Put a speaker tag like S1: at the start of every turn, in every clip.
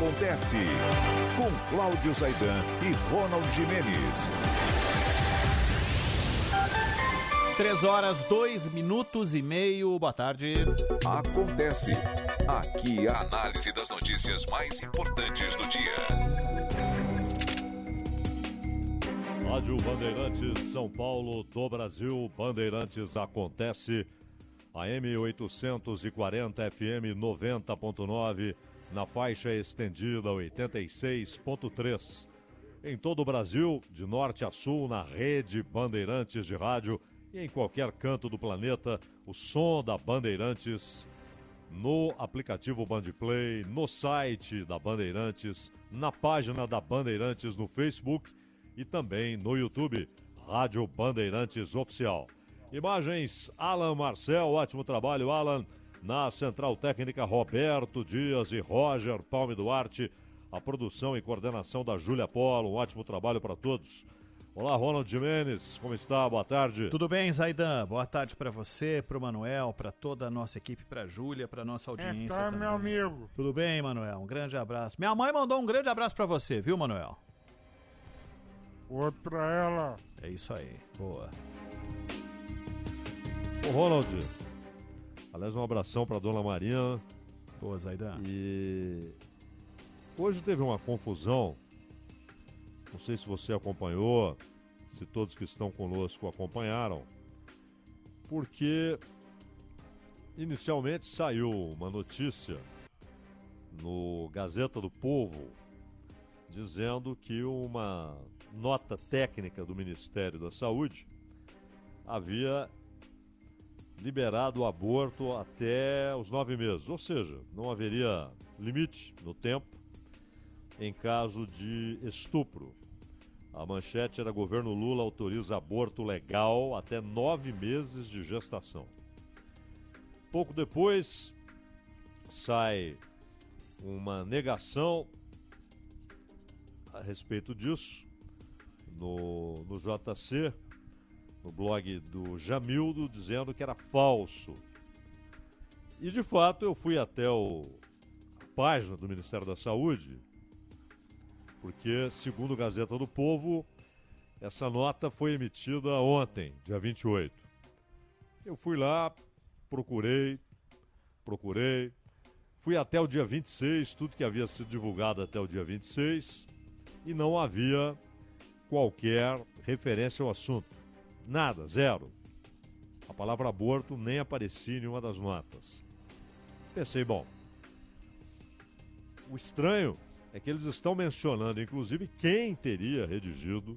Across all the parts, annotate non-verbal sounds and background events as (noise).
S1: Acontece com Cláudio Zaidan e Ronald Jimenez.
S2: Três horas, dois minutos e meio. Boa tarde.
S1: Acontece. Aqui a análise das notícias mais importantes do dia.
S3: Rádio Bandeirantes, São Paulo, do Brasil. Bandeirantes acontece. AM 840 FM 90.9 na faixa estendida 86.3. Em todo o Brasil, de norte a sul, na rede Bandeirantes de rádio e em qualquer canto do planeta, o som da Bandeirantes no aplicativo Bandplay, no site da Bandeirantes, na página da Bandeirantes no Facebook e também no YouTube, Rádio Bandeirantes Oficial. Imagens, Alan Marcel, ótimo trabalho, Alan. Na Central Técnica, Roberto Dias e Roger Palme Duarte. A produção e coordenação da Júlia Polo, um ótimo trabalho para todos. Olá, Ronald Jimenez, como está? Boa tarde.
S2: Tudo bem, Zaidan? Boa tarde para você, para o Manuel, para toda a nossa equipe, para a Júlia, para nossa audiência.
S4: Então,
S2: também.
S4: meu amigo.
S2: Tudo bem, Manuel? Um grande abraço. Minha mãe mandou um grande abraço para você, viu, Manuel?
S4: Outro pra ela.
S2: É isso aí. Boa.
S3: Ô, Ronald, aliás, um abração para dona Maria.
S2: Boa, Zaidan.
S3: E hoje teve uma confusão. Não sei se você acompanhou, se todos que estão conosco acompanharam, porque inicialmente saiu uma notícia no Gazeta do Povo dizendo que uma nota técnica do Ministério da Saúde havia liberado o aborto até os nove meses, ou seja, não haveria limite no tempo em caso de estupro. A manchete era: governo Lula autoriza aborto legal até nove meses de gestação. Pouco depois sai uma negação a respeito disso no, no JC, no blog do Jamildo, dizendo que era falso. E de fato eu fui até o, a página do Ministério da Saúde, porque, segundo Gazeta do Povo, essa nota foi emitida ontem, dia 28. Eu fui lá, procurei, procurei, fui até o dia 26, tudo que havia sido divulgado até o dia 26, e não havia qualquer referência ao assunto. Nada, zero. A palavra aborto nem aparecia em nenhuma das notas. Pensei, bom, o estranho é que eles estão mencionando, inclusive, quem teria redigido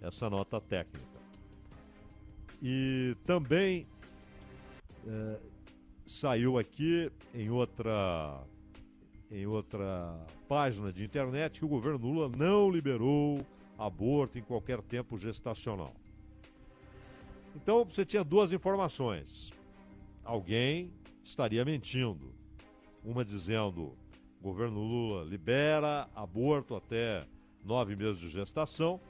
S3: essa nota técnica. E também é, saiu aqui em outra em outra página de internet que o governo Lula não liberou aborto em qualquer tempo gestacional. Então você tinha duas informações. Alguém estaria mentindo. Uma dizendo governo Lula libera aborto até nove meses de gestação.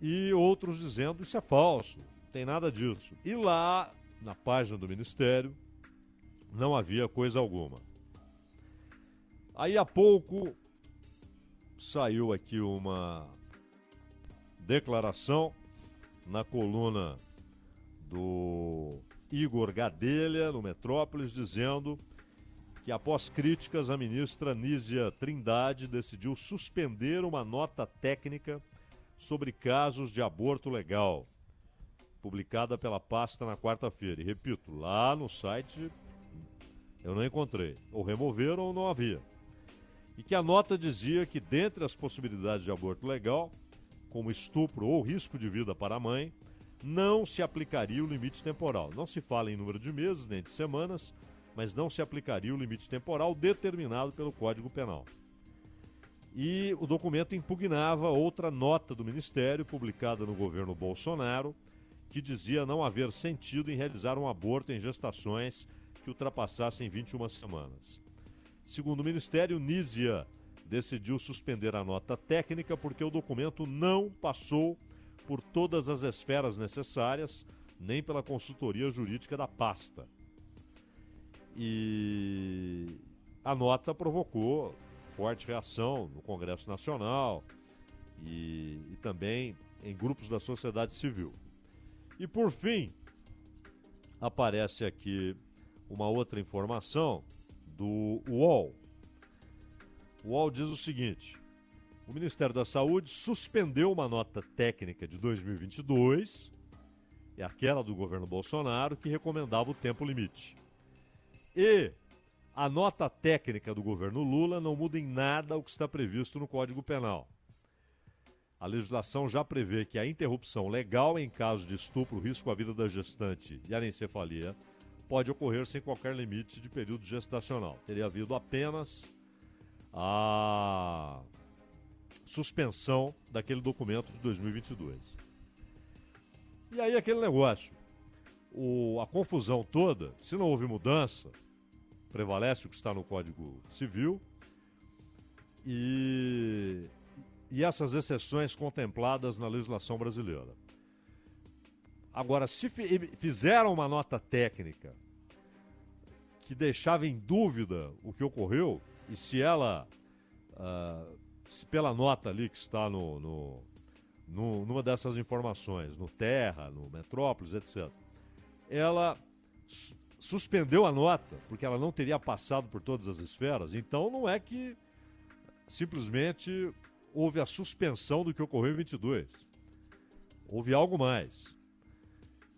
S3: E outros dizendo isso é falso, não tem nada disso. E lá, na página do Ministério, não havia coisa alguma. Aí há pouco saiu aqui uma declaração na coluna do Igor Gadelha, no Metrópolis, dizendo que após críticas, a ministra Nízia Trindade decidiu suspender uma nota técnica sobre casos de aborto legal, publicada pela pasta na quarta-feira. E repito, lá no site eu não encontrei. Ou removeram ou não havia. E que a nota dizia que, dentre as possibilidades de aborto legal, como estupro ou risco de vida para a mãe, não se aplicaria o limite temporal. Não se fala em número de meses nem de semanas, mas não se aplicaria o limite temporal determinado pelo Código Penal. E o documento impugnava outra nota do Ministério, publicada no governo Bolsonaro, que dizia não haver sentido em realizar um aborto em gestações que ultrapassassem 21 semanas. Segundo o Ministério, Nízia decidiu suspender a nota técnica porque o documento não passou por todas as esferas necessárias, nem pela consultoria jurídica da pasta. E a nota provocou forte reação no Congresso Nacional e, e também em grupos da sociedade civil. E por fim, aparece aqui uma outra informação do UOL. O UOL diz o seguinte: o Ministério da Saúde suspendeu uma nota técnica de 2022, é aquela do governo Bolsonaro, que recomendava o tempo limite. E a nota técnica do governo Lula não muda em nada o que está previsto no Código Penal. A legislação já prevê que a interrupção legal em caso de estupro, risco à vida da gestante e anencefalia pode ocorrer sem qualquer limite de período gestacional. Teria havido apenas a suspensão daquele documento de 2022. E aí aquele negócio, o, a confusão toda, se não houve mudança, prevalece o que está no Código Civil e, e essas exceções contempladas na legislação brasileira. Agora, se fizeram uma nota técnica que deixava em dúvida o que ocorreu, e se ela, uh, se pela nota ali que está no, no, no, numa dessas informações, no Terra, no Metrópolis, etc., ela su suspendeu a nota, porque ela não teria passado por todas as esferas, então não é que simplesmente houve a suspensão do que ocorreu em 22. Houve algo mais.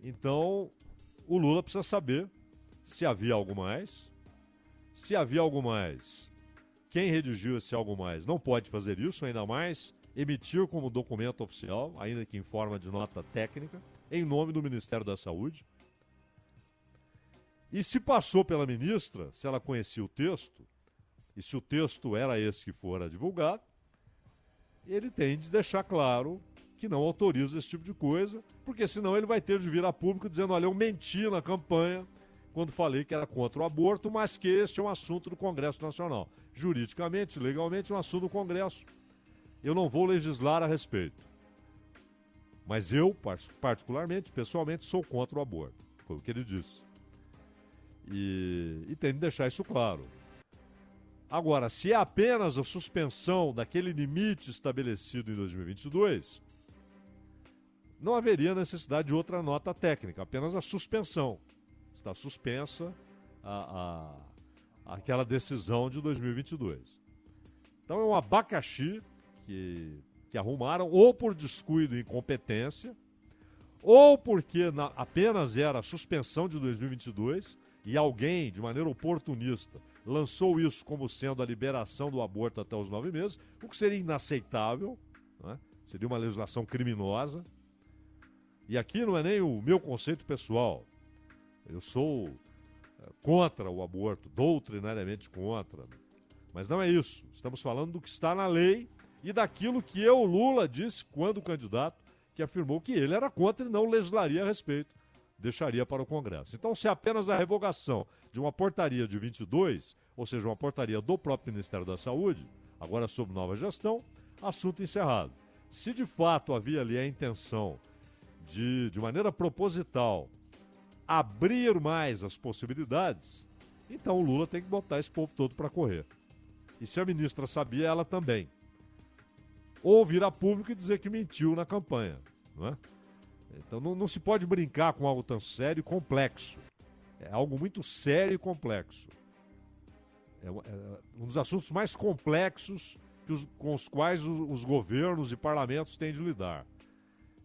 S3: Então, o Lula precisa saber se havia algo mais. Se havia algo mais, quem redigiu esse algo mais não pode fazer isso, ainda mais emitir como documento oficial, ainda que em forma de nota técnica, em nome do Ministério da Saúde. E se passou pela ministra, se ela conhecia o texto, e se o texto era esse que fora divulgado, ele tem de deixar claro que não autoriza esse tipo de coisa, porque senão ele vai ter de vir a público dizendo: olha, eu menti na campanha quando falei que era contra o aborto, mas que este é um assunto do Congresso Nacional. Juridicamente, legalmente, é um assunto do Congresso. Eu não vou legislar a respeito. Mas eu, particularmente, pessoalmente, sou contra o aborto. Foi o que ele disse. E, e tem de deixar isso claro. Agora, se é apenas a suspensão daquele limite estabelecido em 2022, não haveria necessidade de outra nota técnica, apenas a suspensão. Está suspensa a, a, aquela decisão de 2022. Então é um abacaxi que, que arrumaram, ou por descuido e incompetência, ou porque na, apenas era a suspensão de 2022 e alguém, de maneira oportunista, lançou isso como sendo a liberação do aborto até os nove meses, o que seria inaceitável, né? seria uma legislação criminosa. E aqui não é nem o meu conceito pessoal. Eu sou eh, contra o aborto, doutrinariamente contra. Mas não é isso. Estamos falando do que está na lei e daquilo que eu, Lula, disse quando candidato, que afirmou que ele era contra e não legislaria a respeito, deixaria para o Congresso. Então, se apenas a revogação de uma portaria de 22, ou seja, uma portaria do próprio Ministério da Saúde, agora sob nova gestão, assunto encerrado. Se de fato havia ali a intenção de, de maneira proposital, abrir mais as possibilidades, então o Lula tem que botar esse povo todo para correr. E se a ministra sabia, ela também. Ou vir a público e dizer que mentiu na campanha. É? Então não, não se pode brincar com algo tão sério e complexo. É algo muito sério e complexo. É, é um dos assuntos mais complexos os, com os quais os, os governos e parlamentos têm de lidar.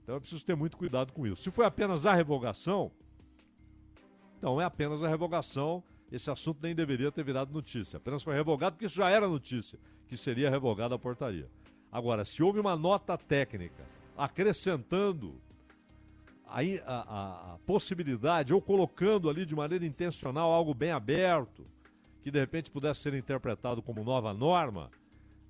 S3: Então é preciso ter muito cuidado com isso. Se foi apenas a revogação, então é apenas a revogação. Esse assunto nem deveria ter virado notícia. Apenas foi revogado porque isso já era notícia, que seria revogada a portaria. Agora, se houve uma nota técnica acrescentando a, a, a, possibilidade ou colocando ali de maneira intencional algo bem aberto, que de repente pudesse ser interpretado como nova norma,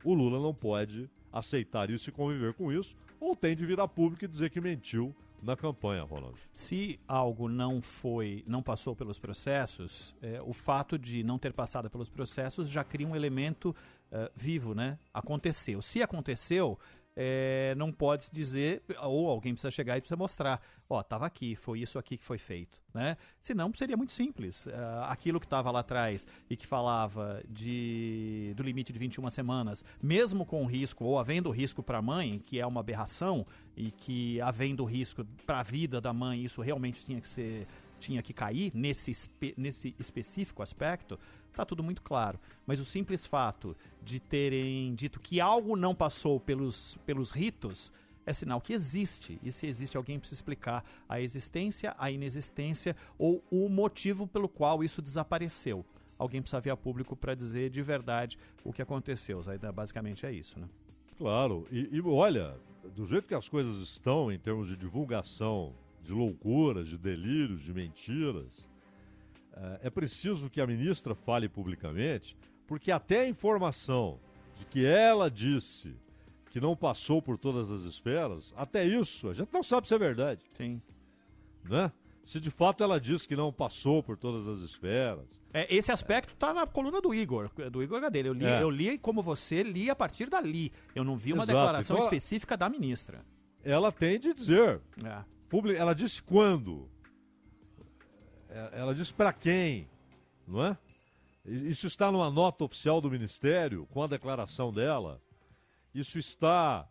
S3: o Lula não pode aceitar isso e conviver com isso, ou tem de vir a público e dizer que mentiu na campanha, Ronaldo.
S2: Se algo não foi, não passou pelos processos, é, o fato de não ter passado pelos processos já cria um elemento uh, vivo, né? Aconteceu. Se aconteceu, é, não pode se dizer, ou alguém precisa chegar e precisa mostrar, ó, estava aqui, foi isso aqui que foi feito, né? Senão seria muito simples. Uh, aquilo que estava lá atrás e que falava de do limite de 21 semanas, mesmo com risco ou havendo risco para a mãe, que é uma aberração e que havendo risco para a vida da mãe, isso realmente tinha que ser tinha que cair nesse, espe nesse específico aspecto, está tudo muito claro. Mas o simples fato de terem dito que algo não passou pelos, pelos ritos é sinal que existe. E se existe, alguém precisa explicar a existência, a inexistência ou o motivo pelo qual isso desapareceu. Alguém precisa vir a público para dizer de verdade o que aconteceu. Basicamente é isso, né?
S3: Claro. E, e olha, do jeito que as coisas estão em termos de divulgação de loucuras, de delírios, de mentiras. É, é preciso que a ministra fale publicamente, porque até a informação de que ela disse que não passou por todas as esferas, até isso a gente não sabe se é verdade.
S2: Sim.
S3: Né? Se de fato ela disse que não passou por todas as esferas.
S2: É, esse aspecto está na coluna do Igor, do Igor Gadelha. Eu li, é. eu li como você li a partir dali. Eu não vi uma Exato. declaração então, específica da ministra.
S3: Ela tem de dizer.
S2: É.
S3: Ela disse quando? É, ela disse para quem? Não é? Isso está numa nota oficial do Ministério, com a declaração dela. Isso está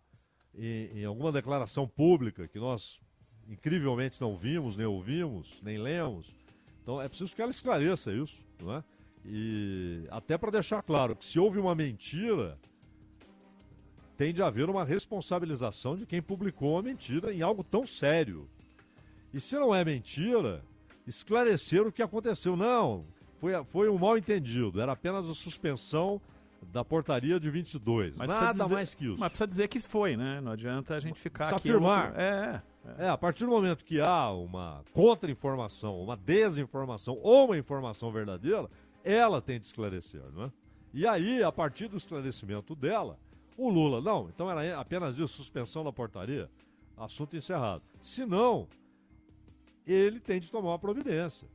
S3: em, em alguma declaração pública que nós, incrivelmente, não vimos, nem ouvimos, nem lemos. Então é preciso que ela esclareça isso, não é? E até para deixar claro que se houve uma mentira, tem de haver uma responsabilização de quem publicou a mentira em algo tão sério. E se não é mentira, esclarecer o que aconteceu. Não, foi, foi um mal entendido, era apenas a suspensão da portaria de 22. Mas Nada
S2: dizer,
S3: mais que isso.
S2: Mas precisa dizer que foi, né? Não adianta a gente ficar
S3: precisa aqui... afirmar.
S2: É,
S3: é. é, a partir do momento que há uma contra-informação, uma desinformação ou uma informação verdadeira, ela tem de esclarecer, não é? E aí, a partir do esclarecimento dela, o Lula, não, então era apenas isso, suspensão da portaria, assunto encerrado. Se não, ele tem de tomar uma providência.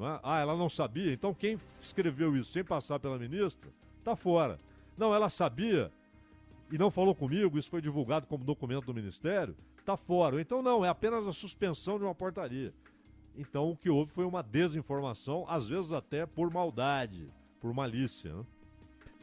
S3: É? Ah, ela não sabia, então quem escreveu isso sem passar pela ministra, está fora. Não, ela sabia e não falou comigo, isso foi divulgado como documento do Ministério, está fora. Então não, é apenas a suspensão de uma portaria. Então o que houve foi uma desinformação, às vezes até por maldade, por malícia. Né?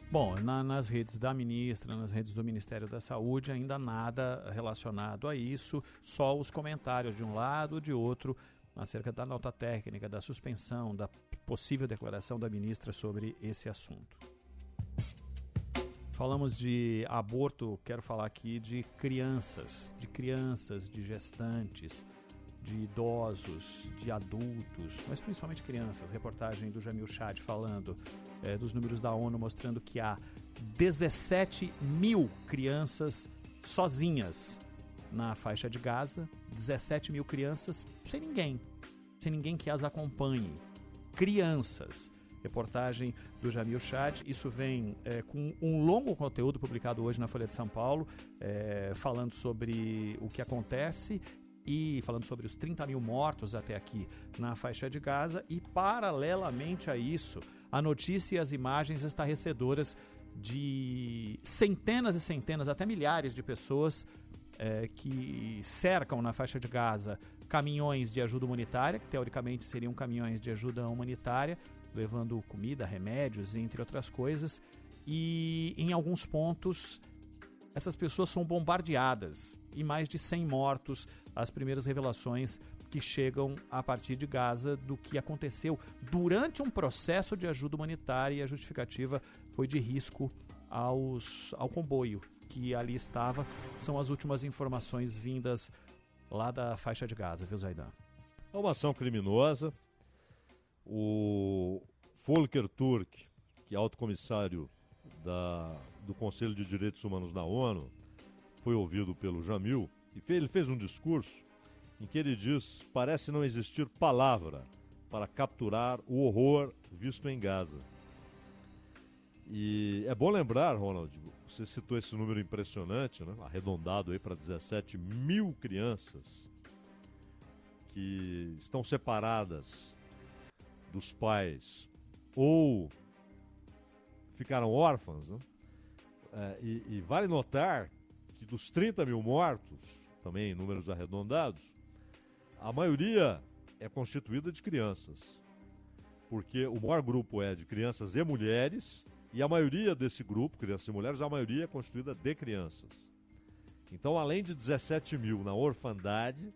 S2: Bom, na, nas redes da ministra, nas redes do Ministério da Saúde, ainda nada relacionado a isso, só os comentários de um lado, de outro, acerca da nota técnica, da suspensão, da possível declaração da ministra sobre esse assunto. Falamos de aborto, quero falar aqui de crianças, de crianças, de gestantes, de idosos, de adultos, mas principalmente crianças. Reportagem do Jamil Chad falando é, dos números da ONU mostrando que há 17 mil crianças sozinhas na faixa de Gaza, 17 mil crianças sem ninguém, sem ninguém que as acompanhe. Crianças. Reportagem do Jamil Chad. Isso vem é, com um longo conteúdo publicado hoje na Folha de São Paulo, é, falando sobre o que acontece e falando sobre os 30 mil mortos até aqui na faixa de Gaza. E, paralelamente a isso, a notícia e as imagens estarrecedoras de centenas e centenas, até milhares de pessoas é, que cercam na faixa de Gaza caminhões de ajuda humanitária, que teoricamente seriam caminhões de ajuda humanitária, levando comida, remédios, entre outras coisas, e em alguns pontos essas pessoas são bombardeadas e mais de 100 mortos. As primeiras revelações que chegam a partir de Gaza do que aconteceu durante um processo de ajuda humanitária e a justificativa foi de risco aos, ao comboio que ali estava. São as últimas informações vindas lá da faixa de Gaza, viu, Zaidan?
S3: É uma ação criminosa. O Volker Turk, que é alto comissário da, do Conselho de Direitos Humanos da ONU, foi ouvido pelo Jamil e fez, ele fez um discurso em que ele diz: parece não existir palavra para capturar o horror visto em Gaza. E é bom lembrar, Ronald, você citou esse número impressionante, né? arredondado aí para 17 mil crianças que estão separadas dos pais ou ficaram órfãs. Né? É, e, e vale notar que dos 30 mil mortos, também números arredondados, a maioria é constituída de crianças. Porque o maior grupo é de crianças e mulheres, e a maioria desse grupo, crianças e mulheres, a maioria é constituída de crianças. Então, além de 17 mil na orfandade,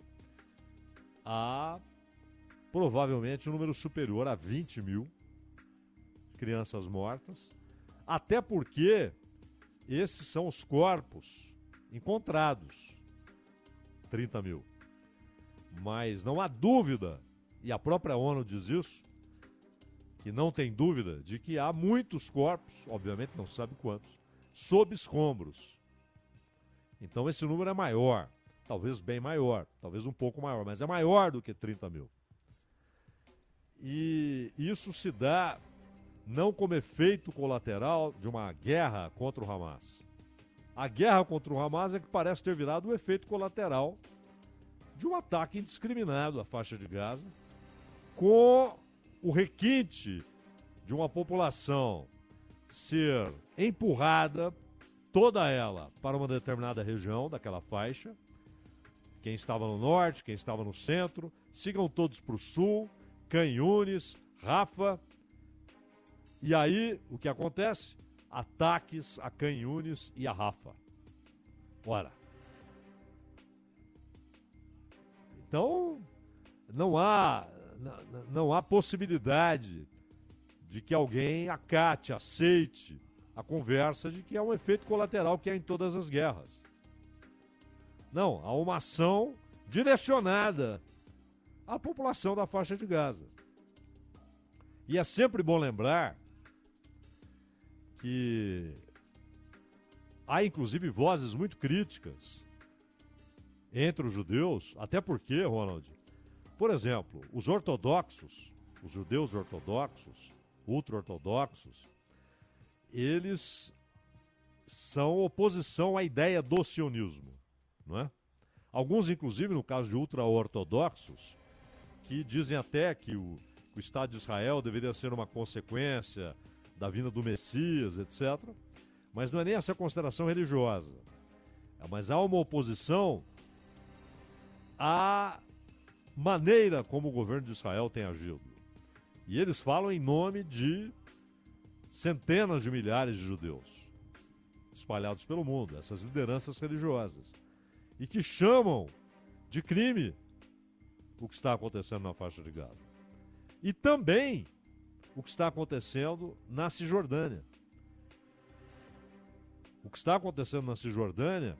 S3: há provavelmente um número superior a 20 mil crianças mortas, até porque esses são os corpos encontrados 30 mil. Mas não há dúvida, e a própria ONU diz isso, que não tem dúvida de que há muitos corpos, obviamente não se sabe quantos, sob escombros. Então esse número é maior, talvez bem maior, talvez um pouco maior, mas é maior do que 30 mil. E isso se dá não como efeito colateral de uma guerra contra o Hamas. A guerra contra o Hamas é que parece ter virado o efeito colateral de um ataque indiscriminado à faixa de Gaza, com o requinte de uma população ser empurrada, toda ela, para uma determinada região daquela faixa. Quem estava no norte, quem estava no centro, sigam todos para o sul, Canhunes, Rafa. E aí, o que acontece? Ataques a Canhunes e a Rafa. Ora, Então, não há, não há possibilidade de que alguém acate, aceite a conversa de que é um efeito colateral que há em todas as guerras. Não, há uma ação direcionada à população da faixa de Gaza. E é sempre bom lembrar que há inclusive vozes muito críticas entre os judeus, até porque, Ronald, por exemplo, os ortodoxos, os judeus ortodoxos, ultra-ortodoxos, eles são oposição à ideia do sionismo, não é? Alguns, inclusive, no caso de ultra-ortodoxos, que dizem até que o, o Estado de Israel deveria ser uma consequência da vinda do Messias, etc. Mas não é nem essa consideração religiosa. Mas há uma oposição a maneira como o governo de Israel tem agido. E eles falam em nome de centenas de milhares de judeus espalhados pelo mundo, essas lideranças religiosas, e que chamam de crime o que está acontecendo na faixa de Gaza. E também o que está acontecendo na Cisjordânia. O que está acontecendo na Cisjordânia,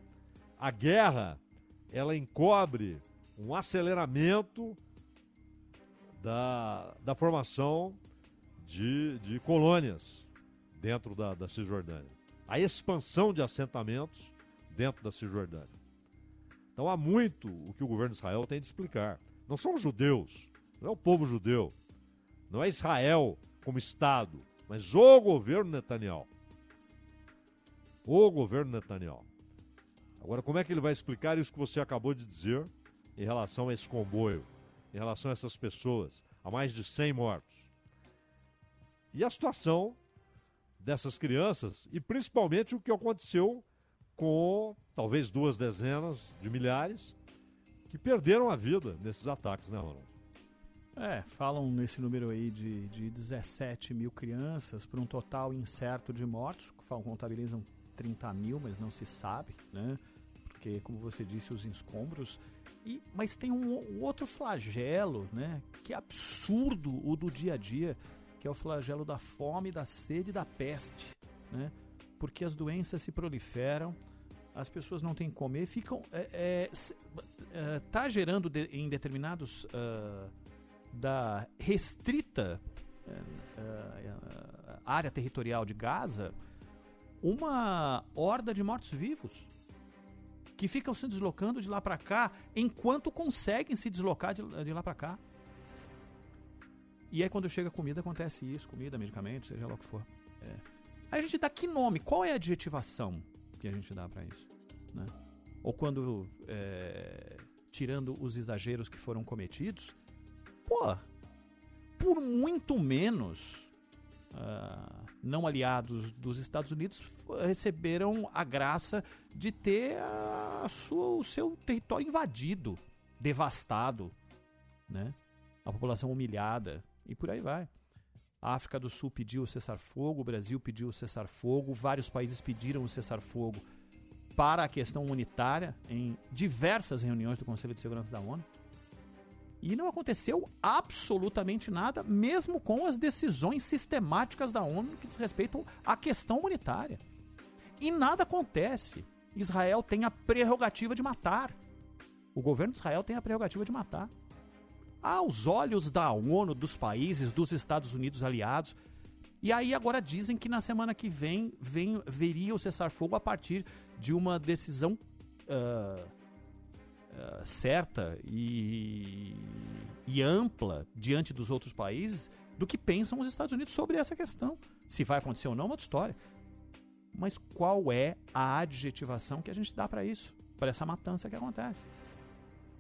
S3: a guerra, ela encobre um aceleramento da, da formação de, de colônias dentro da, da Cisjordânia. A expansão de assentamentos dentro da Cisjordânia. Então há muito o que o governo de Israel tem de explicar. Não são judeus, não é o povo judeu, não é Israel como Estado, mas o governo Netanyahu. O governo Netanyahu. Agora, como é que ele vai explicar isso que você acabou de dizer em relação a esse comboio, em relação a essas pessoas, a mais de 100 mortos. E a situação dessas crianças e principalmente o que aconteceu com talvez duas dezenas de milhares que perderam a vida nesses ataques, né, Ronald?
S2: É, falam nesse número aí de, de 17 mil crianças, para um total incerto de mortos, contabilizam 30 mil, mas não se sabe, né? Porque, como você disse, os escombros. E, mas tem um, um outro flagelo, né? Que é absurdo o do dia a dia, que é o flagelo da fome, da sede da peste, né? Porque as doenças se proliferam, as pessoas não têm que comer, ficam. É, é, é, tá gerando de, em determinados. Uh, da restrita uh, uh, área territorial de Gaza uma horda de mortos-vivos que ficam se deslocando de lá para cá enquanto conseguem se deslocar de, de lá para cá. E aí quando chega comida acontece isso, comida, medicamento, seja lá o que for. É. Aí a gente dá que nome? Qual é a adjetivação que a gente dá para isso? Né? Ou quando, é, tirando os exageros que foram cometidos, pô, por muito menos uh, não aliados dos Estados Unidos receberam a graça de ter a sua, o seu território invadido, devastado, né? A população humilhada e por aí vai. A África do Sul pediu o cessar-fogo, o Brasil pediu o cessar-fogo, vários países pediram o cessar-fogo para a questão humanitária em diversas reuniões do Conselho de Segurança da ONU. E não aconteceu absolutamente nada, mesmo com as decisões sistemáticas da ONU que diz respeito à questão humanitária. E nada acontece. Israel tem a prerrogativa de matar. O governo de Israel tem a prerrogativa de matar. Aos olhos da ONU, dos países, dos Estados Unidos aliados. E aí agora dizem que na semana que vem, vem veria o cessar-fogo a partir de uma decisão uh, uh, certa e, e ampla diante dos outros países do que pensam os Estados Unidos sobre essa questão. Se vai acontecer ou não, é uma outra história. Mas qual é a adjetivação que a gente dá para isso? Para essa matança que acontece?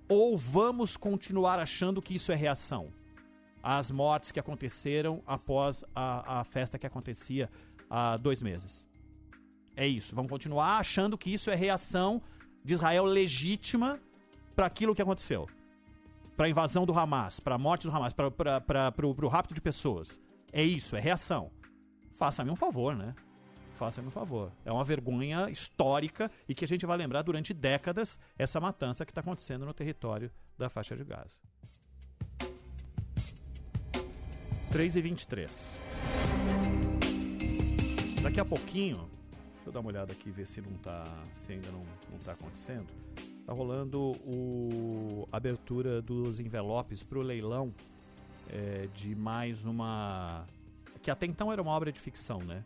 S2: Ou vamos continuar achando que isso é reação? Às mortes que aconteceram após a, a festa que acontecia há dois meses. É isso. Vamos continuar achando que isso é reação de Israel legítima para aquilo que aconteceu. Para a invasão do Hamas, para a morte do Hamas, para o rapto de pessoas. É isso, é reação. Faça-me um favor, né? Faça-me um favor. É uma vergonha histórica e que a gente vai lembrar durante décadas essa matança que está acontecendo no território da faixa de Gaza. 3 e 23. Daqui a pouquinho, deixa eu dar uma olhada aqui ver se não tá, se ainda não, não tá acontecendo. Tá rolando o abertura dos envelopes para o leilão é, de mais uma que até então era uma obra de ficção, né?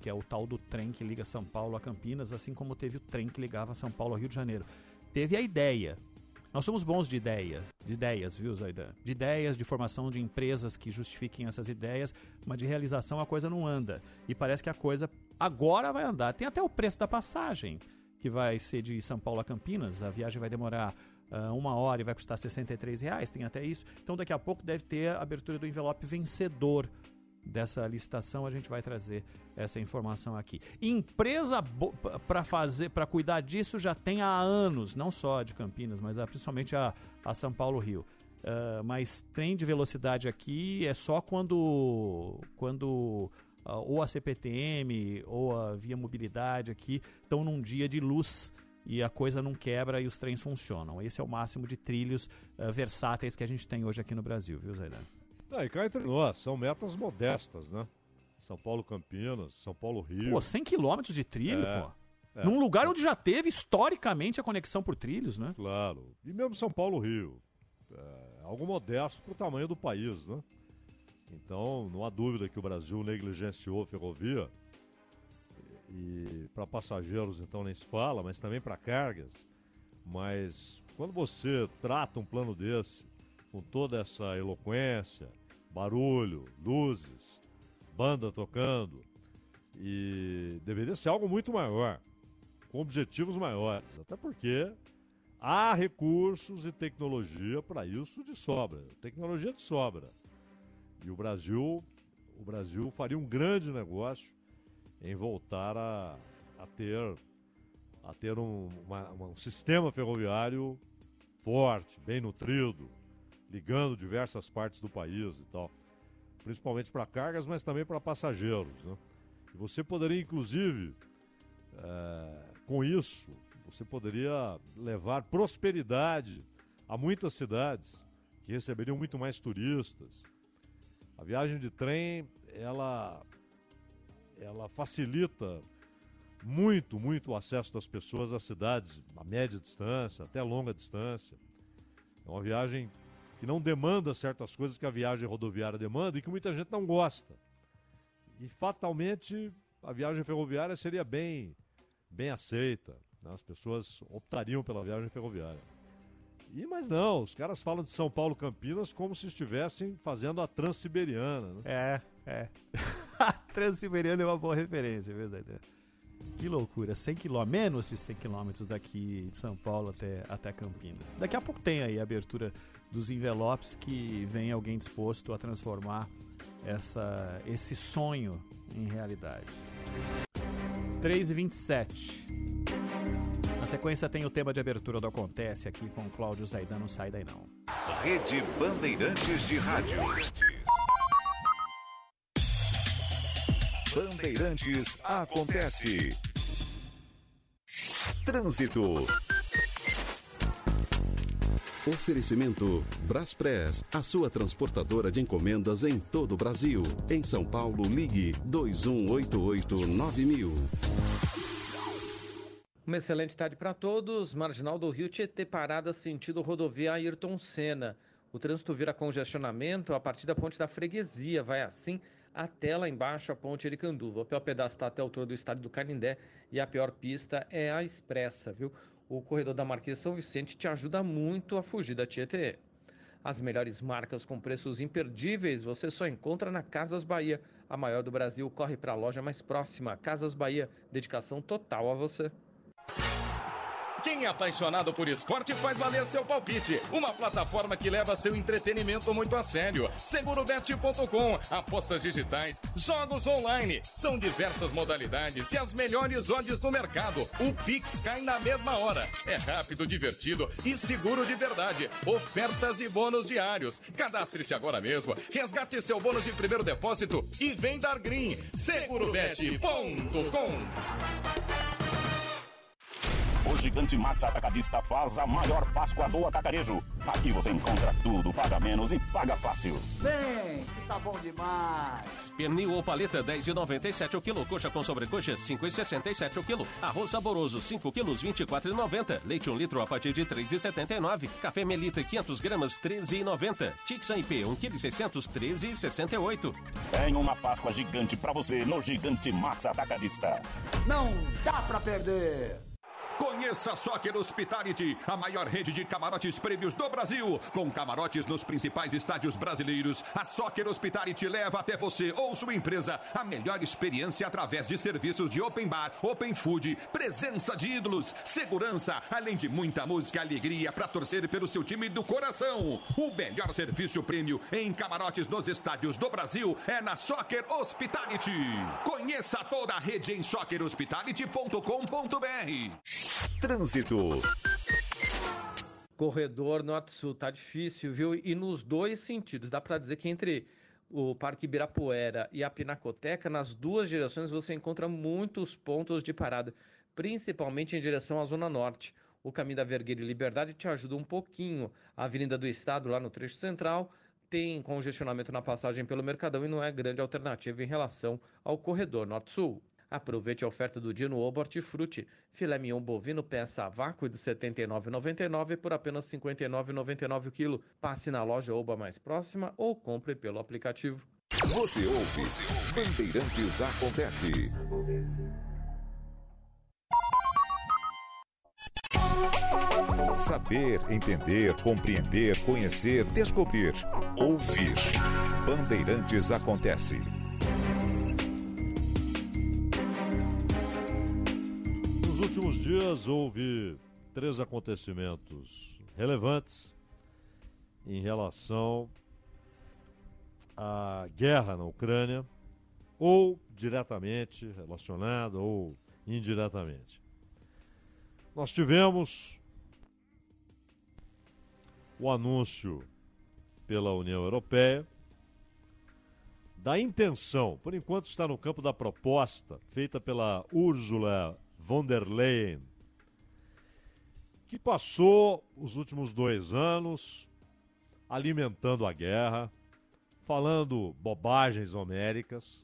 S2: Que é o tal do trem que liga São Paulo a Campinas, assim como teve o trem que ligava São Paulo ao Rio de Janeiro. Teve a ideia. Nós somos bons de ideia, de ideias, viu, Zaidan? De ideias, de formação de empresas que justifiquem essas ideias, mas de realização a coisa não anda. E parece que a coisa agora vai andar. Tem até o preço da passagem que vai ser de São Paulo a Campinas. A viagem vai demorar uh, uma hora e vai custar 63 reais, tem até isso. Então daqui a pouco deve ter a abertura do envelope vencedor dessa licitação, a gente vai trazer essa informação aqui. Empresa para fazer, para cuidar disso já tem há anos, não só de Campinas, mas uh, principalmente a, a São Paulo Rio. Uh, mas trem de velocidade aqui é só quando quando ou a CPTM ou a Via Mobilidade aqui estão num dia de luz e a coisa não quebra e os trens funcionam. Esse é o máximo de trilhos uh, versáteis que a gente tem hoje aqui no Brasil, viu, Zaidan?
S3: Ah, e cá entre nós, são metas modestas, né? São Paulo Campinas, São Paulo Rio.
S2: Pô, 100 quilômetros de trilho, é, pô. É. Num lugar onde já teve historicamente a conexão por trilhos, né?
S3: Claro. E mesmo São Paulo Rio. É algo modesto pro tamanho do país, né? Então, não há dúvida que o Brasil negligenciou ferrovia. E para passageiros, então, nem se fala, mas também para cargas. Mas quando você trata um plano desse, com toda essa eloquência, barulho, luzes, banda tocando, e deveria ser algo muito maior, com objetivos maiores. Até porque há recursos e tecnologia para isso de sobra. Tecnologia de sobra. E o Brasil, o Brasil faria um grande negócio em voltar a, a ter, a ter um, uma, um sistema ferroviário forte, bem nutrido, ligando diversas partes do país e tal. Principalmente para cargas, mas também para passageiros. Né? E você poderia, inclusive, É, com isso, você poderia levar prosperidade a muitas cidades que receberiam muito mais turistas. A viagem de trem, ela, ela facilita muito, muito o acesso das pessoas às cidades a média distância, até longa distância. É uma viagem que não demanda certas coisas que a viagem rodoviária demanda e que muita gente não gosta. E fatalmente a viagem ferroviária seria bem, bem aceita. Né? As pessoas optariam pela viagem ferroviária. E mas não, os caras falam de São Paulo Campinas como se estivessem fazendo a Transiberiana. Né?
S2: É, é. (laughs) a Transiberiana é uma boa referência, é verdade. Que loucura, 100 km, menos de 100 km daqui de São Paulo até, até Campinas. Daqui a pouco tem aí a abertura dos envelopes que vem alguém disposto a transformar essa, esse sonho em realidade. 3 e 27 Na sequência tem o tema de abertura do Acontece aqui com Cláudio Zaidan, não sai daí não.
S1: Rede Bandeirantes de Rádio. Bandeirantes acontece. Trânsito.
S4: Oferecimento Braspress, a sua transportadora de encomendas em todo o Brasil. Em São Paulo, ligue 2188-9000.
S5: Uma excelente tarde para todos. Marginal do Rio Tietê parada sentido rodovia Ayrton Senna. O trânsito vira congestionamento a partir da ponte da Freguesia. Vai assim até lá embaixo a ponte Ericanduva. O pior pedaço está até a altura do estádio do Canindé e a pior pista é a expressa, viu? O corredor da Marquês São Vicente te ajuda muito a fugir da Tietê. As melhores marcas com preços imperdíveis você só encontra na Casas Bahia. A maior do Brasil corre para a loja mais próxima. Casas Bahia, dedicação total a você.
S6: Quem é apaixonado por esporte faz valer seu palpite. Uma plataforma que leva seu entretenimento muito a sério. Segurobet.com. Apostas digitais, jogos online. São diversas modalidades e as melhores odds do mercado. O Pix cai na mesma hora. É rápido, divertido e seguro de verdade. Ofertas e bônus diários. Cadastre-se agora mesmo. Resgate seu bônus de primeiro depósito e vem dar green. Segurobet.com.
S7: O Gigante Max Atacadista faz a maior Páscoa do atacarejo. Aqui você encontra tudo, paga menos e paga fácil.
S8: Vem, que tá bom demais.
S9: Pernil ou paleta 10,97 o quilo. Coxa com sobrecoxa 5,67 o quilo. Arroz saboroso 5 quilos 24,90. Leite 1 litro a partir de 3,79. Café Melita 500 gramas 13,90. Tixan IP 1 kg 600 13,68.
S7: Tem uma Páscoa gigante para você no Gigante Max Atacadista.
S8: Não dá para perder.
S10: Conheça Soccer Hospitality, a maior rede de camarotes prêmios do Brasil. Com camarotes nos principais estádios brasileiros, a Soccer Hospitality leva até você ou sua empresa a melhor experiência através de serviços de open bar, open food, presença de ídolos, segurança, além de muita música e alegria para torcer pelo seu time do coração. O melhor serviço prêmio em camarotes nos estádios do Brasil é na Soccer Hospitality. Conheça toda a rede em soccerhospitality.com.br.
S1: Trânsito.
S5: Corredor Norte-Sul tá difícil, viu? E nos dois sentidos. Dá para dizer que entre o Parque Ibirapuera e a Pinacoteca, nas duas direções você encontra muitos pontos de parada, principalmente em direção à Zona Norte. O caminho da Vergueira e Liberdade te ajuda um pouquinho. A Avenida do Estado, lá no trecho central, tem congestionamento na passagem pelo Mercadão e não é grande alternativa em relação ao corredor Norte-Sul. Aproveite a oferta do dia no Obo Hortifruti. Filé mignon bovino peça a vácuo de R$ 79,99 por apenas R$ 59,99 o quilo. Passe na loja Oba mais próxima ou compre pelo aplicativo.
S1: Você ouve, Bandeirantes Acontece. Saber, entender, compreender, conhecer, descobrir. Ouvir. Bandeirantes Acontece.
S3: Últimos dias houve três acontecimentos relevantes em relação à guerra na Ucrânia, ou diretamente relacionada ou indiretamente. Nós tivemos o anúncio pela União Europeia da intenção, por enquanto está no campo da proposta feita pela Ursula von der Leyen, que passou os últimos dois anos alimentando a guerra, falando bobagens homéricas.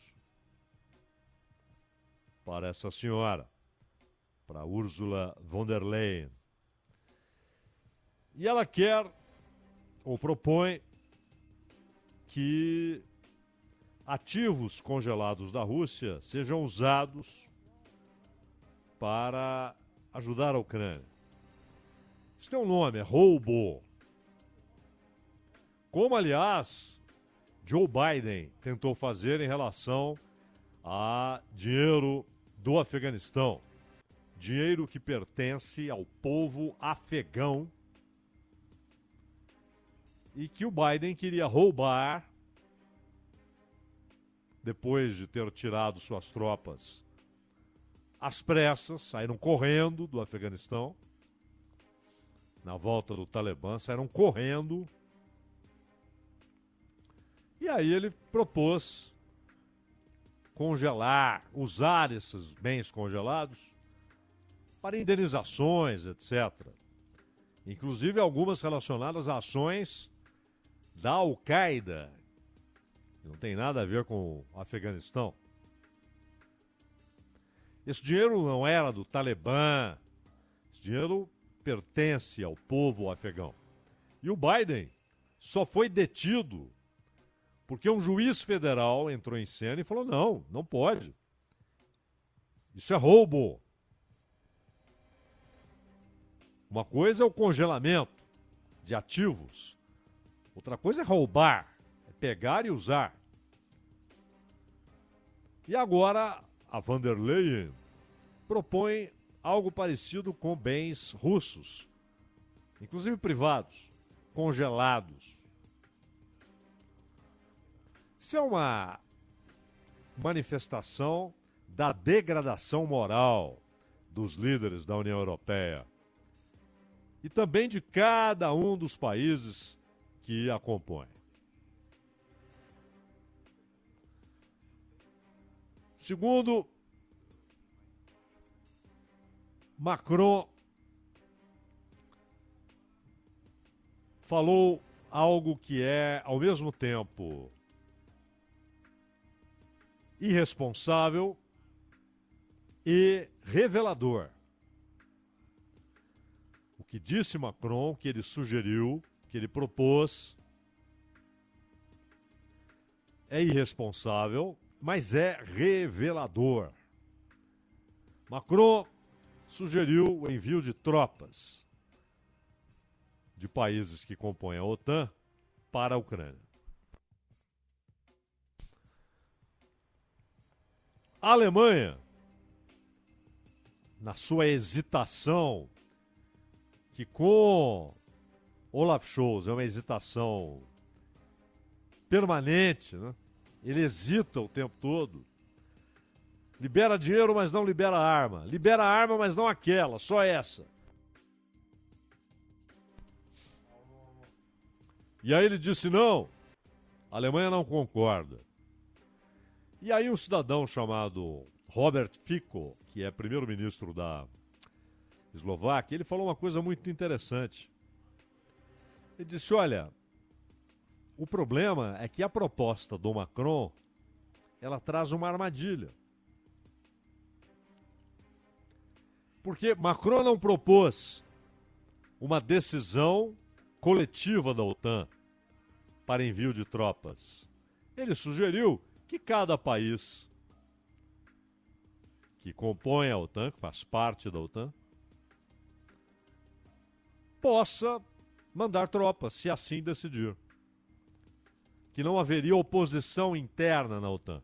S3: para essa senhora, para Ursula von der Leyen. E ela quer ou propõe que ativos congelados da Rússia sejam usados para ajudar a Ucrânia. Isso tem um nome, é roubo. Como, aliás, Joe Biden tentou fazer em relação a dinheiro do Afeganistão. Dinheiro que pertence ao povo afegão e que o Biden queria roubar depois de ter tirado suas tropas às pressas, saíram correndo do Afeganistão. Na volta do Talibã, saíram correndo. E aí ele propôs congelar, usar esses bens congelados para indenizações, etc. Inclusive algumas relacionadas a ações da Al-Qaeda, que não tem nada a ver com o Afeganistão. Esse dinheiro não era do Talibã, esse dinheiro pertence ao povo afegão. E o Biden só foi detido porque um juiz federal entrou em cena e falou: não, não pode. Isso é roubo. Uma coisa é o congelamento de ativos, outra coisa é roubar, é pegar e usar. E agora a van der Leyen propõe algo parecido com bens russos, inclusive privados, congelados. Isso é uma manifestação da degradação moral dos líderes da União Europeia e também de cada um dos países que a compõem. Segundo, Macron falou algo que é, ao mesmo tempo, irresponsável e revelador. O que disse Macron, que ele sugeriu, que ele propôs, é irresponsável, mas é revelador. Macron sugeriu o envio de tropas de países que compõem a OTAN para a Ucrânia. A Alemanha, na sua hesitação, que com Olaf Scholz é uma hesitação permanente, né? ele hesita o tempo todo. Libera dinheiro, mas não libera arma. Libera arma, mas não aquela, só essa. E aí ele disse: não, a Alemanha não concorda. E aí um cidadão chamado Robert Fico, que é primeiro-ministro da Eslováquia, ele falou uma coisa muito interessante. Ele disse: olha, O problema é que a proposta do Macron ela traz uma armadilha. Porque Macron não propôs uma decisão coletiva da OTAN para envio de tropas. Ele sugeriu que cada país que compõe a OTAN, que faz parte da OTAN, possa mandar tropas, se assim decidir. Que não haveria oposição interna na OTAN.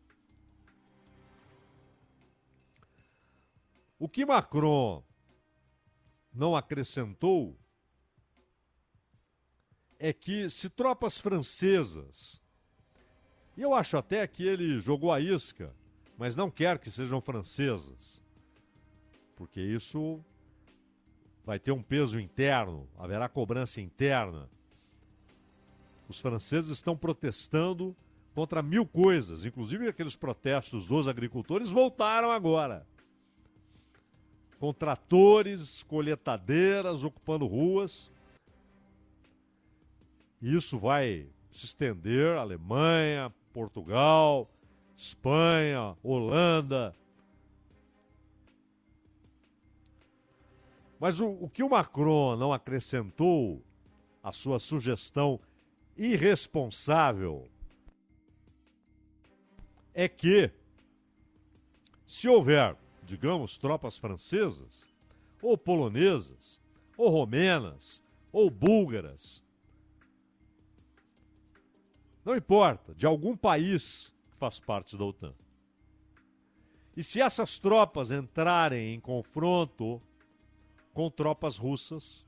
S3: O que Macron não acrescentou é que se tropas francesas, e eu acho até que ele jogou a isca, mas não quer que sejam francesas, porque isso vai ter um peso interno, haverá cobrança interna. Os franceses estão protestando contra mil coisas, inclusive aqueles protestos dos agricultores voltaram agora com tratores, colheitadeiras ocupando ruas. Isso vai se estender Alemanha, Portugal, Espanha, Holanda. Mas o, o que o Macron não acrescentou à sua sugestão irresponsável é que, se houver digamos, tropas francesas, ou polonesas, ou romenas, ou búlgaras. Não importa, de algum país que faz parte da OTAN. E se essas tropas entrarem em confronto com tropas russas,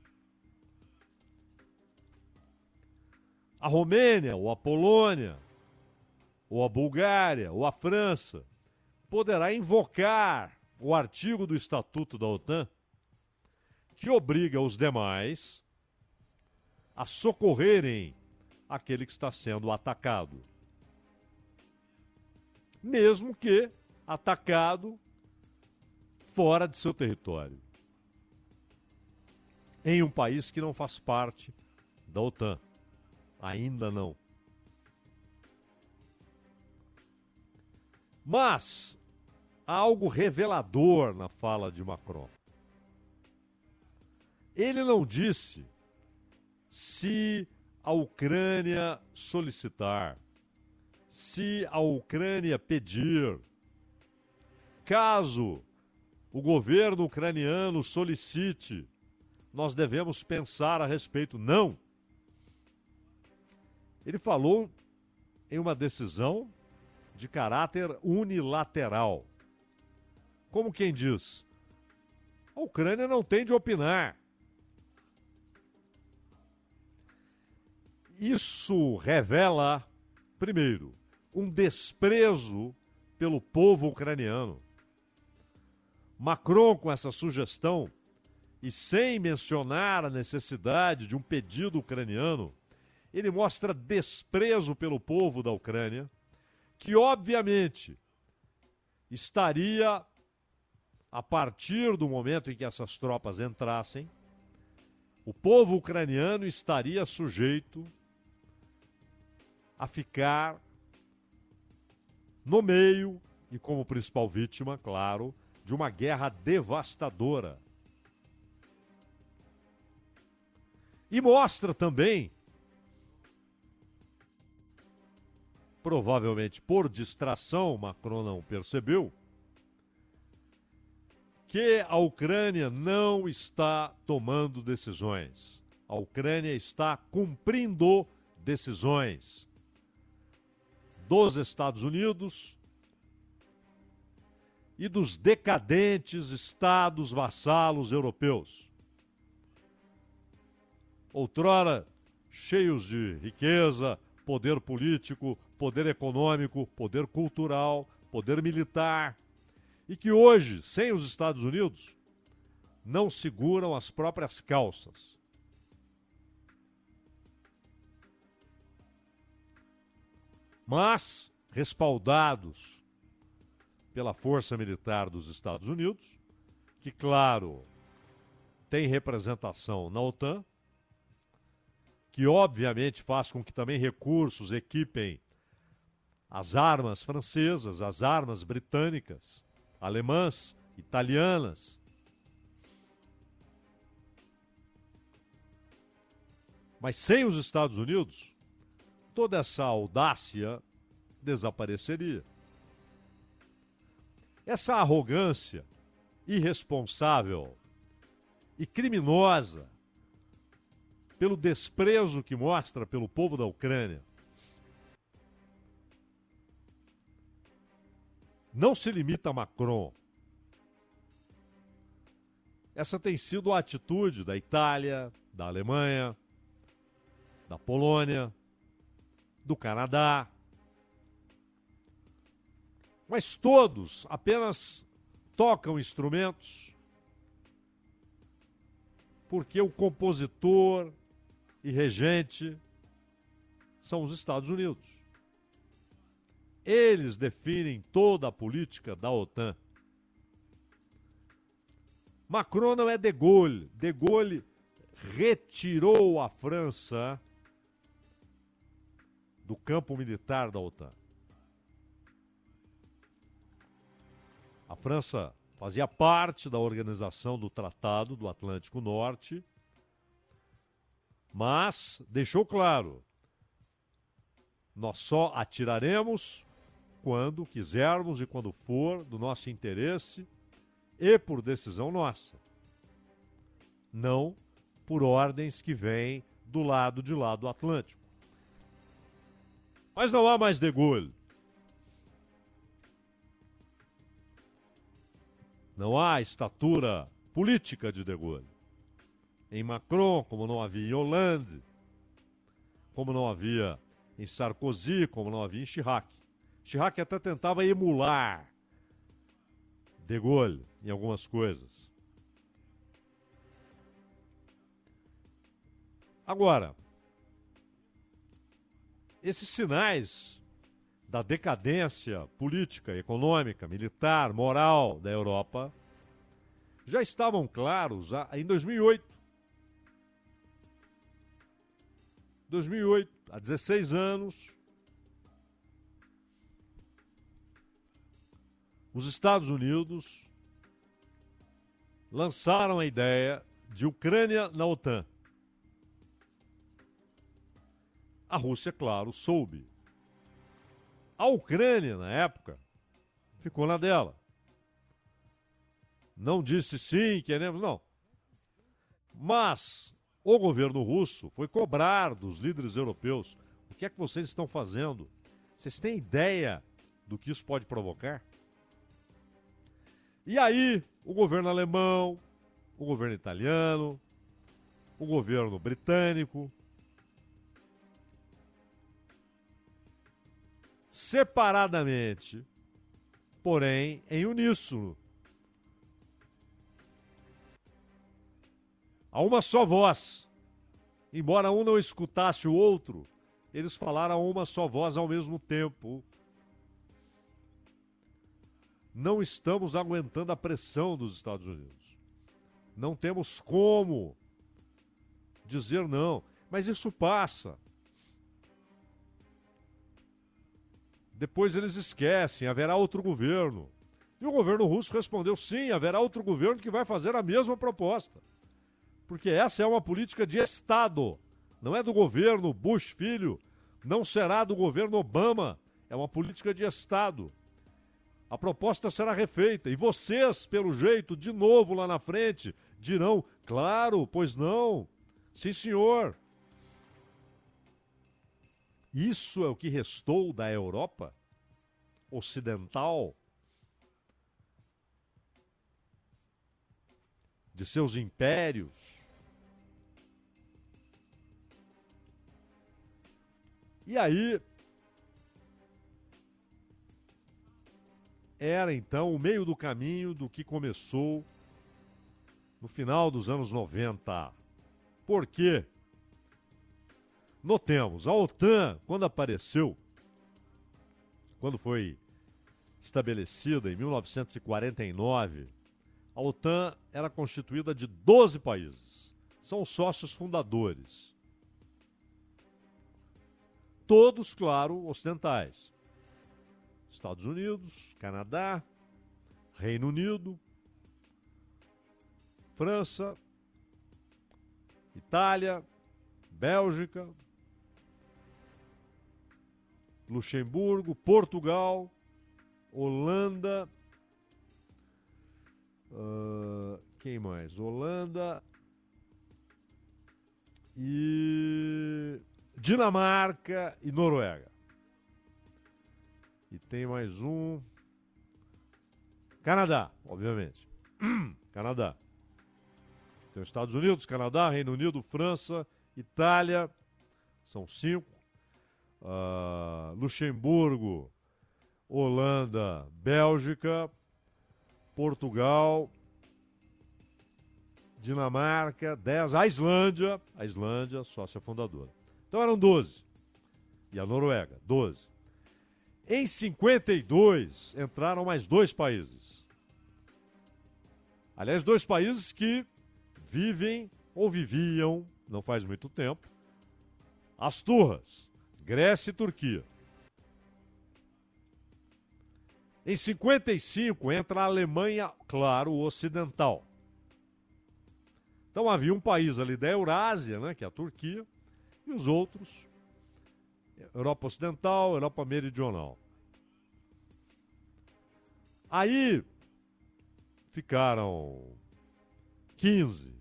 S3: a Romênia, ou a Polônia, ou a Bulgária, ou a França, poderá invocar o artigo do Estatuto da OTAN que obriga os demais a socorrerem aquele que está sendo atacado. Mesmo que atacado fora de seu território. Em um país que não faz parte da OTAN. Ainda não. Mas há algo revelador na fala de Macron. Ele não disse se a Ucrânia solicitar, se a Ucrânia pedir, caso o governo ucraniano solicite, nós devemos pensar a respeito. Não. Ele falou em uma decisão de caráter unilateral. Como quem diz, a Ucrânia não tem de opinar. Isso revela, primeiro, um desprezo pelo povo ucraniano. Macron, com essa sugestão, e sem mencionar a necessidade de um pedido ucraniano, ele mostra desprezo pelo povo da Ucrânia, que obviamente estaria a partir do momento em que essas tropas entrassem, o povo ucraniano estaria sujeito a ficar no meio e como principal vítima, claro, de uma guerra devastadora. E mostra também, provavelmente por distração, Macron não percebeu, que a Ucrânia não está tomando decisões. A Ucrânia está cumprindo decisões dos Estados Unidos e dos decadentes estados vassalos europeus. Outrora cheios de riqueza, poder político, poder econômico, poder cultural, poder militar e que hoje, sem os Estados Unidos, não seguram as próprias calças. Mas, respaldados pela Força Militar dos Estados Unidos, que, claro, tem representação na OTAN, que obviamente faz com que também recursos equipem as armas francesas, as armas britânicas, alemãs, italianas. Mas sem os Estados Unidos, toda essa audácia desapareceria. Essa arrogância irresponsável e criminosa pelo desprezo que mostra pelo povo da Ucrânia não se limita a Macron. Essa tem sido a atitude da Itália, da Alemanha, da Polônia, do Canadá. Mas todos apenas tocam instrumentos porque o compositor e regente são os Estados Unidos. Eles definem toda a política da OTAN. Macron não é De Gaulle. De Gaulle retirou a França do campo militar da OTAN. A França fazia parte da organização do Tratado do Atlântico Norte, mas deixou claro: nós só atiraremos quando quisermos e quando for do nosso interesse e por decisão nossa. Não por ordens que vêm do lado de lá do Atlântico. Mas não há mais de Gaulle. Não há estatura política de De Gaulle. Em Macron, como não havia em Hollande, como não havia em Sarkozy, como não havia em Chirac. Chirac até tentava emular De Gaulle em algumas coisas. Agora, esses sinais da decadência política, econômica, militar, moral da Europa já estavam claros em 2008. 2008, há 16 anos, os Estados Unidos lançaram a ideia de Ucrânia na OTAN. A Rússia, claro, soube. A Ucrânia, na época, ficou na dela. Não disse sim, queremos, não. Mas o governo russo foi cobrar dos líderes europeus: o que é que vocês estão fazendo? Vocês têm ideia do que isso pode provocar? E aí, o governo alemão, o governo italiano, o governo britânico, separadamente, porém em uníssono. A uma só voz. Embora um não escutasse o outro, eles falaram a uma só voz ao mesmo tempo. Não estamos aguentando a pressão dos Estados Unidos. Não temos como dizer não. Mas isso passa. Depois eles esquecem, haverá outro governo. E o governo russo respondeu: sim, haverá outro governo que vai fazer a mesma proposta. Porque essa é uma política de Estado, não é do governo Bush filho, não será do governo Obama, é uma política de Estado. A proposta será refeita e vocês, pelo jeito, de novo lá na frente, dirão: claro, pois não. Sim, senhor. Isso é o que restou da Europa ocidental, de seus impérios. E aí, era então o meio do caminho do que começou no final dos anos 90. Por quê? Notemos, a OTAN, quando apareceu, quando foi estabelecida em 1949, a OTAN era constituída de 12 países. São sócios fundadores. todos, claro, ocidentais. Estados Unidos, Canadá, Reino Unido, França, Itália, Bélgica, Luxemburgo, Portugal, Holanda. ah, quem mais? Holanda e Dinamarca e Noruega. E tem mais um. Canadá, obviamente. (clears throat) Canadá. Tem os Estados Unidos, Canadá, Reino Unido, França, Itália. São cinco. Ah, Luxemburgo, Holanda, Bélgica, Portugal, Dinamarca, 10, a Islândia, a Islândia, sócia fundadora. Então eram 12. E a Noruega, 12. Em 52 entraram mais dois países. Aliás, dois países que vivem ou viviam, não faz muito tempo, as turras, Grécia e Turquia. Em 55 entra a Alemanha, claro, ocidental. Então havia um país ali da Eurásia, né, que é a Turquia, e os outros, Europa Ocidental, Europa Meridional. Aí ficaram 15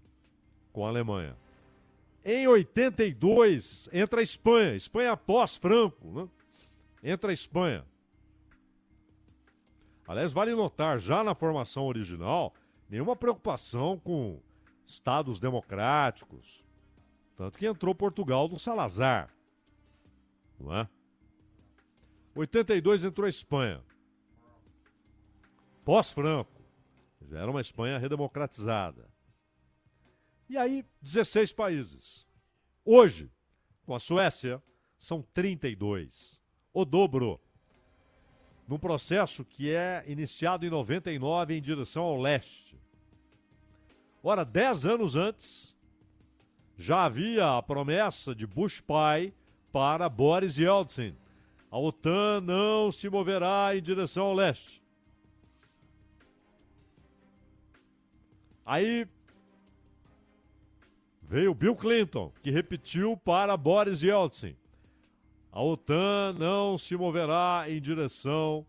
S3: com a Alemanha. Em 82 entra a Espanha, Espanha pós-Franco, né? Entra a Espanha. Aliás, vale notar, já na formação original, nenhuma preocupação com estados democráticos. Tanto que entrou Portugal do Salazar. Não é? 82 entrou a Espanha. Pós-Franco. Já era uma Espanha redemocratizada. E aí, 16 países. Hoje, com a Suécia, são 32. O dobro. Num processo que é iniciado em 99 em direção ao leste. Ora, 10 anos antes, já havia a promessa de Bush pai para Boris Yeltsin. A OTAN não se moverá em direção ao leste. Aí veio Bill Clinton, que repetiu para Boris Yeltsin. A OTAN não se moverá em direção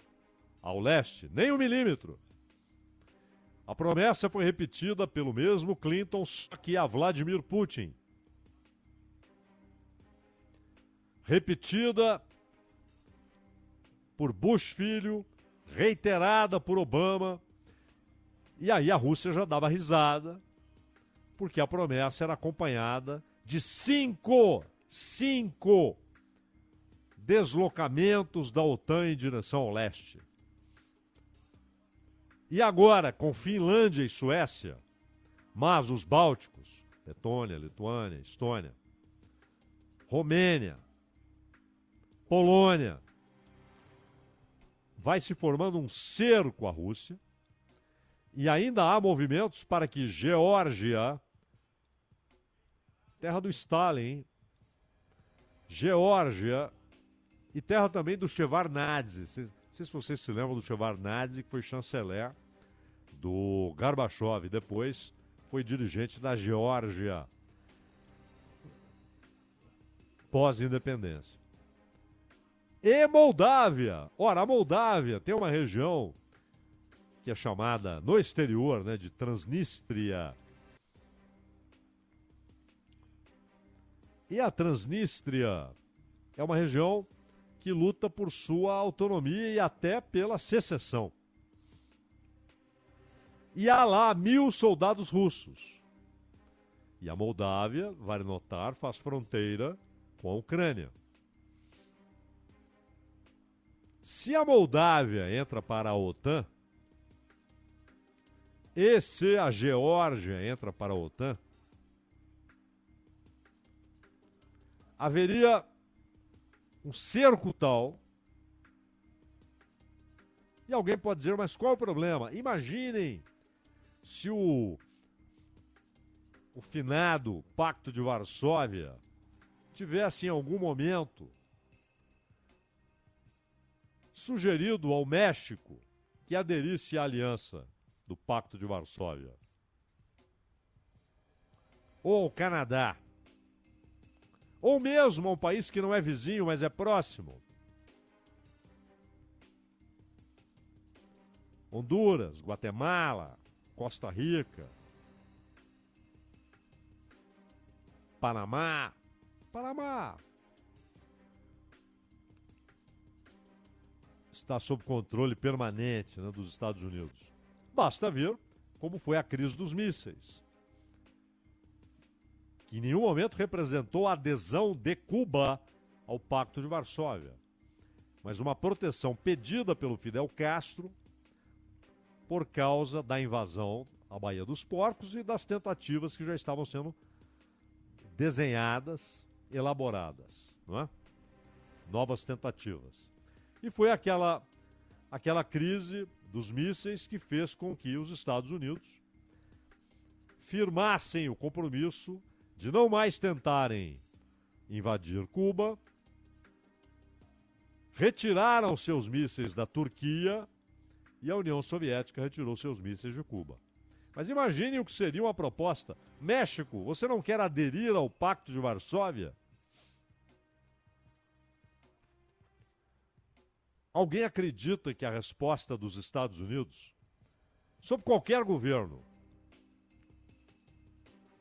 S3: ao leste, nem um milímetro. A promessa foi repetida pelo mesmo Clinton, só que a Vladimir Putin. Repetida por Bush filho, reiterada por Obama. E aí a Rússia já dava risada, porque a promessa era acompanhada de cinco, cinco deslocamentos da OTAN em direção ao leste. E agora, com Finlândia e Suécia, mas os Bálticos, Letônia, Lituânia, Estônia, Romênia, Polônia, vai se formando um cerco à Rússia, e ainda há movimentos para que Geórgia, terra do Stalin, hein? Geórgia e terra também do Shevardnadze. Não sei se vocês se lembram do Shevardnadze, que foi chanceler do Gorbachev, depois foi dirigente da Geórgia pós-independência. E Moldávia. Ora, a Moldávia tem uma região que é chamada no exterior, né, de Transnistria. E a Transnistria é uma região que luta por sua autonomia e até pela secessão. E há lá mil soldados russos. E a Moldávia, vale notar, faz fronteira com a Ucrânia. Se a Moldávia entra para a OTAN, e se a Geórgia entra para a OTAN, haveria um cerco tal. E alguém pode dizer, mas qual é o problema? Imaginem se o, o finado Pacto de Varsóvia tivesse em algum momento sugerido ao México que aderisse à aliança do Pacto de Varsóvia. Ou ao Canadá. Ou mesmo a um país que não é vizinho, mas é próximo. Honduras, Guatemala, Costa Rica, Panamá. Panamá. Está sob controle permanente né, dos Estados Unidos. Basta ver como foi a crise dos mísseis, que em nenhum momento representou a adesão de Cuba ao Pacto de Varsóvia, mas uma proteção pedida pelo Fidel Castro por causa da invasão à Baía dos Porcos e das tentativas que já estavam sendo desenhadas, elaboradas, não é? Novas tentativas. E foi aquela aquela crise dos mísseis que fez com que os Estados Unidos firmassem o compromisso de não mais tentarem invadir Cuba, retiraram seus mísseis da Turquia e a União Soviética retirou seus mísseis de Cuba. Mas imagine o que seria uma proposta. México, você não quer aderir ao Pacto de Varsóvia? Alguém acredita que a resposta dos Estados Unidos, sob qualquer governo,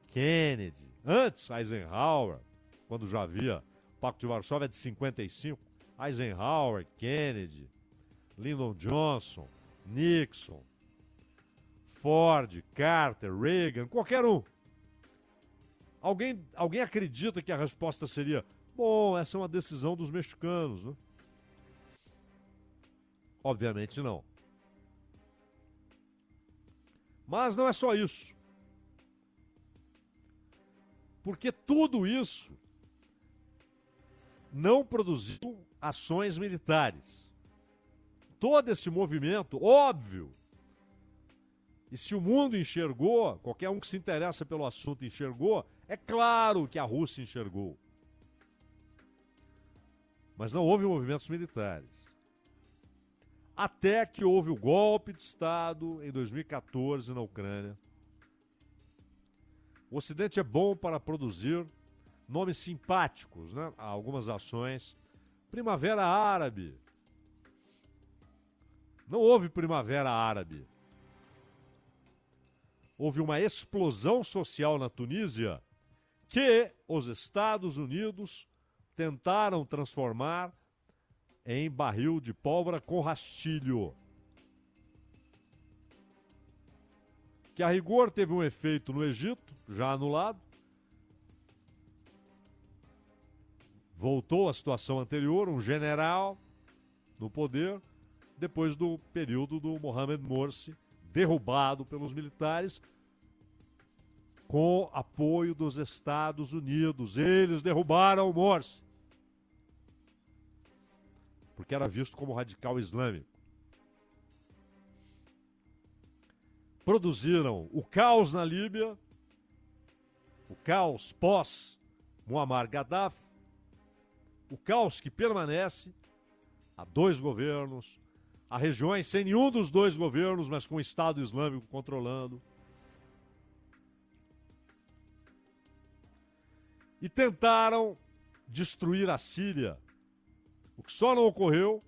S3: Kennedy, antes Eisenhower, quando já havia Pacto de Varsóvia de 55, Eisenhower, Kennedy, Lyndon Johnson, Nixon, Ford, Carter, Reagan, qualquer um. Alguém, alguém acredita que a resposta seria: bom, essa é uma decisão dos mexicanos, né? Obviamente não. Mas não é só isso. Porque tudo isso não produziu ações militares. Todo esse movimento, óbvio, e se o mundo enxergou, qualquer um que se interessa pelo assunto enxergou, é claro que a Rússia enxergou. Mas não houve movimentos militares. Até que houve o golpe de Estado em 2014 na Ucrânia. O Ocidente é bom para produzir nomes simpáticos né, a algumas ações. Primavera Árabe. Não houve Primavera Árabe houve uma explosão social na Tunísia que os Estados Unidos tentaram transformar em barril de pólvora com rastilho. Que a rigor teve um efeito no Egito, já anulado. Voltou à situação anterior, um general no poder, depois do período do Mohamed Morsi, derrubado pelos militares com apoio dos Estados Unidos. Eles derrubaram o Morsi. Porque era visto como radical islâmico. Produziram o caos na Líbia, o caos pós Muammar Gaddafi, o caos que permanece há dois governos, Há regiões sem nenhum dos dois governos, mas com o Estado Islâmico controlando. E tentaram destruir a Síria, o que só não ocorreu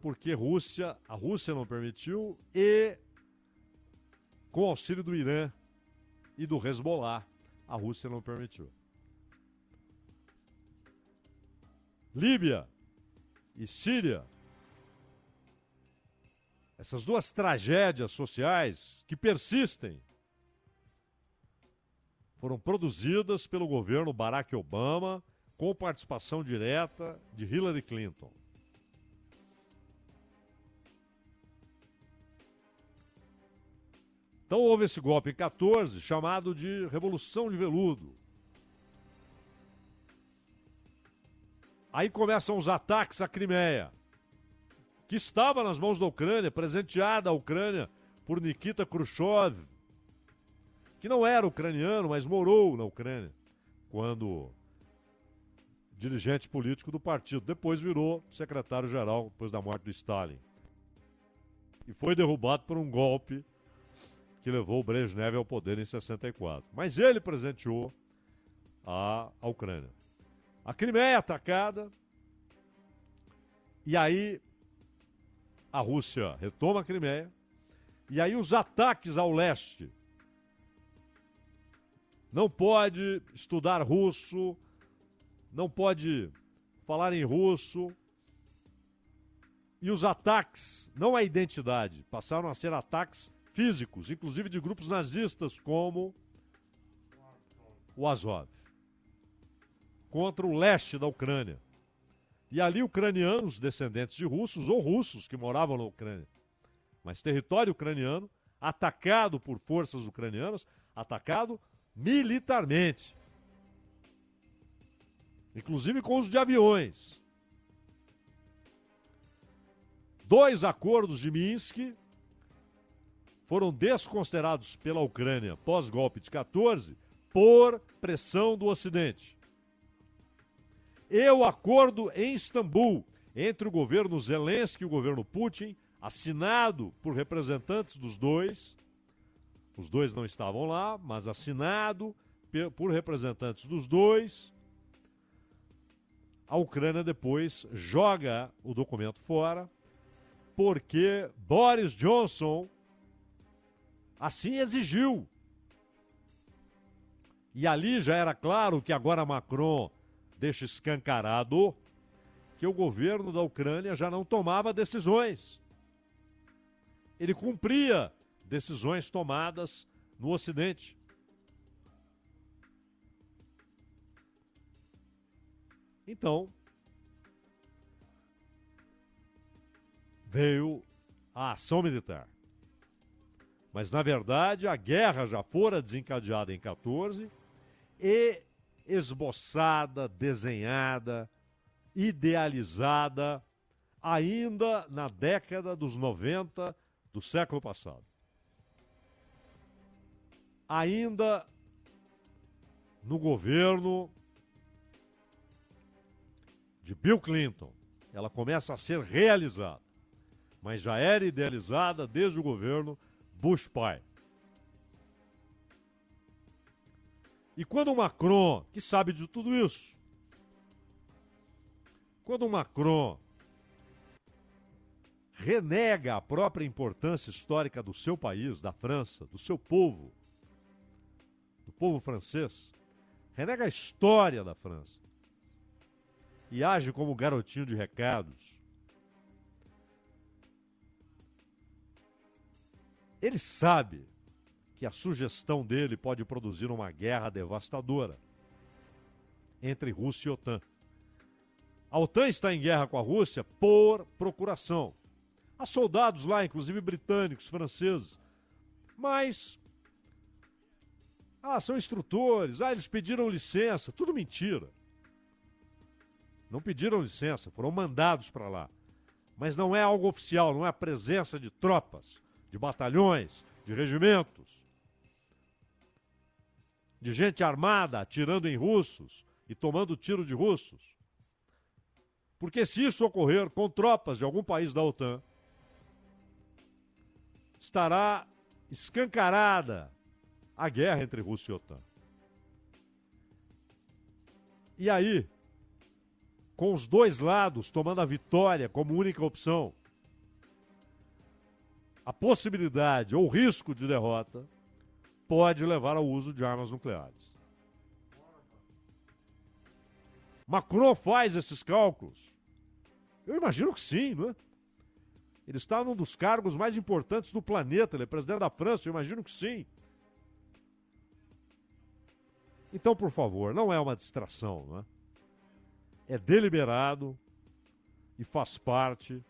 S3: porque Rússia, a Rússia não permitiu e com auxílio do Irã e do Hezbollah, a Rússia não permitiu. Líbia e Síria essas duas tragédias sociais que persistem foram produzidas pelo governo Barack Obama com participação direta de Hillary Clinton. Então houve esse golpe em 14, chamado de Revolução de Veludo. Aí começam os ataques à Crimeia que estava nas mãos da Ucrânia, presenteada à Ucrânia por Nikita Khrushchev, que não era ucraniano, mas morou na Ucrânia, quando dirigente político do partido. Depois virou secretário-geral, depois da morte do Stalin. E foi derrubado por um golpe que levou o Brezhnev ao poder em 64. Mas ele presenteou a, a Ucrânia. A Crimeia é atacada, e aí a Rússia retoma a Crimeia, e aí os ataques ao leste. Não pode estudar russo, não pode falar em russo. E os ataques, não a identidade, passaram a ser ataques físicos, inclusive de grupos nazistas como o Azov, contra o leste da Ucrânia. E ali ucranianos, descendentes de russos ou russos que moravam na Ucrânia, mas território ucraniano, atacado por forças ucranianas, atacado militarmente. Inclusive com uso de aviões. Dois acordos de Minsk foram desconsiderados pela Ucrânia pós-golpe de 14 por pressão do Ocidente. E o acordo em Istambul entre o governo Zelensky e o governo Putin, assinado por representantes dos dois, os dois não estavam lá, mas assinado por representantes dos dois, a Ucrânia depois joga o documento fora, porque Boris Johnson assim exigiu. E ali já era claro que agora Macron deixa escancarado que o governo da Ucrânia já não tomava decisões. Ele cumpria decisões tomadas no Ocidente. Então, veio a ação militar. Mas, na verdade, a guerra já fora desencadeada em 14 e esboçada, desenhada, idealizada ainda na década dos 90 do século passado. Ainda no governo de Bill Clinton, ela começa a ser realizada, mas já era idealizada desde o governo Bush pai. E quando o Macron, que sabe de tudo isso, quando o Macron renega a própria importância histórica do seu país, da França, do seu povo, do povo francês, renega a história da França e age como garotinho de recados, Ele sabe que a sugestão dele pode produzir uma guerra devastadora entre Rússia e OTAN. A OTAN está em guerra com a Rússia por procuração. Há soldados lá, inclusive britânicos, franceses. Mas. Ah, são instrutores. Ah, eles pediram licença. Tudo mentira. Não pediram licença, foram mandados para lá. Mas não é algo oficial, não é a presença de tropas de batalhões, de regimentos, de gente armada atirando em russos e tomando tiro de russos. Porque se isso ocorrer com tropas de algum país da OTAN, estará escancarada a guerra entre Rússia e OTAN. E aí, com os dois lados tomando a vitória como única opção, a possibilidade ou risco de derrota pode levar ao uso de armas nucleares. Macron faz esses cálculos? Eu imagino que sim, não é? Ele está num dos cargos mais importantes do planeta, ele é presidente da França, eu imagino que sim. Então, por favor, não é uma distração, não é? É deliberado e faz parte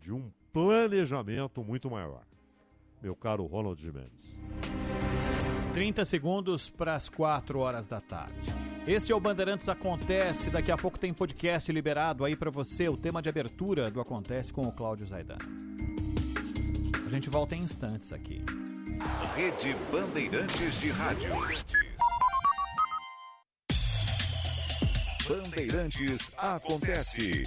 S3: de um planejamento muito maior. Meu caro Ronald Jimenez.
S2: 30 segundos para as 4 horas da tarde. Esse é o Bandeirantes Acontece. Daqui a pouco tem podcast liberado aí para você. O tema de abertura do Acontece com o Cláudio Zaidan. A gente volta em instantes aqui.
S1: Rede Bandeirantes de Rádio. Bandeirantes acontece.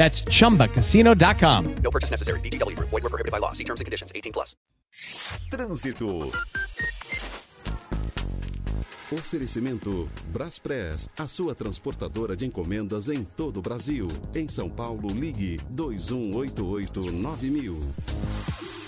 S11: That's chumbacasino.com.
S12: No purchase necessary. VGW Group. Void were prohibited by law. See terms and conditions. 18 plus.
S1: Trânsito.
S4: Oferecimento Braspress, a sua transportadora de encomendas em todo o Brasil. Em São Paulo, ligue 2188-9000.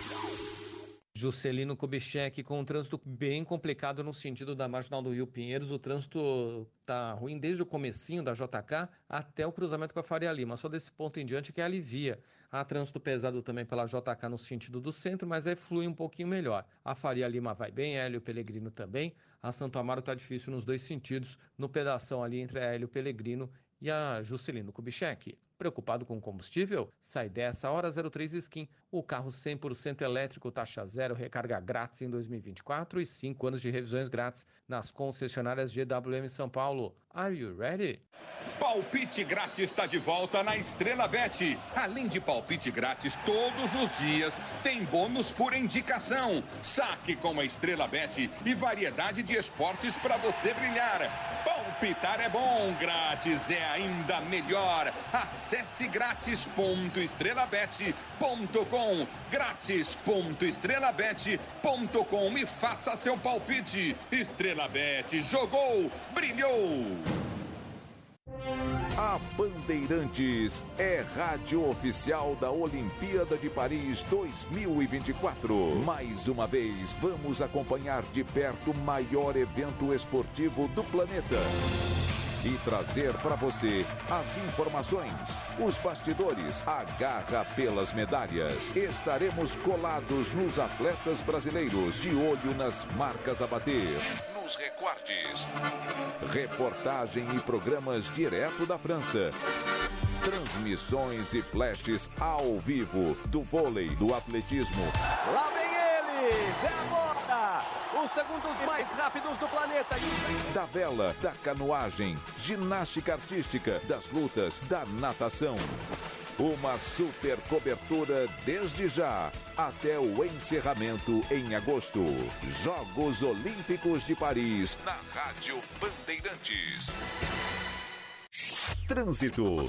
S5: Juscelino Kubitschek com um trânsito bem complicado no sentido da Marginal do Rio Pinheiros. O trânsito tá ruim desde o comecinho da JK até o cruzamento com a Faria Lima. Só desse ponto em diante que alivia. Há trânsito pesado também pela JK no sentido do centro, mas aí flui um pouquinho melhor. A Faria Lima vai bem, Hélio Pellegrino também. A Santo Amaro está difícil nos dois sentidos, no pedação ali entre a Hélio Pellegrino e a Juscelino Kubitschek. Preocupado com combustível? Sai dessa hora 03 Skin. O carro 100% elétrico, taxa zero, recarga grátis em 2024 e 5 anos de revisões grátis nas concessionárias GWM São Paulo. Are you ready?
S10: Palpite grátis está de volta na Estrela Bet. Além de palpite grátis todos os dias, tem bônus por indicação. Saque com a Estrela Bet e variedade de esportes para você brilhar. Palpitar é bom, grátis é ainda melhor. Acesse grátis.estrelabet.com grátis.estrelabet.com e faça seu palpite. Estrela Bet jogou, brilhou.
S1: A Bandeirantes é rádio oficial da Olimpíada de Paris 2024. Mais uma vez, vamos acompanhar de perto o maior evento esportivo do planeta. E trazer para você as informações, os bastidores, a garra pelas medalhas. Estaremos colados nos atletas brasileiros, de olho nas marcas a bater nos recortes. Reportagem e programas direto da França. Transmissões e flashes ao vivo do vôlei, do atletismo.
S13: Lá vem eles! É agora! Os segundos mais rápidos do planeta.
S1: Da vela, da canoagem, ginástica artística, das lutas, da natação. Uma super cobertura desde já até o encerramento em agosto. Jogos Olímpicos de Paris na Rádio Bandeirantes. Trânsito.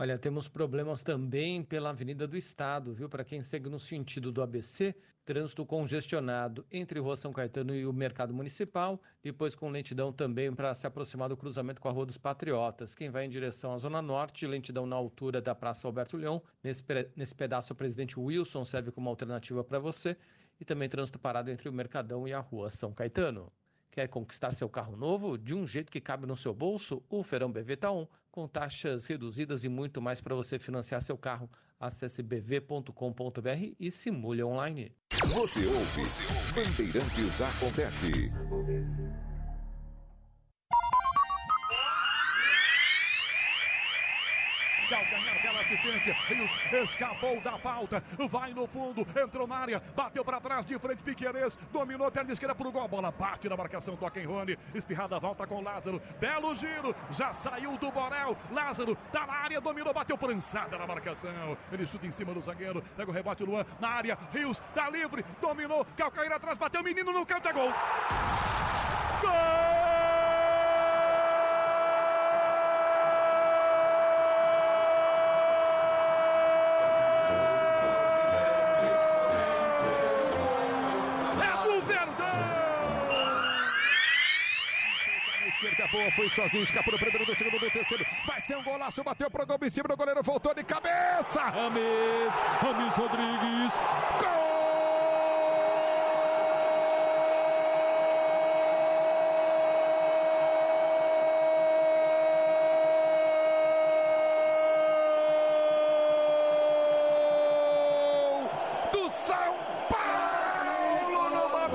S5: Olha, temos problemas também pela Avenida do Estado, viu? Para quem segue no sentido do ABC, trânsito congestionado entre Rua São Caetano e o Mercado Municipal, depois com lentidão também para se aproximar do cruzamento com a Rua dos Patriotas. Quem vai em direção à Zona Norte, lentidão na altura da Praça Alberto Leão. Nesse, nesse pedaço, o presidente Wilson serve como alternativa para você. E também trânsito parado entre o Mercadão e a Rua São Caetano. Quer conquistar seu carro novo de um jeito que cabe no seu bolso? O Ferão BV tá on, com taxas reduzidas e muito mais para você financiar seu carro. Acesse bv.com.br e simule online.
S1: Você ouve, Bandeirantes acontece.
S2: Calcanhar assistência. Rios escapou da falta. Vai no fundo. Entrou na área. Bateu para trás de frente. Piqueires. Dominou. Perna esquerda pro gol. A bola bate na marcação. Toca em Rony. Espirrada. Volta com Lázaro. Belo giro. Já saiu do Borel. Lázaro tá na área. Dominou. Bateu prançada na marcação. Ele chuta em cima do zagueiro. Pega o rebote. Luan na área. Rios tá livre. Dominou. Calcanhar atrás. Bateu. Menino no canto. É gol. Gol!
S10: Foi sozinho, escapou do primeiro, do segundo, do terceiro. Vai ser um golaço, bateu pro gol em cima do goleiro, voltou de cabeça. Rames, Rames Rodrigues. Gol! do São Paulo numa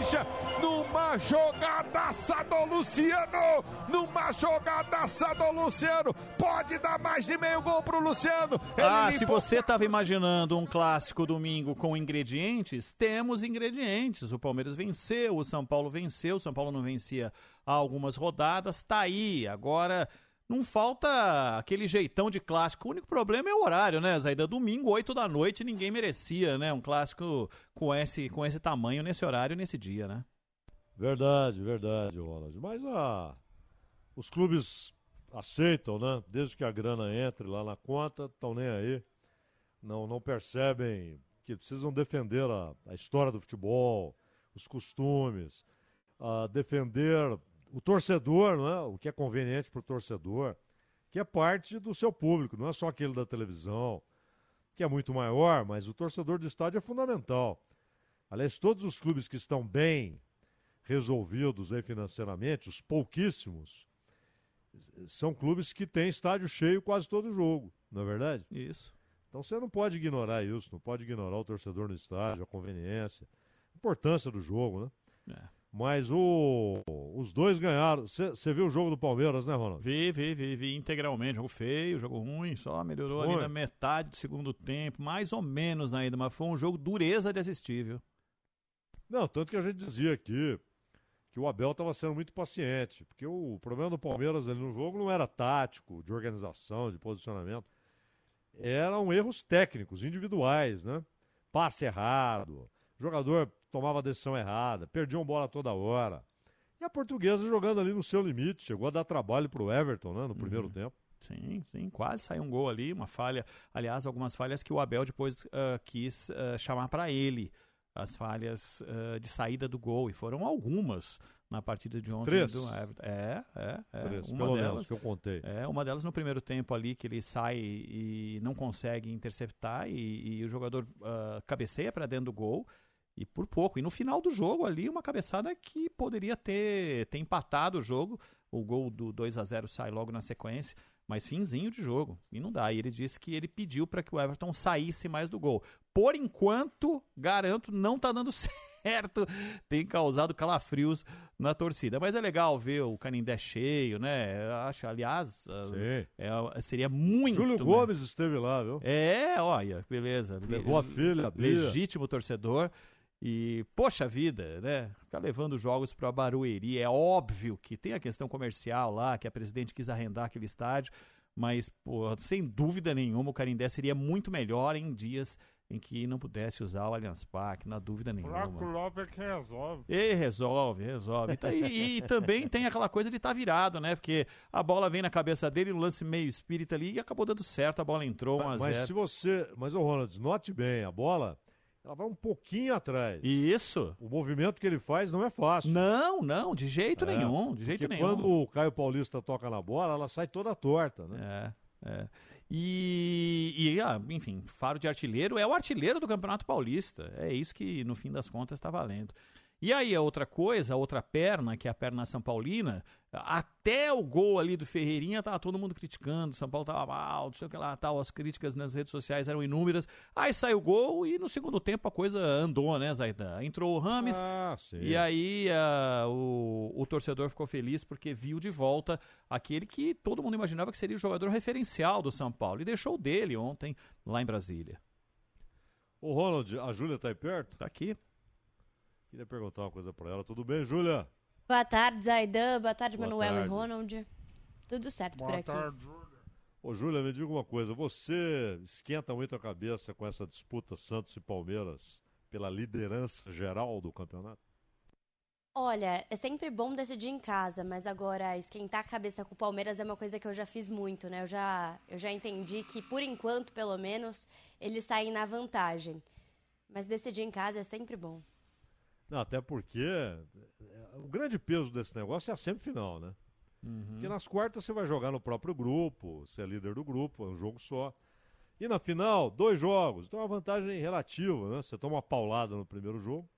S10: rixa, numa jogadaça do Luciano, numa jogadaça do Luciano, pode dar mais de meio gol pro Luciano. Ele
S2: Ah, se você estava imaginando um clássico domingo com ingredientes, temos ingredientes. O Palmeiras venceu, o São Paulo venceu, o São Paulo não vencia há algumas rodadas, tá aí. Agora não falta aquele jeitão de clássico. O único problema é o horário, né, Zaida? Domingo, 8 da noite, ninguém merecia, né? Um clássico com esse, com esse tamanho, nesse horário, nesse dia, né?
S3: Verdade, verdade, Ronald. Mas ah, os clubes aceitam, né? Desde que a grana entre lá na conta, estão nem aí. Não, não percebem que precisam defender a, a história do futebol, os costumes, ah, defender o torcedor, né? o que é conveniente para o torcedor, que é parte do seu público, não é só aquele da televisão, que é muito maior, mas o torcedor do estádio é fundamental. Aliás, todos os clubes que estão bem resolvidos aí financeiramente, os pouquíssimos, são clubes que têm estádio cheio quase todo jogo, não é verdade?
S2: Isso.
S3: Então você não pode ignorar isso, não pode ignorar o torcedor no estádio, a conveniência, a importância do jogo, né?
S2: É.
S3: Mas o, os dois ganharam. Você viu o jogo do Palmeiras, né, Ronaldo?
S2: Vi, vi, vi, vi integralmente. Jogo feio, jogo ruim, só melhorou
S3: Ruim.
S2: ali na metade do segundo tempo, mais ou menos ainda, mas foi um jogo dureza de assistir, viu?
S3: Não, tanto que a gente dizia aqui que o Abel estava sendo muito paciente, porque o problema do Palmeiras ali no jogo não era tático, de organização, de posicionamento, eram erros técnicos, individuais, né? Passe errado, jogador tomava a decisão errada, perdia uma bola toda hora. E a portuguesa jogando ali no seu limite, chegou a dar trabalho pro Everton, né, no primeiro
S2: Uhum.
S3: tempo.
S2: Sim, sim, quase saiu um gol ali, uma falha. Aliás, algumas falhas que o Abel depois ah, quis ah, chamar para ele. As falhas ah, de saída do gol, e foram algumas na partida de ontem
S3: Três.
S2: do Everton. É, é, é.
S3: Três,
S2: uma delas,
S3: que eu contei.
S2: É, uma delas no primeiro tempo ali, que ele sai e não consegue interceptar, e, e o jogador cabeceia para dentro do gol. E por pouco. E no final do jogo ali, uma cabeçada que poderia ter, ter empatado o jogo. O gol do 2 a 0 sai logo na sequência, mas finzinho de jogo. E não dá. E ele disse que ele pediu para que o Everton saísse mais do gol. Por enquanto, garanto, não tá dando (laughs) certo. Tem causado calafrios na torcida. Mas é legal ver o Canindé cheio, né? Eu acho, aliás,
S3: Sim.
S2: é, seria muito.
S3: Júlio
S2: né?
S3: Gomes esteve lá, viu?
S2: É, olha, beleza.
S3: Levou a filha.
S2: Legítimo torcedor. E, poxa vida, né? Ficar levando jogos para Barueri. É óbvio que tem a questão comercial lá, que a presidente quis arrendar aquele estádio. Mas, pô, sem dúvida nenhuma, o Carindé seria muito melhor em dias em que não pudesse usar o Allianz Parque, na dúvida nenhuma.
S14: Flaco Lopes é que resolve.
S2: E resolve, resolve. E tá- E, e também tem aquela coisa de estar virado, né? Porque a bola vem na cabeça dele, no lance meio espírita ali, e acabou dando certo, a bola entrou 1 a 0
S3: Mas se você. Mas, ô Ronald, note bem, a bola ela vai um pouquinho atrás.
S2: Isso.
S3: O movimento que ele faz não é fácil.
S2: Não, não, de jeito
S3: É,
S2: nenhum, de jeito nenhum.
S3: Quando o Caio Paulista toca na bola, ela sai toda torta, né?
S2: É, é. E, e, ah, enfim, Faro de artilheiro é o artilheiro do Campeonato Paulista. É isso que, no fim das contas, está valendo. E aí, a outra coisa, a outra perna, que é a perna São Paulina, até o gol ali do Ferreirinha, tava todo mundo criticando, São Paulo tava mal, não sei o que lá, tal, as críticas nas redes sociais eram inúmeras. Aí saiu o gol e no segundo tempo a coisa andou, né, Zaidan? Entrou o Rames,
S3: Ah,
S2: e aí ah, o, o torcedor ficou feliz porque viu de volta aquele que todo mundo imaginava que seria o jogador referencial do São Paulo. E deixou o dele ontem lá em Brasília.
S3: Ô, Ronald, a Júlia tá aí perto?
S2: Tá aqui.
S3: Queria perguntar uma coisa pra ela. Tudo bem, Júlia?
S15: Boa tarde, Zaidan. Boa tarde,
S3: Boa
S15: Manuel
S3: tarde.
S15: e Ronald. Tudo certo por aqui.
S3: Ô, Júlia, me diga uma coisa. Você esquenta muito a cabeça com essa disputa Santos e Palmeiras pela liderança geral do campeonato?
S15: Olha, é sempre bom decidir em casa, mas agora esquentar a cabeça com o Palmeiras é uma coisa que eu já fiz muito, né? Eu já, eu já entendi que, por enquanto, pelo menos, eles saem na vantagem. Mas decidir em casa é sempre bom.
S3: Não, até porque é, o grande peso desse negócio é a semifinal, né? Porque nas quartas você vai jogar no próprio grupo, você é líder do grupo, é um jogo só. E na final, dois jogos. Então é uma vantagem relativa, né? Você toma uma paulada no primeiro jogo,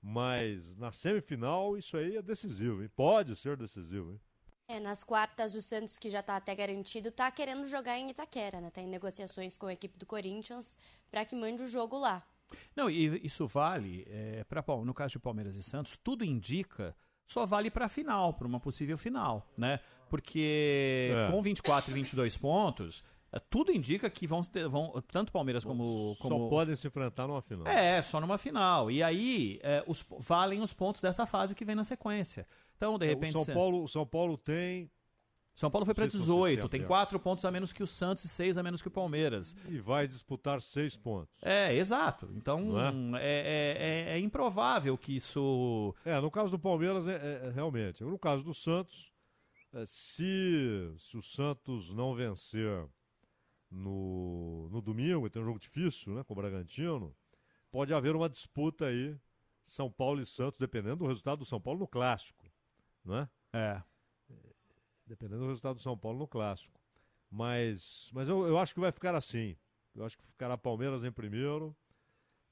S3: mas na semifinal isso aí é decisivo, hein? Pode ser decisivo, hein?
S15: É, nas quartas, o Santos, que já tá até garantido, tá querendo jogar em Itaquera, né? Tá em negociações com a equipe do Corinthians para que mande o jogo lá.
S2: Não, e isso vale, é, pra, Pal- no caso de Palmeiras e Santos, tudo indica, só vale para final, para uma possível final, né? Porque
S3: É.
S2: com 24 e 22 pontos, é, tudo indica que vão, ter- vão tanto Palmeiras como... como
S3: Só podem se enfrentar numa final.
S2: É, só numa final. E aí, é, os, valem os pontos dessa fase que vem na sequência. Então, de repente...
S3: É, o São Paulo, o São Paulo tem
S2: São Paulo foi para
S3: Não sei se vocês
S2: 18,
S3: têm
S2: tem
S3: aberto.
S2: 4 pontos a menos que o Santos e 6 a menos que o Palmeiras.
S3: e vai disputar seis pontos.
S2: É, exato. Então,
S3: Não
S2: é? É, é- é improvável que isso...
S3: É, no caso do Palmeiras, é, é- é realmente. No caso do Santos, é, se, se o Santos não vencer no, no domingo, e tem um jogo difícil né, com o Bragantino, pode haver uma disputa aí, São Paulo e Santos, dependendo do resultado do São Paulo no Clássico. Não é? Dependendo do resultado do São Paulo no Clássico. Mas, mas eu, eu acho que vai ficar assim. Eu acho que ficará Palmeiras em primeiro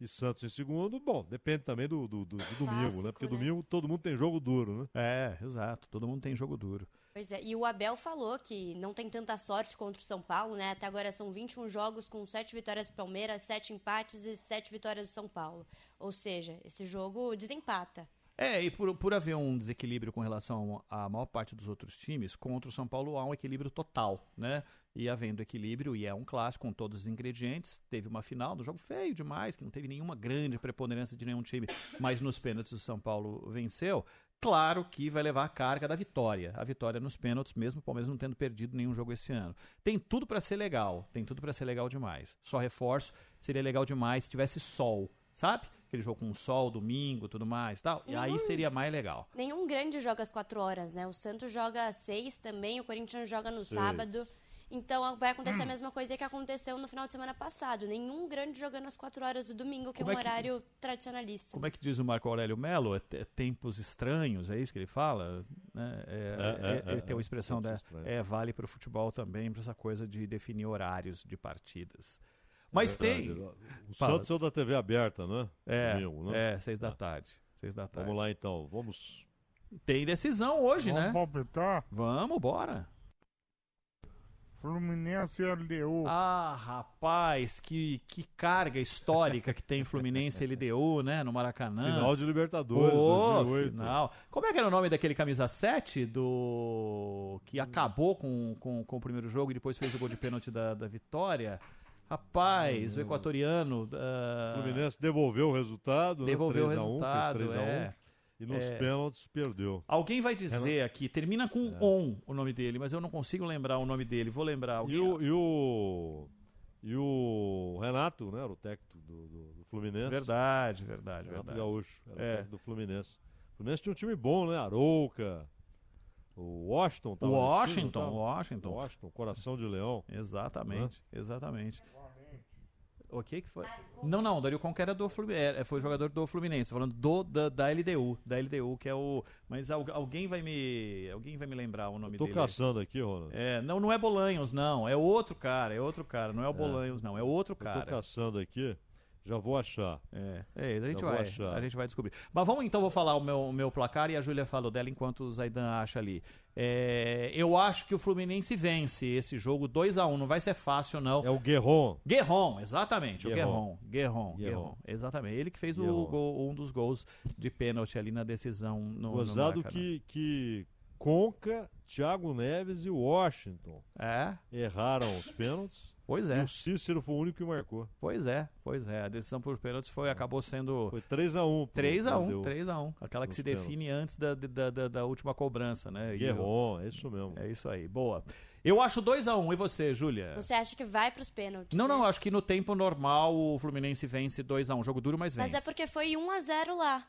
S3: e Santos em segundo. Bom, depende também do, do, do- do domingo, né? Porque
S15: né?
S3: domingo todo mundo tem jogo duro, né?
S2: É, exato. Todo mundo tem jogo duro.
S15: Pois é, e o Abel falou que não tem tanta sorte contra o São Paulo, né? Até agora são 21 jogos com 7 vitórias do Palmeiras, 7 empates e 7 vitórias do São Paulo. Ou seja, esse jogo desempata.
S2: É, e por, por haver um desequilíbrio com relação à maior parte dos outros times, contra o São Paulo há um equilíbrio total, né? E havendo equilíbrio, e é um clássico com todos os ingredientes, teve uma final do jogo feio demais, que não teve nenhuma grande preponderância de nenhum time, mas nos pênaltis o São Paulo venceu. Claro que vai levar a carga da vitória. A vitória nos pênaltis, mesmo o Palmeiras não tendo perdido nenhum jogo esse ano. Tem tudo para ser legal, tem tudo para ser legal demais. Só reforço, seria legal demais se tivesse sol, sabe? Aquele jogo com sol, domingo, tudo mais, tal. E aí
S15: Nenhum
S2: seria mais legal.
S15: Nenhum grande joga às 4 horas, né? O Santos joga às 6 também, o Corinthians joga no
S2: Seis.
S15: sábado. Então vai acontecer a mesma coisa que aconteceu no final de semana passado. Nenhum grande jogando às 4 horas do domingo, que
S2: Como
S15: é um
S2: é que-
S15: horário tradicionalíssimo.
S2: Como é que diz o Marco Aurélio Melo? É, te- tempos estranhos, é isso que ele fala? Né? É,
S3: É,
S2: é-
S3: é,
S2: ele
S3: é,
S2: tem uma
S3: é,
S2: expressão da, é, vale para o futebol também, para essa coisa de definir horários de partidas. Mas
S3: É
S2: tem.
S3: O
S2: Fala.
S3: Santos é o da TV aberta, né?
S2: É,
S3: Domingo, né?
S2: é, seis da tarde. Seis da tarde.
S3: Vamos lá então, vamos.
S2: Tem decisão hoje,
S14: Vamos
S2: né?
S14: palpitar?
S2: Vamos, bora.
S14: Fluminense e LDU.
S2: Ah, rapaz, que, que carga histórica que tem Fluminense e LDU, né? No Maracanã.
S3: Final de Libertadores,
S2: Ô,
S3: 2008.
S2: final. Como é que era o nome daquele camisa 7 do. que acabou com, com, com o primeiro jogo e depois fez o gol de pênalti da, da vitória? Rapaz, o equatoriano. ah,
S3: Fluminense devolveu o resultado. né?
S2: Devolveu o
S3: 3 a 1, fez
S2: resultado,
S3: 3 a 1,
S2: é.
S3: E nos
S2: É.
S3: pênaltis perdeu.
S2: Alguém vai dizer aqui, termina com
S3: É.
S2: on o nome dele, mas eu não consigo lembrar o nome dele. Vou lembrar. Alguém...
S3: E o, e o. e o Renato, né? Era o técnico do, do- do Fluminense.
S2: Verdade, verdade,
S3: Renato
S2: verdade.
S3: Gaúcho. Era
S2: É.
S3: o técnico do Fluminense. O Fluminense tinha um time bom, né? Arouca. O Washington time, não
S2: Washington,
S3: tava?
S2: Washington.
S3: Washington, coração de leão.
S2: Exatamente, exatamente. O que que foi? Não, não, o Dario Conca era do Fluminense, foi jogador do Fluminense, falando do, da, da LDU, da LDU, que é o... Mas al- alguém vai me alguém vai me lembrar o nome
S3: Tô
S2: dele.
S3: caçando aqui, Ronald.
S2: É, não, não é Bolanhos, não, é outro cara, é outro cara, não é o Bolanhos, não, é outro
S3: Eu tô
S2: cara.
S3: caçando aqui, já vou achar.
S2: É, é, a gente
S3: Já
S2: vai,
S3: achar.
S2: a gente vai descobrir. Mas vamos então, vou falar o meu, o meu placar e a Júlia falou dela enquanto o Zaidan acha ali. É, eu acho que o Fluminense vence esse jogo 2 a 1 não vai ser fácil não.
S3: É o Guerron.
S2: Guerron, exatamente,
S3: Guerron.
S2: o Guerron, Guerron,
S3: Guerron.
S2: Exatamente. Ele que fez o gol- um dos gols de pênalti ali na decisão no, no
S3: Gozado
S2: Maracanã.
S3: que, que Conca, Thiago Neves e Washington
S2: É?
S3: erraram os pênaltis.
S2: Pois
S3: E
S2: é.
S3: o Cícero foi o único que marcou.
S2: Pois é, pois é. A decisão por pênaltis foi, acabou sendo.
S3: Foi 3x1.
S2: 3x1, 3x1. Aquela que se define antes da, da, da, da última cobrança, né? E
S3: Guerron, é isso mesmo.
S2: É isso aí, boa. Eu acho 2x1, e você, Júlia?
S15: Você acha que vai pros pênaltis?
S2: Não,
S15: né?
S2: não, acho que no tempo normal o Fluminense vence 2x1. Jogo duro, mas vence.
S15: Mas é porque foi 1 a 0 lá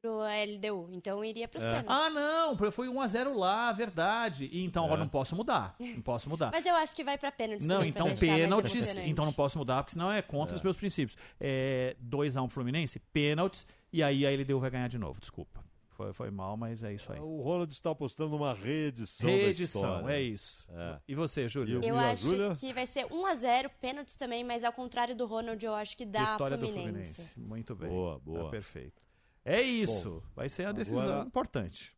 S15: pro LDU, então iria pros pênaltis.
S2: Ah, não, foi 1x0 lá, verdade. E então
S3: É.
S2: ó, não posso mudar. Não posso mudar. (laughs)
S15: Mas eu acho que vai pra pênaltis
S2: Não,
S15: também,
S2: então pênaltis.
S15: emocionante.
S2: Então não posso mudar, porque senão é contra
S3: É.
S2: os meus princípios. É 2x1 Fluminense, pênaltis, e aí a LDU vai ganhar de novo, desculpa. foi, foi mal, mas é isso aí.
S3: O Ronald está apostando numa reedição.
S2: Reedição,
S3: da história.
S2: é isso.
S3: É.
S2: E você, Júlia?
S15: Eu acho que vai ser 1x0, pênaltis também, mas ao contrário do Ronald, eu acho que dá
S2: Vitória do
S15: Fluminense.
S2: Fluminense. Muito bem.
S3: Boa, boa.
S2: Tá perfeito. É isso.
S3: Bom,
S2: vai ser uma decisão
S3: agora-
S2: importante.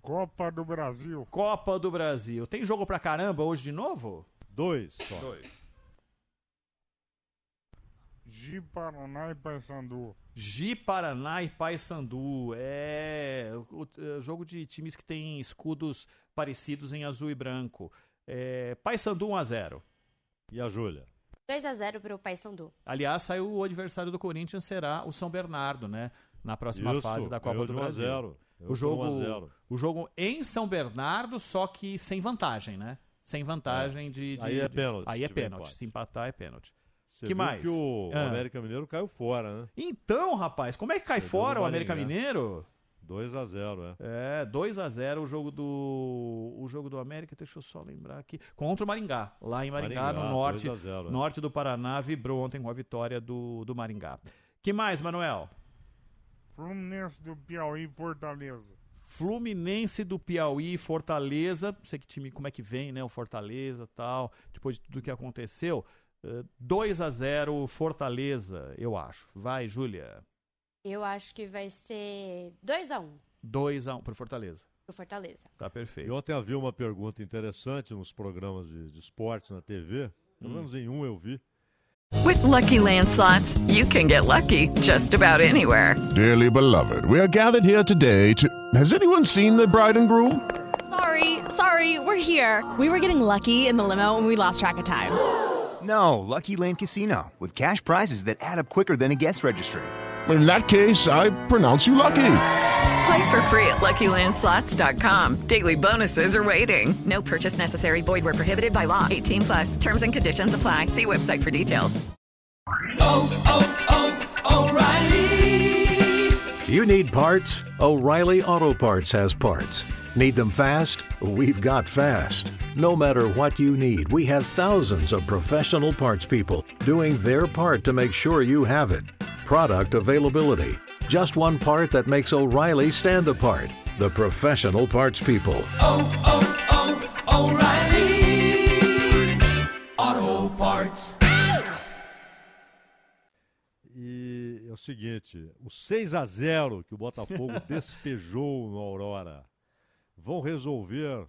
S14: Copa do Brasil.
S2: Copa do Brasil. Tem jogo pra caramba hoje de novo?
S3: Dois só.
S2: Dois.
S14: Gi Paraná e Paysandu.
S2: Gi Paraná e Paysandu. É o, o- jogo de times que tem escudos parecidos em azul e branco. É, Paysandu 1x0.
S3: E a Júlia?
S15: 2x0 pro Paysandu.
S2: Aliás, saiu o adversário do Corinthians será o São Bernardo, né? Na próxima
S3: Isso,
S2: fase da Copa do
S3: de 1 a
S2: Brasil.
S3: 0. Ganhou
S2: O jogo,
S3: 1 a 0.
S2: o jogo em São Bernardo, só que sem vantagem, né? Sem vantagem
S3: É.
S2: de, de-
S3: Aí é pênalti,
S2: Aí é pênalti.
S3: empate.
S2: Se empatar é pênalti.
S3: Você
S2: que
S3: viu
S2: mais?
S3: que o
S2: Ah.
S3: América Mineiro caiu fora, né?
S2: Então, rapaz, como é que cai
S3: Perdeu
S2: fora o América
S3: Maringá.
S2: Mineiro?
S3: 2 a 0 é.
S2: É, 2 a 0 o jogo do o jogo do América, deixa eu só lembrar aqui, contra o Maringá, lá em Maringá,
S3: Maringá,
S2: no norte,
S3: 2 a 0, é.
S2: norte do Paraná, vibrou ontem com a vitória do, do Maringá. Que mais, Manuel?
S14: Fluminense do Piauí e Fortaleza.
S2: Fluminense do Piauí, Fortaleza, não sei que time, como é que vem, né, o Fortaleza, tal, depois de tudo que aconteceu, eh, 2 a 0 Fortaleza, eu acho. Vai, Júlia.
S15: Eu acho que vai ser 2x1
S2: 2 a 1 pro Fortaleza.
S15: pro Fortaleza.
S2: Tá
S3: E
S2: perfeito.
S3: ontem havia uma pergunta interessante nos programas de, de esportes na TV. Pelo
S2: Hum.
S3: menos em um eu vi.
S16: With Lucky Land slots, you can get lucky just about anywhere.
S17: Dearly beloved, we are gathered here today to. Has anyone seen the bride and groom?
S18: Sorry, sorry, we're here. We were getting lucky in the limo and we lost track of time.
S19: No, Lucky Land Casino, with cash prizes that add up quicker than a guest registry.
S17: In that case, I pronounce you lucky.
S16: Play for free at LuckyLandSlots.com. Daily bonuses are waiting. No purchase necessary. Void where prohibited by law. 18 plus. Terms and conditions apply. See website for details. Oh, oh, oh, O'Reilly.
S20: You need parts? O'Reilly Auto Parts has parts. Need them fast? We've got fast. No matter what you need, we have thousands of professional parts people doing their part to make sure you have it. Product availability. Just one part that makes O'Reilly stand apart. The professional parts people.
S13: Auto Parts.
S3: E é o seguinte, o 6 a 0 que o Botafogo (laughs) despejou no Aurora, vão resolver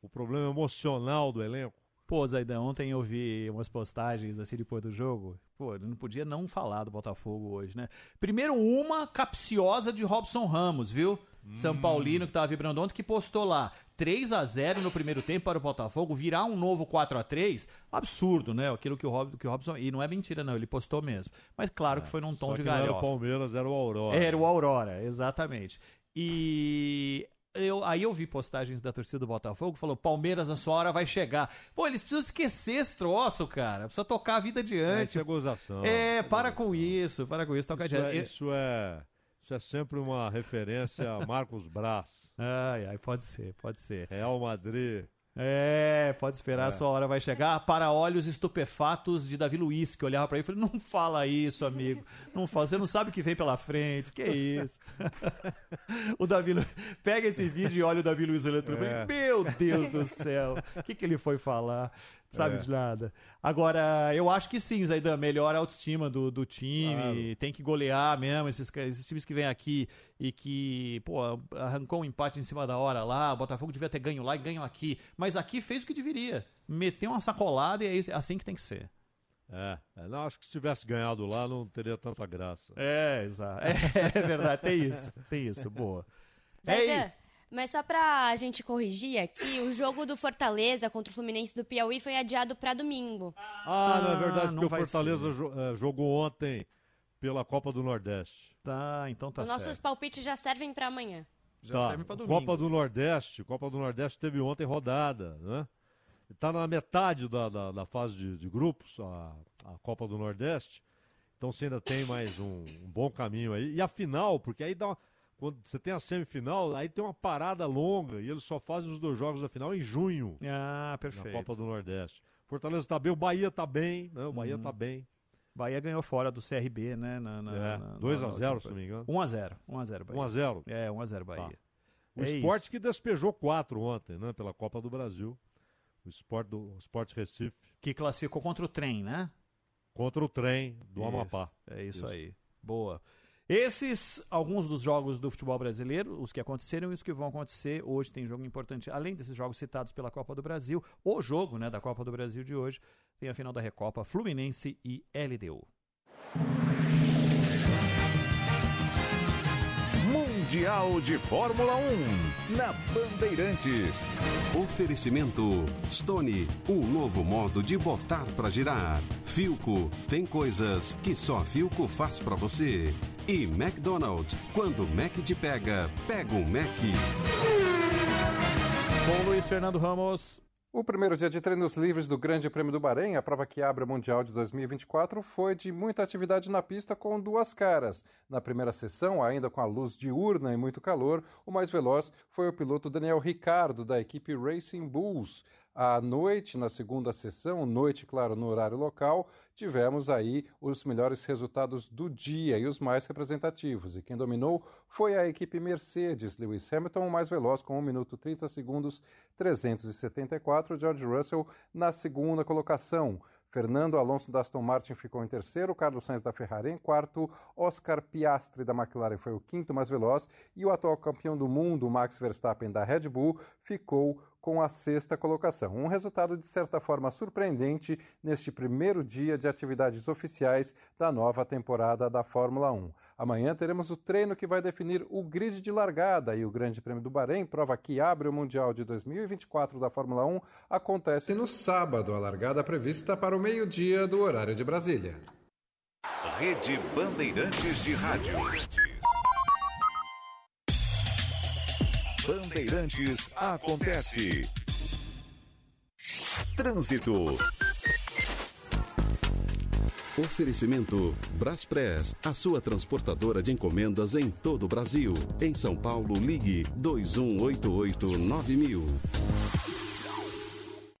S3: o problema emocional do elenco?
S2: Pô, Zaidan, ontem eu vi umas postagens assim depois do jogo. Pô, eu não podia não falar do Botafogo hoje, né? Primeiro uma capciosa de Robson Ramos, viu? São Paulino que tava vibrando ontem, que postou lá 3 a 0 no primeiro tempo para o Botafogo, virar um novo 4 a 3 Absurdo, né? Aquilo que o, Rob, que o Robson... E não é mentira não, ele postou mesmo. Mas claro que foi num tom de
S3: não era o. Palmeiras, era o Aurora.
S2: Era o Aurora, exatamente. E eu, aí eu vi postagens da torcida do Botafogo, falou, Palmeiras, a sua hora vai chegar. Pô, eles precisam esquecer esse troço, cara. Precisa tocar a vida
S3: É,
S2: adiante.
S3: isso é gozação.
S2: É, para com isso, para com isso, toca
S3: Isso
S2: adiante.
S3: é, isso, é, isso é sempre uma referência a Marcos Braz.
S2: Ai, ai, pode ser, pode ser.
S3: Real Madrid.
S2: É, pode esperar,
S3: É.
S2: sua hora vai chegar. Para olhos estupefatos de Davi Luiz, que olhava pra ele e falou: Não fala isso, amigo. Não fala, você não sabe o que vem pela frente. Que isso? (laughs) o Davi Lu... Pega esse vídeo e olha o Davi Luiz olhando pra ele.
S3: É.
S2: Meu Deus do céu, o que, que ele foi falar? Sabe
S3: É.
S2: de nada. Agora, eu acho que sim, Zaidan, melhora a autoestima do, do time,
S3: Claro.
S2: tem que golear mesmo, esses, esses times que vêm aqui e que, pô, arrancou um empate em cima da hora lá, o Botafogo devia ter ganho lá e ganhou aqui, mas aqui fez o que deveria, meteu uma sacolada e é é assim que tem que ser.
S3: É, é, não, acho que se tivesse ganhado lá não teria tanta graça.
S2: É, exato. (laughs) É, é verdade, tem isso, tem isso, boa.
S15: Zaidan, mas só pra gente corrigir aqui, o jogo do Fortaleza contra o Fluminense do Piauí foi adiado pra domingo.
S3: Ah, não é verdade,
S2: não
S3: porque o Fortaleza jo- eh, jogou ontem pela Copa do Nordeste.
S2: Tá, então tá
S15: Os nossos palpites já servem pra amanhã.
S2: Já
S3: Tá,
S2: serve pra domingo.
S3: Copa do Nordeste, Copa do Nordeste teve ontem rodada, né? Está na metade da, da, da fase de, de grupos, a, a Copa do Nordeste. Então você ainda tem mais um, um bom caminho aí. E a final, porque aí dá uma, quando você tem a semifinal, aí tem uma parada longa e eles só fazem os dois jogos da final em junho.
S2: Ah,
S3: Na
S2: perfeito.
S3: Copa do Nordeste. Fortaleza está bem, o Bahia está bem, né? O Bahia está bem.
S2: Bahia ganhou fora do CRB, né? Na, na,
S3: É,
S2: na-
S3: 2
S2: na-
S3: a
S2: na-
S3: 0, se não me engano.
S2: 1x0. 1x0 Bahia.
S3: 1 a 0.
S2: É, 1x0 Bahia.
S3: O
S2: É
S3: esporte
S2: isso.
S3: que despejou quatro ontem, né? Pela Copa do Brasil. O esporte do o Sport Recife.
S2: Que classificou contra o trem, né?
S3: Contra o trem do
S2: Isso,
S3: Amapá.
S2: É isso, aí. Boa. Esses, alguns dos jogos do futebol brasileiro, os que aconteceram e os que vão acontecer. Hoje tem jogo importante. Além desses jogos citados pela Copa do Brasil, o jogo né, da Copa do Brasil de hoje tem a final da Recopa Fluminense e LDU.
S1: Mundial de Fórmula 1 na Bandeirantes.
S4: Oferecimento Stone, um novo modo de botar pra girar. Filco, tem coisas que só a Filco faz pra você. E McDonald's, quando o Mac te pega, pega um Mac.
S2: Com Luiz Fernando Ramos.
S21: O primeiro dia de treinos livres do Grande Prêmio do Bahrein, a prova que abre o Mundial de 2024, foi de muita atividade na pista com duas caras. Na primeira sessão, ainda com a luz diurna e muito calor, o mais veloz foi o piloto Daniel Ricardo, da equipe Racing Bulls. À noite, na segunda sessão, noite, claro, no horário local, tivemos aí os melhores resultados do dia e os mais representativos. E quem dominou foi a equipe Mercedes. Lewis Hamilton, o mais veloz, com 1 minuto 30 segundos 374. George Russell na segunda colocação. Fernando Alonso da Aston Martin ficou em terceiro, Carlos Sainz da Ferrari em quarto, Oscar Piastri da McLaren foi o quinto mais veloz e o atual campeão do mundo, Max Verstappen da Red Bull, ficou com a sexta colocação. Um resultado de certa forma surpreendente neste primeiro dia de atividades oficiais da nova temporada da Fórmula 1. Amanhã teremos o treino que vai definir o grid de largada e o Grande Prêmio do Bahrein, prova que abre o Mundial de 2024 da Fórmula 1, acontece no sábado, a largada prevista para o meio-dia do horário de Brasília.
S1: Rede Bandeirantes de Rádio. Bandeirantes acontece. Trânsito.
S4: Oferecimento Braspress, a sua transportadora de encomendas em todo o Brasil. Em São Paulo, ligue 2188-9000.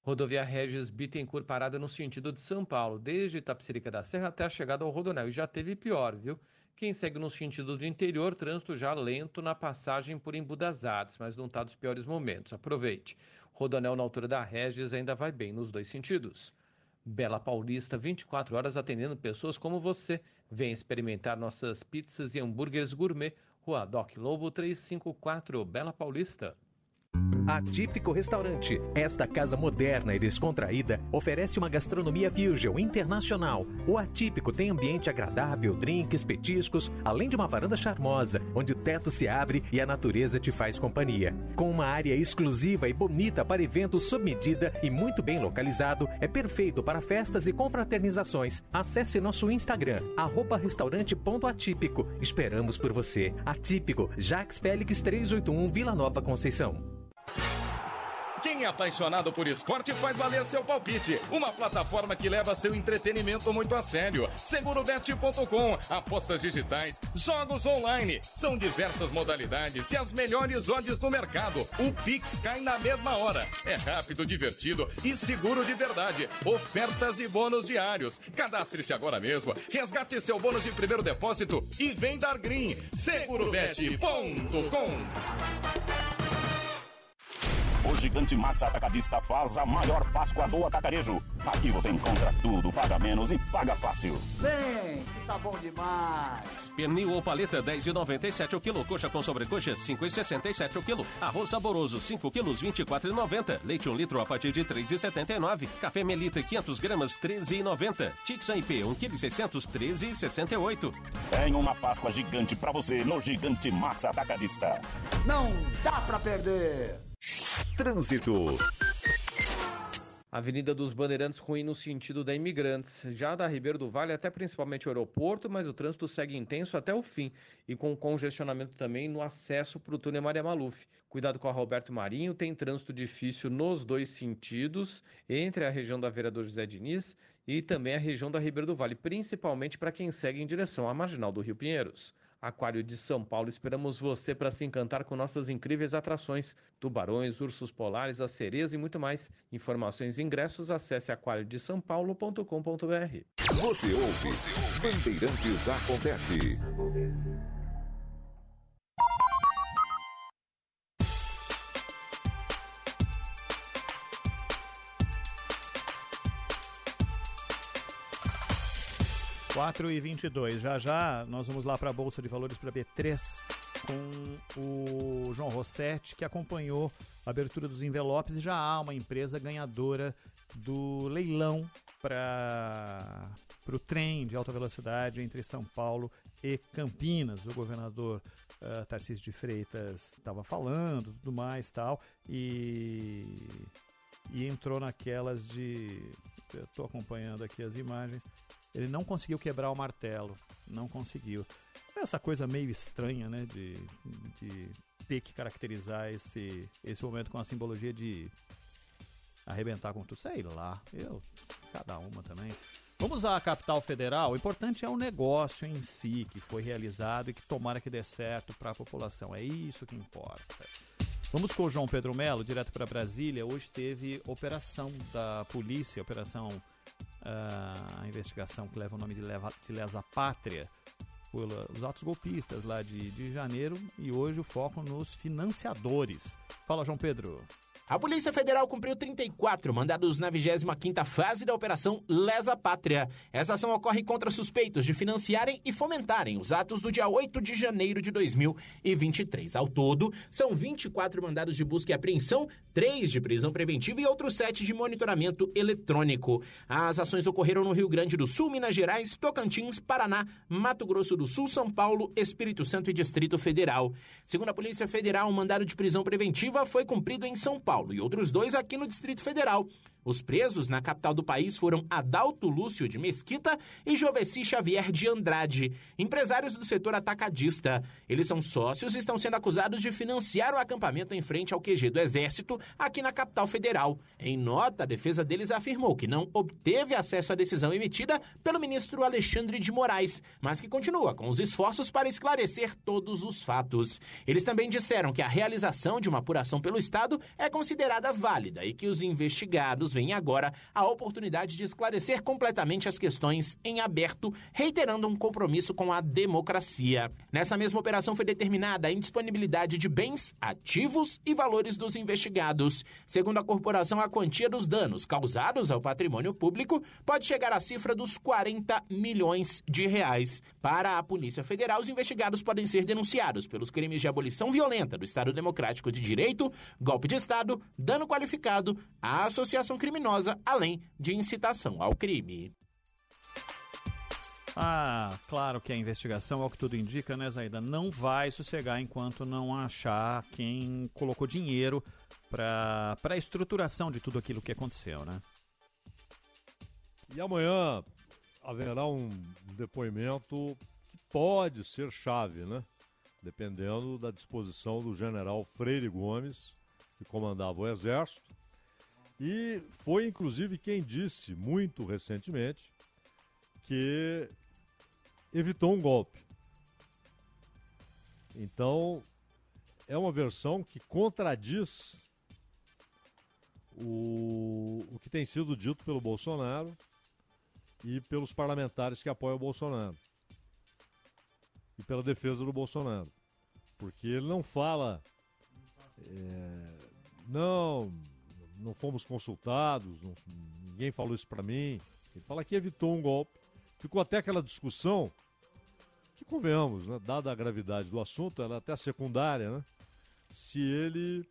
S5: Rodovia Regis Bittencourt parada no sentido de São Paulo, desde Itapecerica da Serra até a chegada ao Rodonel. E já teve pior, viu? Quem segue no sentido do interior, trânsito já lento na passagem por Embu das Artes, mas não está dos piores momentos. Aproveite. Rodonel na altura da Regis ainda vai bem nos dois sentidos. Bela Paulista, 24 horas atendendo pessoas como você. Vem experimentar nossas pizzas e hambúrgueres gourmet. Rua Doc Lobo 354, Bela Paulista.
S22: Atípico Restaurante. Esta casa moderna e descontraída oferece uma gastronomia fusion internacional. O Atípico tem ambiente agradável, drinks, petiscos, além de uma varanda charmosa, onde o teto se abre e a natureza te faz companhia. Com uma área exclusiva e bonita para eventos sob medida e muito bem localizado, é perfeito para festas e confraternizações. Acesse nosso Instagram, restaurante.atípico. Esperamos por você. Atípico, Jax Félix 381, Vila Nova Conceição.
S23: Quem é apaixonado por esporte faz valer seu palpite. Uma plataforma que leva seu entretenimento muito a sério. Segurobet.com. Apostas digitais, jogos online. São diversas modalidades e as melhores odds do mercado. O Pix cai na mesma hora. É rápido, divertido e seguro de verdade. Ofertas e bônus diários. Cadastre-se agora mesmo. Resgate seu bônus de primeiro depósito e vem dar green. Segurobet.com.
S7: O Gigante Max Atacadista faz a maior Páscoa do atacarejo. Aqui você encontra tudo, paga menos e paga fácil.
S8: Vem, que tá bom demais.
S9: Pernil ou paleta 10,97 o quilo. Coxa com sobrecoxa 5,67 o quilo. Arroz saboroso 5 quilos 24,90. Leite 1 litro a partir de 3,79. Café Melita 500 gramas 13,90. Tixan IP 1 kg 600 13,68.
S7: Tem uma Páscoa gigante pra você no Gigante Max Atacadista.
S8: Não dá pra perder.
S1: Trânsito.
S5: Avenida dos Bandeirantes ruim no sentido da Imigrantes, já da Ribeiro do Vale até principalmente o aeroporto, mas o trânsito segue intenso até o fim e com congestionamento também no acesso para o túnel Maria Maluf. Cuidado com a Roberto Marinho, tem trânsito difícil nos dois sentidos, entre a região da Vereador José Diniz e também a região da Ribeiro do Vale, principalmente para quem segue em direção à marginal do Rio Pinheiros. Aquário de São Paulo. Esperamos você para se encantar com nossas incríveis atrações: tubarões, ursos polares, as sereias e muito mais. Informações e ingressos, acesse aquariodesampaulo.com.br.
S1: Você ouve, Você ouve. Bandeirantes Acontece.
S2: Quatro e 22. Já já nós vamos lá para a Bolsa de Valores para B3 com o João Rossetti, que acompanhou a abertura dos envelopes e já há uma empresa ganhadora do leilão para o trem de alta velocidade entre São Paulo e Campinas. O governador uh, Tarcísio de Freitas estava falando, tudo mais tal, e, e entrou naquelas de. Estou acompanhando aqui as imagens. Ele não conseguiu quebrar o martelo, não conseguiu. Essa coisa meio estranha, né, de, de ter que caracterizar esse, esse momento com a simbologia de arrebentar com tudo. Sei lá, eu, cada uma também. Vamos à capital federal. O importante é o negócio em si que foi realizado e que tomara que dê certo para a população. É isso que importa. Vamos com o João Pedro Melo, direto para Brasília. Hoje teve operação da polícia, operação a investigação que leva o nome de Lesa Pátria, os atos golpistas lá de, de janeiro e hoje o foco nos financiadores. Fala, João Pedro.
S24: A Polícia Federal cumpriu 34 mandados na 25ª fase da Operação Lesa Pátria. Essa ação ocorre contra suspeitos de financiarem e fomentarem os atos do dia 8 de janeiro de 2023. Ao todo, são 24 mandados de busca e apreensão, 3 de prisão preventiva e outros 7 de monitoramento eletrônico. As ações ocorreram no Rio Grande do Sul, Minas Gerais, Tocantins, Paraná, Mato Grosso do Sul, São Paulo, Espírito Santo e Distrito Federal. Segundo a Polícia Federal, o um mandado de prisão preventiva foi cumprido em São. Paulo e outros dois aqui no Distrito Federal. Os presos na capital do país foram Adalto Lúcio de Mesquita e Joveci Xavier de Andrade, empresários do setor atacadista. Eles são sócios e estão sendo acusados de financiar o acampamento em frente ao QG do Exército, aqui na capital federal. Em nota, a defesa deles afirmou que não obteve acesso à decisão emitida pelo ministro Alexandre de Moraes, mas que continua com os esforços para esclarecer todos os fatos. Eles também disseram que a realização de uma apuração pelo Estado é considerada válida e que os investigados vem agora a oportunidade de esclarecer completamente as questões em aberto, reiterando um compromisso com a democracia. Nessa mesma operação foi determinada a indisponibilidade de bens, ativos e valores dos investigados. Segundo a corporação, a quantia dos danos causados ao patrimônio público pode chegar à cifra dos 40 milhões de reais. Para a Polícia Federal, os investigados podem ser denunciados pelos crimes de abolição violenta do Estado Democrático de Direito, golpe de Estado, dano qualificado, a associação criminosa, além de incitação ao crime.
S2: Ah, claro que a investigação, ao que tudo indica, né, Zaida, não vai sossegar enquanto não achar quem colocou dinheiro para a estruturação de tudo aquilo que aconteceu, né?
S3: E amanhã haverá um depoimento que pode ser chave, né? Dependendo da disposição do general Freire Gomes, que comandava o Exército, e foi inclusive quem disse muito recentemente que evitou um golpe. Então, é uma versão que contradiz o, o que tem sido dito pelo Bolsonaro e pelos parlamentares que apoiam o Bolsonaro. E pela defesa do Bolsonaro. Porque ele não fala. É, não, não fomos consultados, não, ninguém falou isso para mim. Ele fala que evitou um golpe. Ficou até aquela discussão, que convenhamos, né, dada a gravidade do assunto, ela é até secundária, né, se ele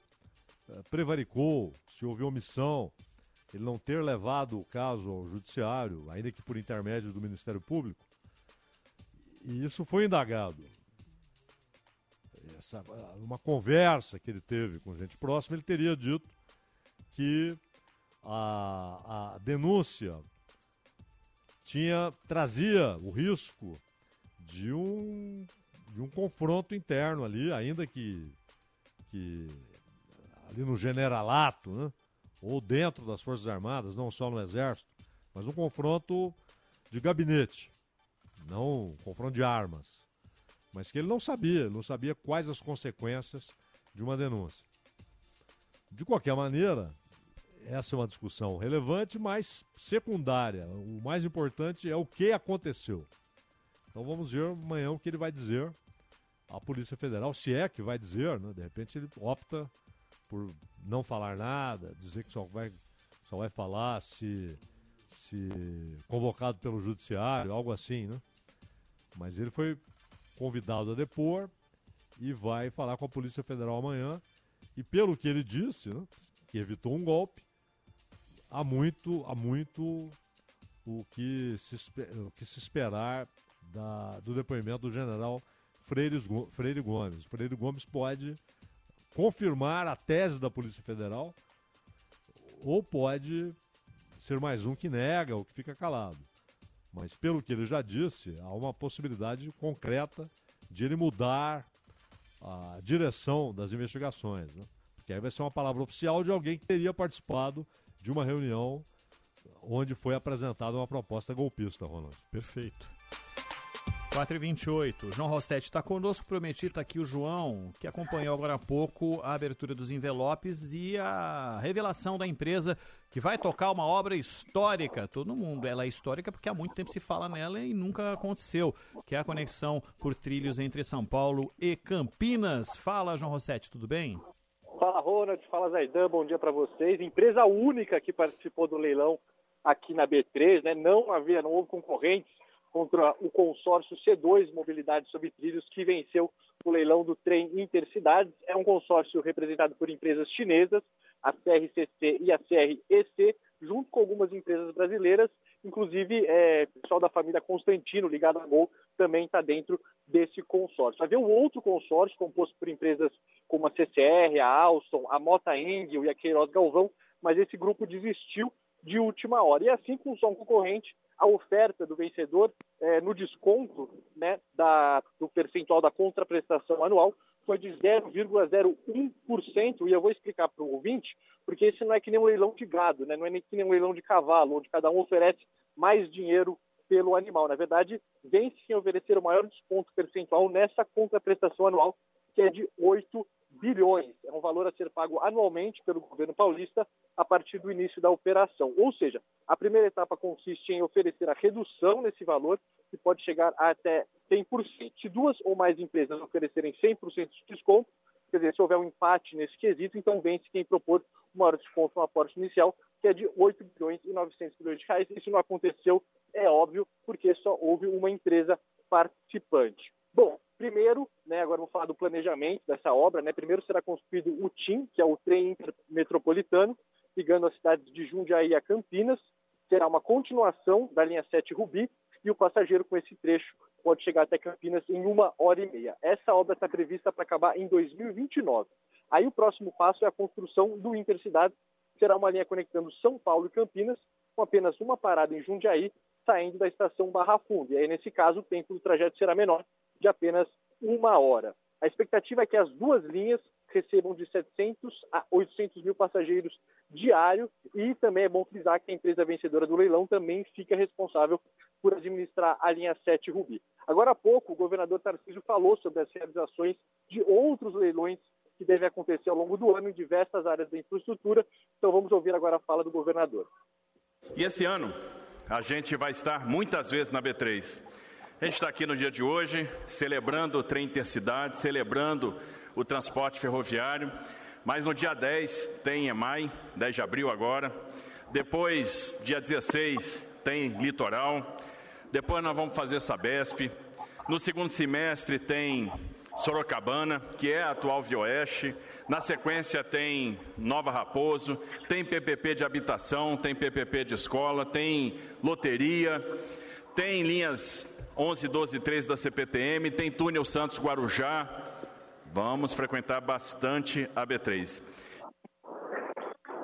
S3: é, prevaricou, se houve omissão, ele não ter levado o caso ao judiciário, ainda que por intermédio do Ministério Público. E isso foi indagado. Essa, uma conversa que ele teve com gente próxima, ele teria dito que a, a denúncia tinha trazia o risco de um de um confronto interno ali, ainda que que ali no generalato, né? ou dentro das Forças Armadas, não só no Exército, mas um confronto de gabinete, não um confronto de armas. mas que ele não sabia, não sabia quais as consequências de uma denúncia. De qualquer maneira, essa é uma discussão relevante, mas secundária. O mais importante é o que aconteceu. Então vamos ver amanhã o que ele vai dizer à Polícia Federal, se é que vai dizer, né? De repente ele opta por não falar nada, dizer que só vai, só vai falar se, se convocado pelo judiciário, algo assim, né? Mas ele foi convidado a depor e vai falar com a Polícia Federal amanhã. E pelo que ele disse, né, que evitou um golpe, há muito, há muito o que se, o que se esperar da, do depoimento do general Freire, Freire Gomes. Freire Gomes pode confirmar a tese da Polícia Federal ou pode ser mais um que nega ou que fica calado. Mas pelo que ele já disse, há uma possibilidade concreta de ele mudar a direção das investigações. Né? Porque aí vai ser uma palavra oficial de alguém que teria participado de uma reunião onde foi apresentada uma proposta golpista, Ronald.
S2: Perfeito. 4h28. João Rossetti está conosco. Prometi estar tá aqui o João, que acompanhou agora há pouco a abertura dos envelopes e a revelação da empresa que vai tocar uma obra histórica. Todo mundo, ela é histórica porque há muito tempo se fala nela e nunca aconteceu, que é a conexão por trilhos entre São Paulo e Campinas. Fala, João Rossetti, tudo bem?
S25: Fala, Ronald. Fala, Zaidan. Bom dia para vocês. Empresa única que participou do leilão aqui na B3, né? Não havia, não houve concorrentes contra o consórcio C2 Mobilidade sobre Trilhos, que venceu o leilão do trem Intercidades. É um consórcio representado por empresas chinesas, a CRCC e a CREC, junto com algumas empresas brasileiras, inclusive é, pessoal da família Constantino, ligado a Gol, também está dentro desse consórcio. Havia um outro consórcio composto por empresas como a CCR, a Alstom, a Mota Engel e a Queiroz Galvão, mas esse grupo desistiu de última hora. E assim, com o som concorrente, a oferta do vencedor é, no desconto né, da, do percentual da contraprestação anual foi de 0,01%, e eu vou explicar para o ouvinte, porque esse não é que nem um leilão de gado, né? não é nem que nem um leilão de cavalo, onde cada um oferece mais dinheiro pelo animal. Na verdade, vence quem oferecer o maior desconto percentual nessa contraprestação anual, que é de 8 bilhões. É um valor a ser pago anualmente pelo governo paulista a partir do início da operação. Ou seja, a primeira etapa consiste em oferecer a redução nesse valor, que pode chegar a até 100%. Se duas ou mais empresas oferecerem 100% de desconto, quer dizer, se houver um empate nesse quesito, então vence quem propor o maior desconto no aporte inicial, que é de 8 bilhões e 900 milhões de reais. Isso não aconteceu, é óbvio, porque só houve uma empresa participante. Bom, primeiro, né, agora vamos falar do planejamento dessa obra. Né, primeiro será construído o TIM, que é o trem intermetropolitano, ligando as cidades de Jundiaí a Campinas. Será uma continuação da linha 7 Rubi e o passageiro com esse trecho pode chegar até Campinas em uma hora e meia. Essa obra está prevista para acabar em 2029. Aí o próximo passo é a construção do Intercidade, será uma linha conectando São Paulo e Campinas, com apenas uma parada em Jundiaí, saindo da estação Barra Funda. E aí, nesse caso, o tempo do trajeto será menor, de apenas uma hora. A expectativa é que as duas linhas recebam de 700 a 800 mil passageiros diário e também é bom frisar que a empresa vencedora do leilão também fica responsável por administrar a linha 7 Rubi. Agora há pouco, o governador Tarcísio falou sobre as realizações de outros leilões que devem acontecer ao longo do ano em diversas áreas da infraestrutura. Então vamos ouvir agora a fala do governador.
S26: E esse ano a gente vai estar muitas vezes na B3 a gente está aqui no dia de hoje celebrando o trem intercidade, celebrando o transporte ferroviário, mas no dia 10 tem EMAI, 10 de abril agora. Depois, dia 16, tem Litoral. Depois nós vamos fazer Sabesp. No segundo semestre tem Sorocabana, que é a atual Vioeste. Na sequência tem Nova Raposo, tem PPP de habitação, tem PPP de escola, tem loteria, tem linhas 11, 12 e 13 da CPTM, tem túnel Santos Guarujá. Vamos frequentar bastante a B3.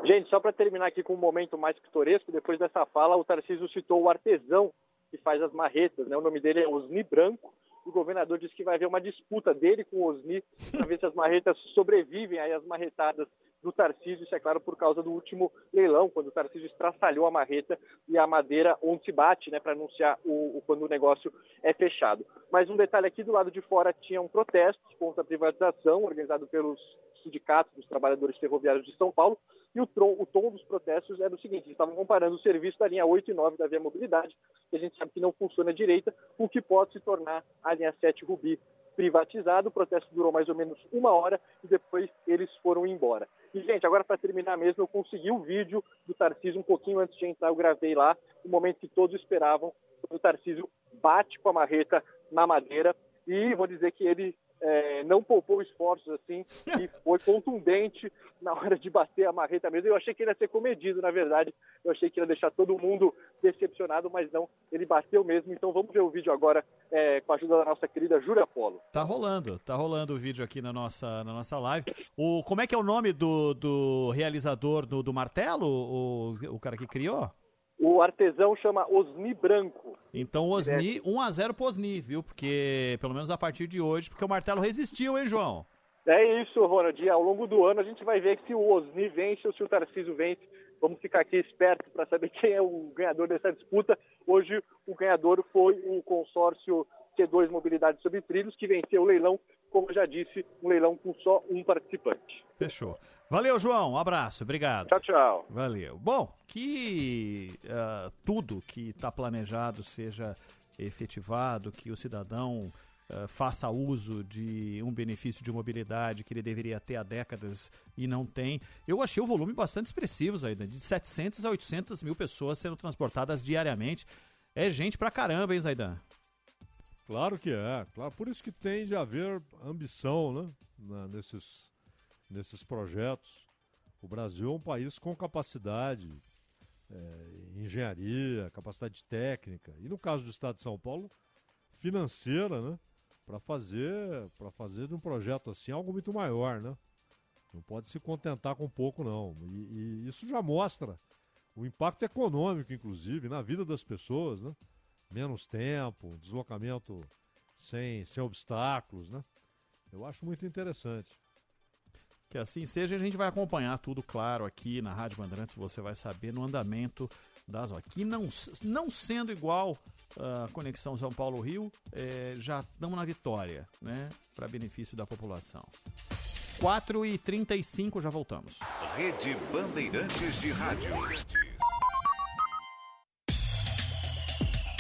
S25: Gente, só para terminar aqui com um momento mais pitoresco, depois dessa fala, o Tarcísio citou o artesão que faz as marretas, né? O nome dele é Osni Branco. O governador disse que vai haver uma disputa dele com o Osni para ver se as marretas sobrevivem aí às marretadas do Tarcísio, isso é claro por causa do último leilão, quando o Tarcísio estraçalhou a marreta e a madeira onde se bate, né, para anunciar o, o, quando o negócio é fechado. Mas um detalhe aqui, do lado de fora tinham protestos contra a privatização, organizado pelos sindicatos dos trabalhadores ferroviários de São Paulo, e o, tron, o tom dos protestos era o seguinte, eles estavam comparando o serviço da linha 8 e 9 da Via Mobilidade, que a gente sabe que não funciona direita, o que pode se tornar a linha 7 Rubi privatizado. O protesto durou mais ou menos uma hora e depois eles foram embora. E, gente, agora para terminar mesmo, eu consegui o vídeo do Tarcísio um pouquinho antes de entrar, eu gravei lá, o momento que todos esperavam, o Tarcísio bate com a marreta na madeira. E vou dizer que ele é, não poupou esforços assim e (laughs) foi contundente na hora de bater a marreta mesmo. Eu achei que ele ia ser comedido, na verdade. Eu achei que ia deixar todo mundo decepcionado, mas não, ele bateu mesmo. Então vamos ver o vídeo agora é, com a ajuda da nossa querida Júlia Polo.
S2: Tá rolando, tá rolando o vídeo aqui na nossa, na nossa live. O, como é que é o nome do, do realizador do, do martelo, o, o cara que criou?
S25: O artesão chama Osni Branco.
S2: Então Osni, 1x0 pro Osni, viu? Porque, pelo menos a partir de hoje, porque o martelo resistiu, hein, João?
S25: É isso, Ronald. Ao longo do ano a gente vai ver se o Osni vence ou se o Tarcísio vence. Vamos ficar aqui esperto para saber (laughs) quem é o ganhador dessa disputa. Hoje o ganhador foi o consórcio C2 Mobilidade sobre Trilhos, que venceu o leilão, como eu já disse, um leilão com só um participante.
S2: Fechou. Valeu, João. Um abraço. Obrigado.
S25: Tchau, tchau.
S2: Valeu. Bom, que uh, tudo que está planejado seja efetivado, que o cidadão uh, faça uso de um benefício de mobilidade que ele deveria ter há décadas e não tem. Eu achei o volume bastante expressivo, ainda de 700 a 800 mil pessoas sendo transportadas diariamente. É gente pra caramba, hein, Zaidan?
S3: Claro que é, claro. Por isso que tem de haver ambição, né? Na, nesses nesses projetos. O Brasil é um país com capacidade, é, engenharia, capacidade técnica, e no caso do Estado de São Paulo, financeira, né? Para fazer, para fazer de um projeto assim algo muito maior, né? Não pode se contentar com pouco, não. E, e isso já mostra o impacto econômico, inclusive, na vida das pessoas, né? Menos tempo, deslocamento sem, sem obstáculos, né? Eu acho muito interessante.
S2: Que assim seja, a gente vai acompanhar tudo claro aqui na Rádio Bandeirantes, você vai saber no andamento das aqui não não sendo igual a uh, conexão São Paulo Rio, é, já estamos na vitória, né, para benefício da população. 4 e 35 já voltamos.
S1: Rede Bandeirantes de Rádio.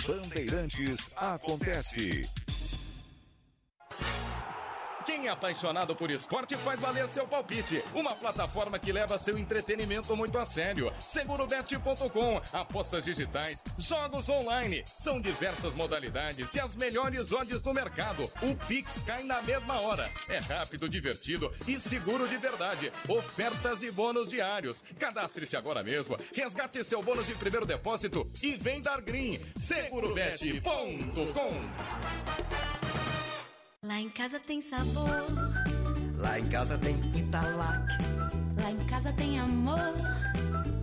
S1: Bandeirantes acontece.
S23: Quem é apaixonado por esporte faz valer seu palpite. Uma plataforma que leva seu entretenimento muito a sério. SeguroBet.com, apostas digitais, jogos online. São diversas modalidades e as melhores odds do mercado. O Pix cai na mesma hora. É rápido, divertido e seguro de verdade. Ofertas e bônus diários. Cadastre-se agora mesmo, resgate seu bônus de primeiro depósito e vem dar green. SeguroBet.com
S27: Lá em casa tem sabor.
S28: Lá em casa tem Italac.
S27: Lá em casa tem amor.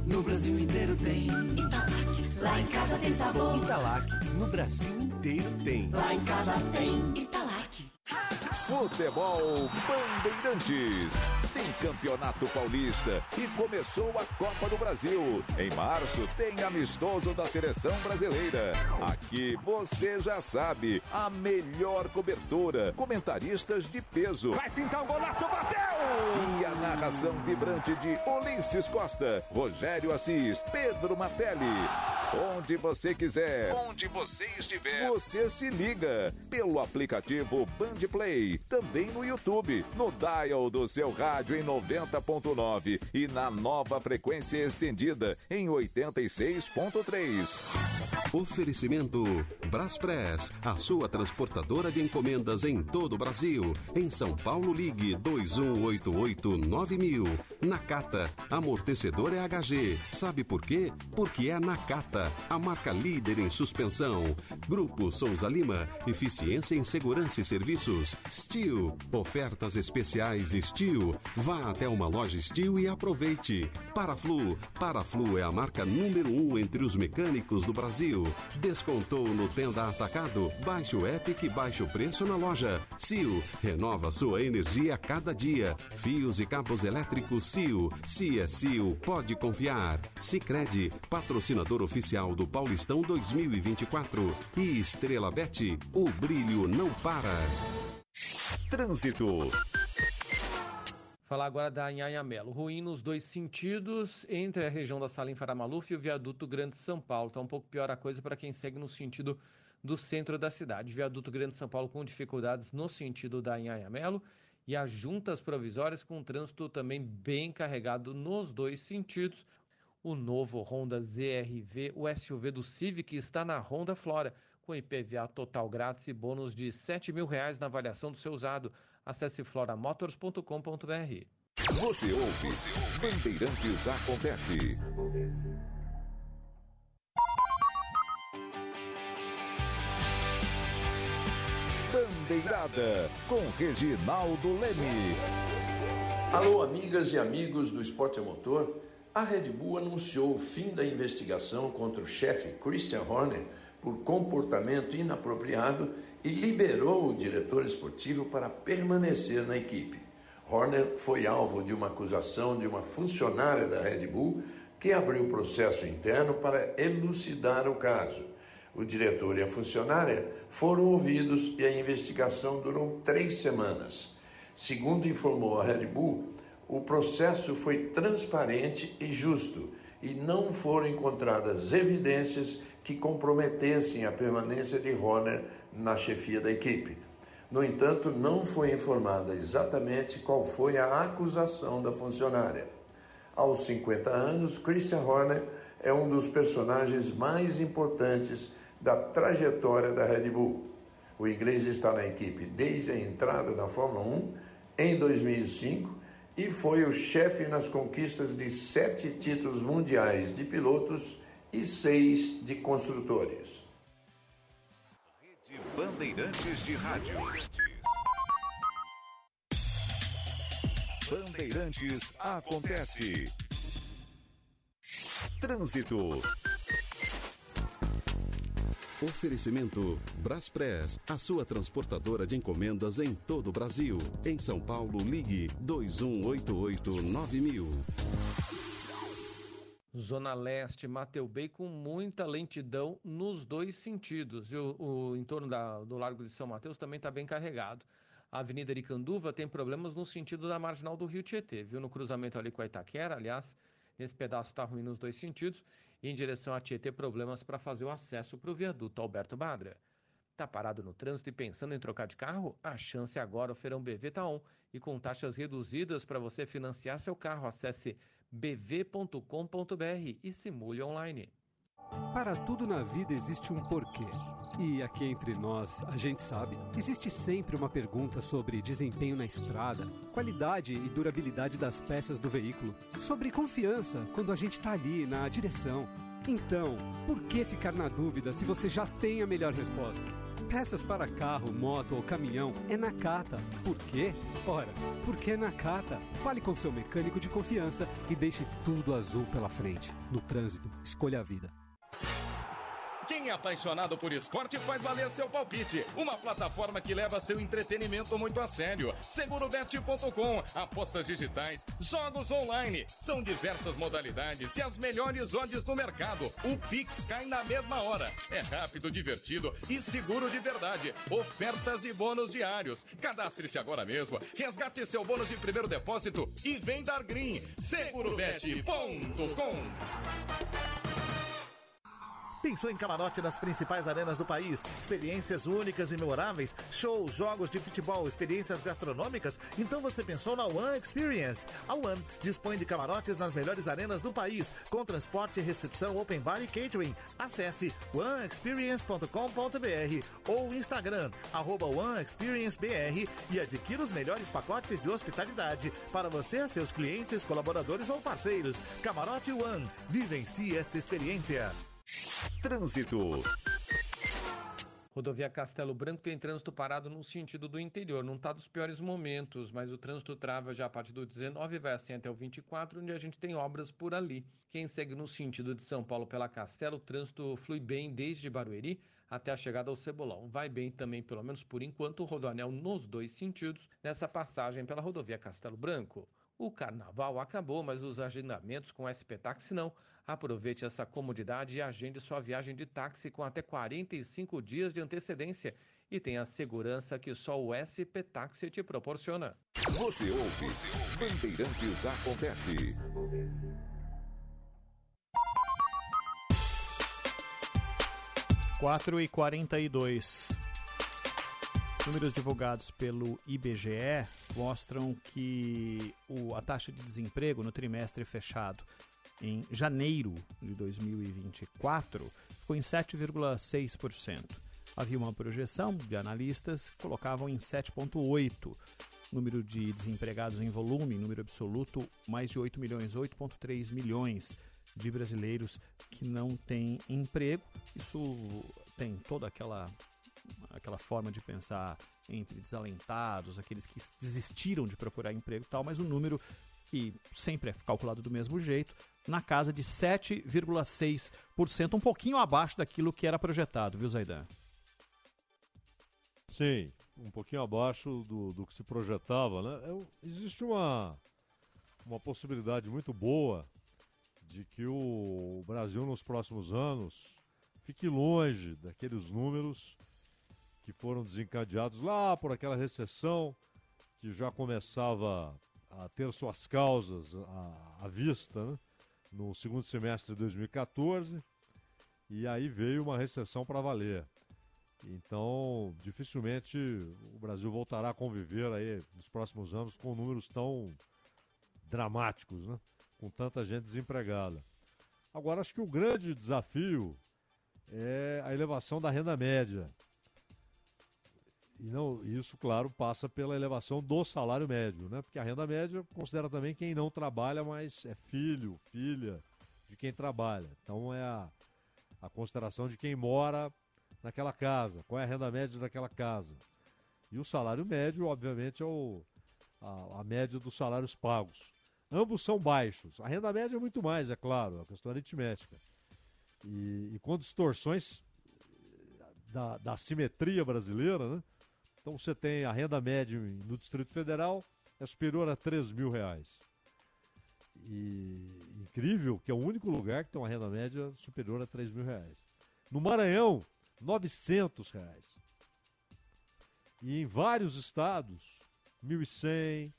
S28: No Brasil inteiro tem
S27: Italac. Lá em casa tem sabor.
S28: Italac. No Brasil inteiro tem.
S27: Lá em casa tem Italac.
S1: Futebol Bandeirantes. Tem Campeonato Paulista e começou a Copa do Brasil. Em março tem amistoso da seleção brasileira. Aqui você já sabe, a melhor cobertura, comentaristas de peso.
S28: Vai pintar um golaço, bateu!
S1: E a narração vibrante de Ulisses Costa, Rogério Assis, Pedro Martelli. Onde você quiser, onde você estiver, você se liga pelo aplicativo Band Play, também no YouTube, no dial do seu rádio em 90.9 e na nova frequência estendida em 86.3.
S4: Oferecimento Braspress, a sua transportadora de encomendas em todo o Brasil. Em São Paulo, ligue 21889000. Nakata, amortecedor é HG. Sabe por quê? Porque é Nakata, a marca líder em suspensão. Grupo Souza Lima, eficiência em segurança e serviços. Steel, ofertas especiais Steel. Vá até uma loja Steel e aproveite. Paraflu, Paraflu é a marca número um entre os mecânicos do Brasil. Descontou no Tenda Atacado? Baixe o app que o preço na loja. CIO. Renova sua energia a cada dia. Fios e cabos elétricos CIO. Se é CIO, pode confiar. Sicredi, patrocinador oficial do Paulistão 2024. E Estrela Bet, o brilho não para. Trânsito.
S5: Falar agora da Anhanhamelo. Ruim nos dois sentidos, entre a região da Salim Faramaluf e o viaduto Grande São Paulo. Está um pouco pior a coisa para quem segue no sentido do centro da cidade. Viaduto Grande São Paulo com dificuldades no sentido da Anhanhamelo e as juntas provisórias com trânsito também bem carregado nos dois sentidos. O novo Honda ZRV, o SUV do Civic, está na Honda Flora, com IPVA total grátis e bônus de 7 mil reais na avaliação do seu usado. Acesse floramotors.com.br.
S1: Você ouve, Bandeirantes Acontece. Bandeirada, com Reginaldo Leme.
S29: Alô, amigas e amigos do Esporte a Motor. A Red Bull anunciou o fim da investigação contra o chefe Christian Horner por comportamento inapropriado e liberou o diretor esportivo para permanecer na equipe. Horner foi alvo de uma acusação de uma funcionária da Red Bull que abriu processo interno para elucidar o caso. O diretor e a funcionária foram ouvidos e a investigação durou três semanas. Segundo informou a Red Bull, o processo foi transparente e justo e não foram encontradas evidências que comprometessem a permanência de Horner na chefia da equipe. No entanto, não foi informada exatamente qual foi a acusação da funcionária. Aos 50 anos, Christian Horner é um dos personagens mais importantes da trajetória da Red Bull. O inglês está na equipe desde a entrada na Fórmula 1 em 2005 e foi o chefe nas conquistas de sete títulos mundiais de pilotos e seis de construtores.
S1: Rede Bandeirantes de Rádio. Bandeirantes acontece. Trânsito.
S4: Oferecimento Braspress, a sua transportadora de encomendas em todo o Brasil. Em São Paulo, ligue 2188-9000.
S5: Zona Leste, Mateu Bay com muita lentidão nos dois sentidos. E o, o entorno da, do Largo de São Mateus também está bem carregado. A Avenida Aricanduva tem problemas no sentido da marginal do Rio Tietê, viu? No cruzamento ali com a Itaquera, aliás, nesse pedaço está ruim nos dois sentidos. E em direção a Tietê, problemas para fazer o acesso para o viaduto Alberto Badra. Tá parado no trânsito e pensando em trocar de carro? A chance agora, o Feirão BV tá on. E com taxas reduzidas para você financiar seu carro, acesse bv.com.br e simule online.
S30: Para tudo na vida existe um porquê. E aqui entre nós, a gente sabe, existe sempre uma pergunta sobre desempenho na estrada, qualidade e durabilidade das peças do veículo, sobre confiança quando a gente está ali na direção. Então, por que ficar na dúvida se você já tem a melhor resposta? Peças para carro, moto ou caminhão é na Cata. Por quê? Ora, porque é na Cata. Fale com seu mecânico de confiança e deixe tudo azul pela frente. No trânsito, escolha a vida.
S23: É apaixonado por esporte faz valer seu palpite. Uma plataforma que leva seu entretenimento muito a sério. Segurobet.com, apostas digitais, jogos online. São diversas modalidades e as melhores odds do mercado. O Pix cai na mesma hora. É rápido, divertido e seguro de verdade. Ofertas e bônus diários. Cadastre-se agora mesmo, resgate seu bônus de primeiro depósito e vem dar green. Segurobet.com.
S31: Pensou em camarote nas principais arenas do país? Experiências únicas e memoráveis? Shows, jogos de futebol, experiências gastronômicas? Então você pensou na One Experience. A One dispõe de camarotes nas melhores arenas do país, com transporte, recepção, open bar e catering. Acesse oneexperience.com.br ou Instagram, arroba OneExperienceBR e adquira os melhores pacotes de hospitalidade para você, seus clientes, colaboradores ou parceiros. Camarote One. Vivencie esta experiência.
S1: Trânsito.
S5: Rodovia Castelo Branco tem trânsito parado no sentido do interior. Não está dos piores momentos, mas o trânsito trava já a partir do 19 e vai assim até o 24, onde a gente tem obras por ali. Quem segue no sentido de São Paulo pela Castelo, o trânsito flui bem desde Barueri até a chegada ao Cebolão. Vai bem também, pelo menos por enquanto, o rodoanel nos dois sentidos nessa passagem pela rodovia Castelo Branco. O carnaval acabou, mas os agendamentos com SP Táxi não. Aproveite essa comodidade e agende sua viagem de táxi com até 45 dias de antecedência e tenha a segurança que só o SP Táxi te proporciona.
S1: Você ouve, Bandeirantes Acontece.
S2: 4 e 42. Números divulgados pelo IBGE mostram que o, a taxa de desemprego no trimestre fechado em janeiro de 2024 ficou em 7,6%. Havia uma projeção de analistas que colocavam em 7,8%. Número de desempregados em volume, número absoluto, mais de 8 milhões, 8,3 milhões de brasileiros que não têm emprego. Isso tem toda aquela aquela forma de pensar entre desalentados, aqueles que desistiram de procurar emprego e tal, mas o número que sempre é calculado do mesmo jeito, na casa de 7,6%, um pouquinho abaixo daquilo que era projetado, viu, Zaidan?
S3: Sim, um pouquinho abaixo do, do que se projetava, né? É, existe uma, uma possibilidade muito boa de que o Brasil nos próximos anos fique longe daqueles números que foram desencadeados lá por aquela recessão que já começava a ter suas causas à, à vista né? no segundo semestre de 2014 e aí veio uma recessão para valer. Então, dificilmente o Brasil voltará a conviver aí nos próximos anos com números tão dramáticos, né? com tanta gente desempregada. Agora, acho que o grande desafio é a elevação da renda média. E não, isso, claro, passa pela elevação do salário médio, né? Porque a renda média considera também quem não trabalha, mas é filho, filha de quem trabalha. Então é a, a consideração de quem mora naquela casa, qual é a renda média daquela casa. E o salário médio, obviamente, é o, a, a média dos salários pagos. Ambos são baixos. A renda média é muito mais, é claro, é uma questão aritmética. E, e com distorções da, da simetria brasileira, né? Então você tem a renda média no Distrito Federal é superior a 3 mil reais. E incrível que é o único lugar que tem uma renda média superior a 3 mil reais. No Maranhão, 900 reais. E em vários estados, 1.100,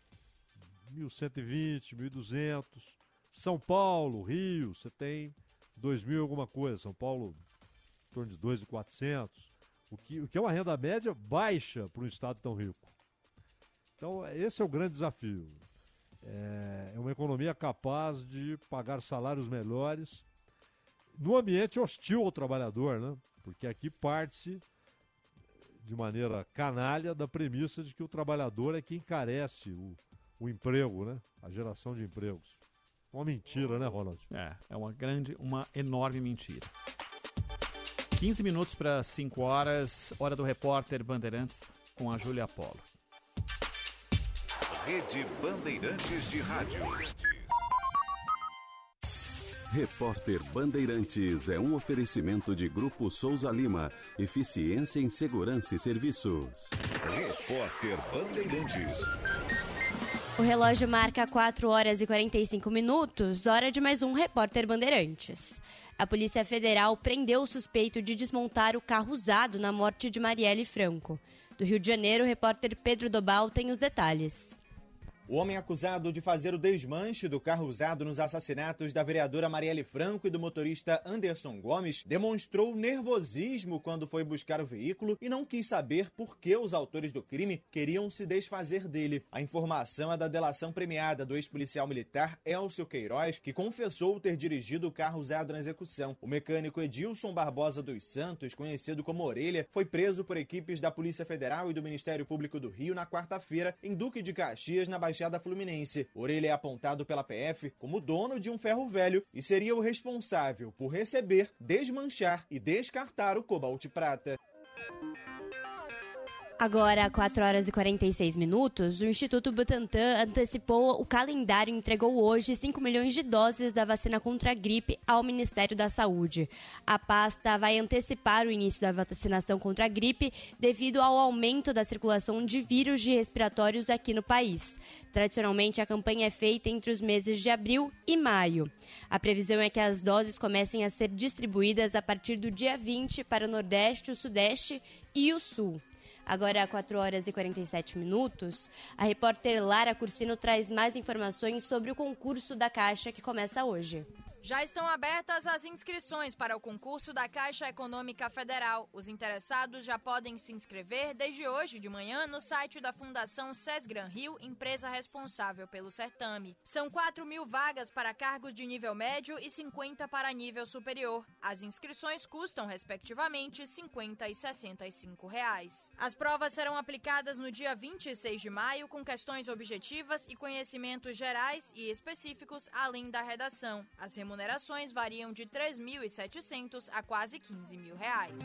S3: 1.120, 1.200. São Paulo, Rio, você tem 2.000 alguma coisa. São Paulo, em torno de 2.400 o que, o que é uma renda média baixa para um estado tão rico. Então, esse é o grande desafio. É, é uma economia capaz de pagar salários melhores no ambiente hostil ao trabalhador, né? Porque aqui parte-se de maneira canalha da premissa de que o trabalhador é quem encarece o, o emprego, né? A geração de empregos. Uma mentira, né, Ronald?
S2: É, é uma grande, uma enorme mentira. 15 minutos para 5 horas, hora do repórter Bandeirantes com a Júlia Apolo.
S1: Rede Bandeirantes de Rádio.
S4: Repórter Bandeirantes é um oferecimento de Grupo Souza Lima. Eficiência em Segurança e Serviços.
S1: Repórter Bandeirantes.
S15: O relógio marca 4 horas e 45 minutos, hora de mais um Repórter Bandeirantes. A Polícia Federal prendeu o suspeito de desmontar o carro usado na morte de Marielle Franco. Do Rio de Janeiro, o repórter Pedro Dobal tem os detalhes.
S32: O homem acusado de fazer o desmanche do carro usado nos assassinatos da vereadora Marielle Franco e do motorista Anderson Gomes demonstrou nervosismo quando foi buscar o veículo e não quis saber por que os autores do crime queriam se desfazer dele. A informação é da delação premiada do ex-policial militar Elcio Queiroz, que confessou ter dirigido o carro usado na execução. O mecânico Edilson Barbosa dos Santos, conhecido como Orelha, foi preso por equipes da Polícia Federal e do Ministério Público do Rio na quarta-feira, em Duque de Caxias, na Baixada Baixada Fluminense. Orelha é apontado pela PF como dono de um ferro velho e seria o responsável por receber, desmanchar e descartar o cobalto prata.
S15: Agora, 4 horas e 46 minutos, o Instituto Butantan antecipou o calendário e entregou hoje 5 milhões de doses da vacina contra a gripe ao Ministério da Saúde. A pasta vai antecipar o início da vacinação contra a gripe devido ao aumento da circulação de vírus de respiratórios aqui no país. Tradicionalmente, a campanha é feita entre os meses de abril e maio. A previsão é que as doses comecem a ser distribuídas a partir do dia 20 para o Nordeste, o Sudeste e o Sul. Agora, 4 horas e 47 minutos, a repórter Lara Cursino traz mais informações sobre o concurso da Caixa que começa hoje.
S33: Já estão abertas as inscrições para o concurso da Caixa Econômica Federal. Os interessados já podem se inscrever desde hoje de manhã no site da Fundação Sesgran Rio, empresa responsável pelo certame. São 4 mil vagas para cargos de nível médio e 50 para nível superior. As inscrições custam, respectivamente, 50 e 65 reais. As provas serão aplicadas no dia 26 de maio com questões objetivas e conhecimentos gerais e específicos, além da redação. As variam de 3.700 a quase 15 mil reais.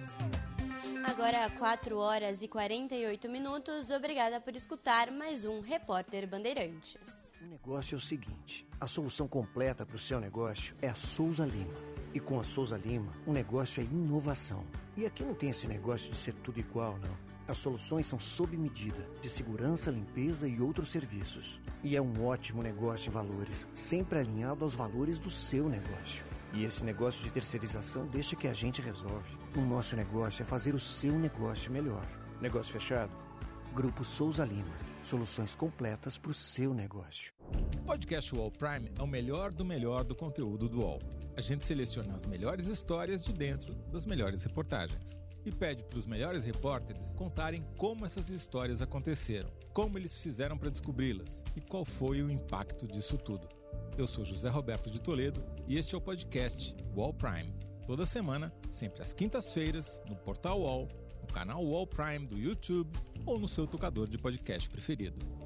S15: Agora, 4 horas e 48 minutos. Obrigada por escutar mais um Repórter Bandeirantes.
S34: O negócio é o seguinte: a solução completa para o seu negócio é a Souza Lima. E com a Souza Lima, o negócio é inovação. E aqui não tem esse negócio de ser tudo igual, não. As soluções são sob medida, de segurança, limpeza e outros serviços. E é um ótimo negócio em valores, sempre alinhado aos valores do seu negócio. E esse negócio de terceirização deixa que a gente resolve. O nosso negócio é fazer o seu negócio melhor. Negócio fechado? Grupo Souza Lima. Soluções completas para o seu negócio.
S35: O podcast UOL Prime é o melhor do melhor do conteúdo do UOL. A gente seleciona as melhores histórias de dentro das melhores reportagens e pede para os melhores repórteres contarem como essas histórias aconteceram, como eles fizeram para descobri-las e qual foi o impacto disso tudo. Eu sou José Roberto de Toledo e este é o podcast Wall Prime. Toda semana, sempre às quintas-feiras, no portal Wall, no canal Wall Prime do YouTube ou no seu tocador de podcast preferido.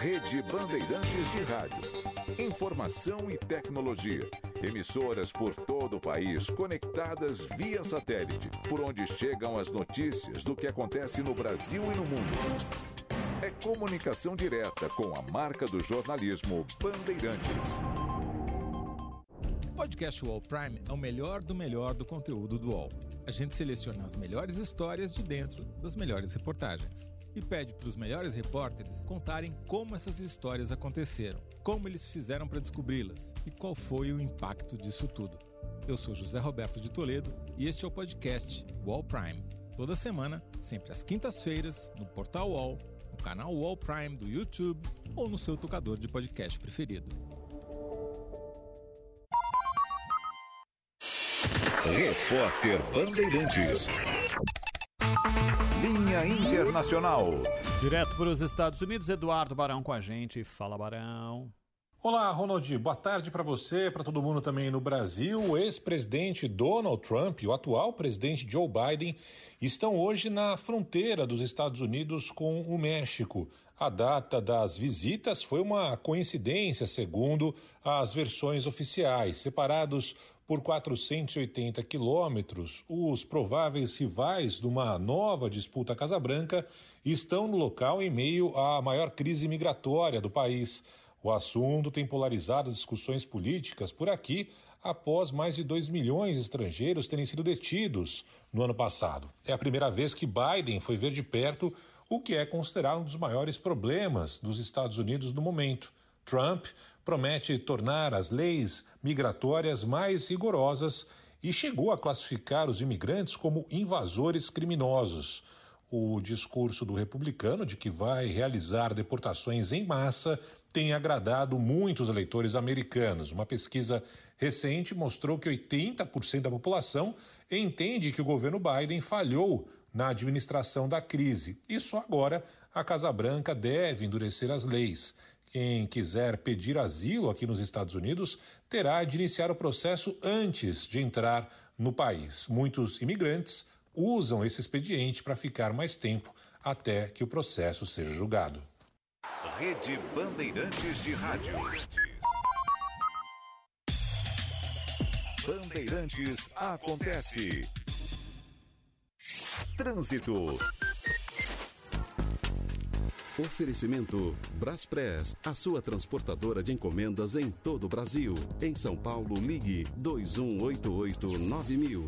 S1: Rede Bandeirantes de Rádio. Informação e tecnologia. Emissoras por todo o país conectadas via satélite, por onde chegam as notícias do que acontece no Brasil e no mundo. É comunicação direta com a marca do jornalismo Bandeirantes.
S35: O podcast UOL Prime é o melhor do melhor do conteúdo do UOL. A gente seleciona as melhores histórias de dentro das melhores reportagens e pede para os melhores repórteres contarem como essas histórias aconteceram, como eles fizeram para descobri-las e qual foi o impacto disso tudo. Eu sou José Roberto de Toledo e este é o podcast Wall Prime. Toda semana, sempre às quintas-feiras, no portal Wall, no canal Wall Prime do YouTube ou no seu tocador de podcast preferido.
S1: Repórter Bandeirantes. Linha Internacional.
S2: Direto para os Estados Unidos, Eduardo Barão com a gente. Fala, Barão.
S36: Olá, Ronald. Boa tarde para você, para todo mundo também no Brasil. O ex-presidente Donald Trump e o atual presidente Joe Biden estão hoje na fronteira dos Estados Unidos com o México. A data das visitas foi uma coincidência, segundo as versões oficiais. Separados por 480 quilômetros, os prováveis rivais de uma nova disputa Casa Branca estão no local em meio à maior crise migratória do país. O assunto tem polarizado discussões políticas por aqui após mais de 2 milhões de estrangeiros terem sido detidos no ano passado. É a primeira vez que Biden foi ver de perto o que é considerado um dos maiores problemas dos Estados Unidos no momento. Trump promete tornar as leis migratórias mais rigorosas e chegou a classificar os imigrantes como invasores criminosos. O discurso do republicano de que vai realizar deportações em massa tem agradado muitos eleitores americanos. Uma pesquisa recente mostrou que 80% da população entende que o governo Biden falhou na administração da crise. E só agora a Casa Branca deve endurecer as leis. Quem quiser pedir asilo aqui nos Estados Unidos terá de iniciar o processo antes de entrar no país. Muitos imigrantes usam esse expediente para ficar mais tempo até que o processo seja julgado.
S1: Rede Bandeirantes de Rádio. Bandeirantes acontece. Trânsito.
S4: Oferecimento Braspress, a sua transportadora de encomendas em todo o Brasil. Em São Paulo, ligue 2188-9000.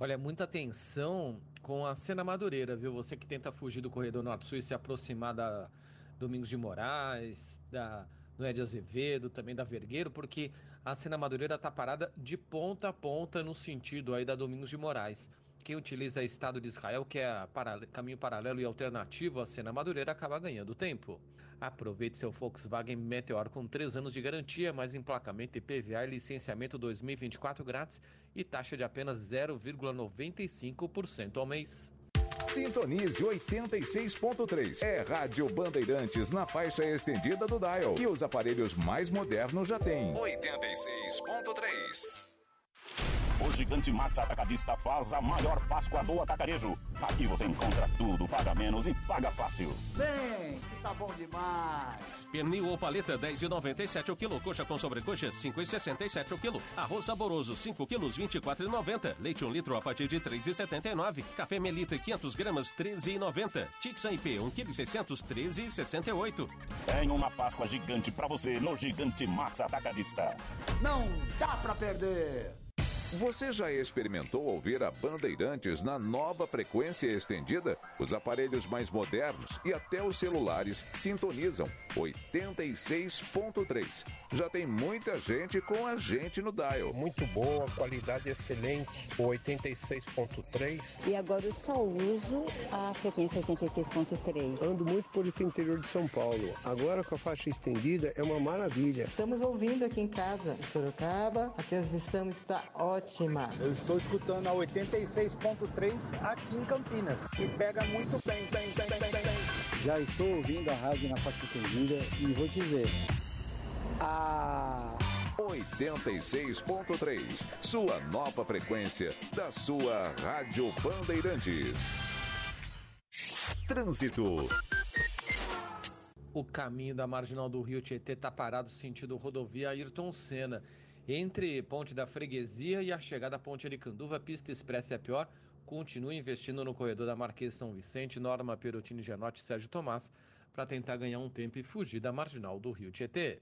S5: Olha, muita atenção com a cena madureira, viu? Você que tenta fugir do corredor norte-sul e se aproximar da Domingos de Moraes, da Noé de Azevedo, também da Vergueiro, porque a cena madureira está parada de ponta a ponta no sentido aí da Domingos de Moraes. Quem utiliza Estado de Israel, que é para... caminho paralelo e alternativo à cena madureira, acaba ganhando tempo. Aproveite seu Volkswagen Meteor com 3 anos de garantia, mais emplacamento IPVA e licenciamento 2024 grátis e taxa de apenas 0,95% ao mês.
S1: Sintonize 86.3. É Rádio Bandeirantes na faixa estendida do Dial. E os aparelhos mais modernos já têm. 86.3.
S37: O Gigante Max Atacadista faz a maior Páscoa do atacarejo. Aqui você encontra tudo, paga menos e paga fácil.
S38: Vem, que tá bom demais.
S39: Pernil ou paleta 10,97 o quilo. Coxa com sobrecoxa 5,67 o quilo. Arroz saboroso 5 quilos 24,90. Leite 1 litro a partir de 3,79. Café Melita 500 gramas 13,90. Tixan IP 1 kg 600 13,68.
S37: Tem uma Páscoa gigante pra você no Gigante Max Atacadista.
S38: Não dá pra perder.
S1: Você já experimentou ouvir a Bandeirantes na nova frequência estendida? Os aparelhos mais modernos e até os celulares sintonizam 86.3. Já tem muita gente com a gente no dial.
S40: Muito boa, qualidade excelente, o 86.3.
S41: E agora eu só uso a frequência 86.3.
S40: Ando muito por esse interior de São Paulo. Agora com a faixa estendida é uma maravilha.
S42: Estamos ouvindo aqui em casa, em Sorocaba. A transmissão está ótima.
S43: Eu estou escutando a 86.3 aqui em Campinas. E pega muito bem, bem, bem, bem, bem, bem.
S44: Já estou ouvindo a rádio na faixa estendida e vou dizer.
S1: Ah. 86.3, sua nova frequência da sua Rádio Bandeirantes. Trânsito.
S5: O caminho da marginal do Rio Tietê está parado sentido rodovia Ayrton Senna. Entre Ponte da Freguesia e a chegada à Ponte Aricanduva, pista expressa é pior. Continue investindo no corredor da Marquês São Vicente, Norma Perotini Genotti e Sérgio Tomás para tentar ganhar um tempo e fugir da marginal do Rio Tietê.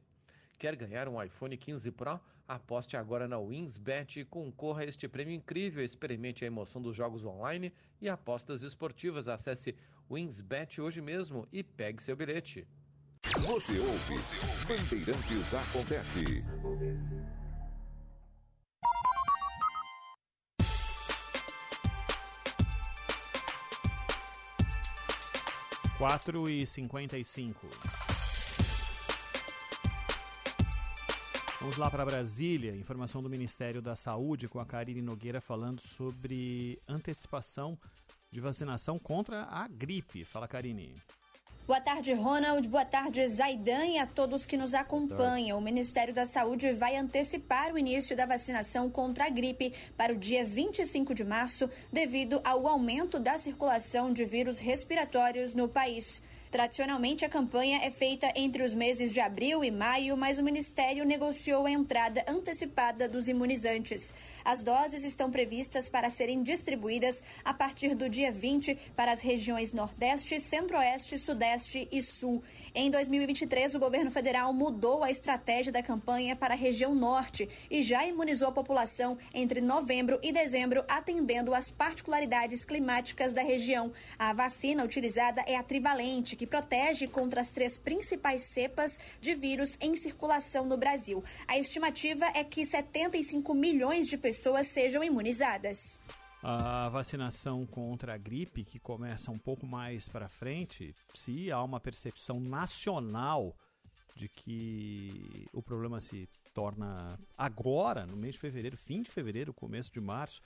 S5: Quer ganhar um iPhone 15 Pro? Aposte agora na WinsBet e concorra a este prêmio incrível. Experimente a emoção dos jogos online e apostas esportivas. Acesse WinsBet hoje mesmo e pegue seu bilhete.
S1: Você ouve, Bandeirantes acontece.
S2: 4 e 55. Vamos lá para Brasília. Informação do Ministério da Saúde com a Karine Nogueira falando sobre antecipação de vacinação contra a gripe. Fala, Karine.
S45: Boa tarde, Ronald. Boa tarde, Zaidan e a todos que nos acompanham. O Ministério da Saúde vai antecipar o início da vacinação contra a gripe para o dia 25 de março, devido ao aumento da circulação de vírus respiratórios no país. Tradicionalmente, a campanha é feita entre os meses de abril e maio, mas o Ministério negociou a entrada antecipada dos imunizantes. As doses estão previstas para serem distribuídas a partir do dia 20 para as regiões Nordeste, Centro-Oeste, Sudeste e Sul. Em 2023, o governo federal mudou a estratégia da campanha para a região Norte e já imunizou a população entre novembro e dezembro, atendendo às particularidades climáticas da região. A vacina utilizada é a trivalente, que protege contra as três principais cepas de vírus em circulação no Brasil. A estimativa é que 75 milhões de pessoas sejam imunizadas.
S2: A vacinação contra a gripe, que começa um pouco mais para frente, se há uma percepção nacional de que o problema se torna agora, no mês de fevereiro, fim de fevereiro, começo de março,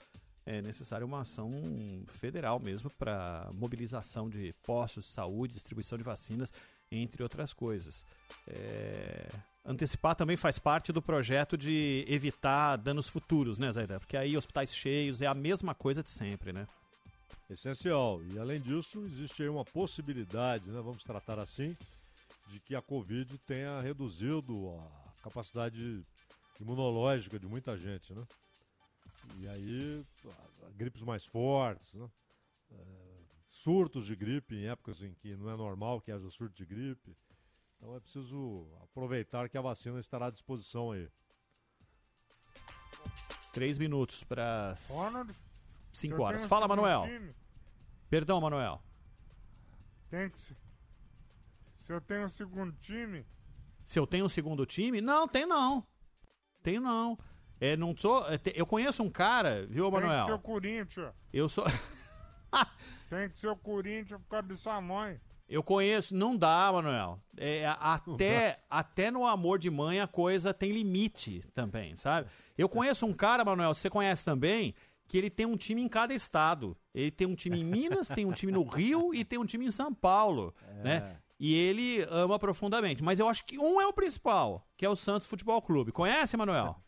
S2: é necessária uma ação federal mesmo para mobilização de postos de saúde, distribuição de vacinas, entre outras coisas. É... Antecipar também faz parte do projeto de evitar danos futuros, né, Zaidan? Porque aí hospitais cheios é a mesma coisa de sempre, né?
S3: Essencial. E além disso, existe aí uma possibilidade, né, vamos tratar assim, de que a Covid tenha reduzido a capacidade imunológica de muita gente, né? E aí, gripes mais fortes, né? É, surtos de gripe em épocas em que não é normal que haja surto de gripe. Então é preciso aproveitar que a vacina estará à disposição aí.
S2: Três minutos para cinco horas. Fala, Manuel.
S46: time,
S2: Perdão, Manuel.
S46: Tem que se... se eu tenho um segundo time,
S2: Se eu tenho um segundo time? Não, tem não. Tem não. É, não sou, é, eu conheço um cara, viu,
S46: tem que ser o
S2: Manuel?
S46: Corinthians.
S2: Eu sou. (laughs)
S46: Tem que ser o Corinthians por causa de sua mãe.
S2: Eu conheço, não dá, Manuel. É, até, até no amor de mãe a coisa tem limite também, sabe? Eu conheço um cara, Manuel, você conhece também, que ele tem um time em cada estado. Ele tem um time em Minas, tem um time no Rio e tem um time em São Paulo, né? E ele ama profundamente. Mas eu acho que um é o principal, que é o Santos Futebol Clube. Conhece, Manuel?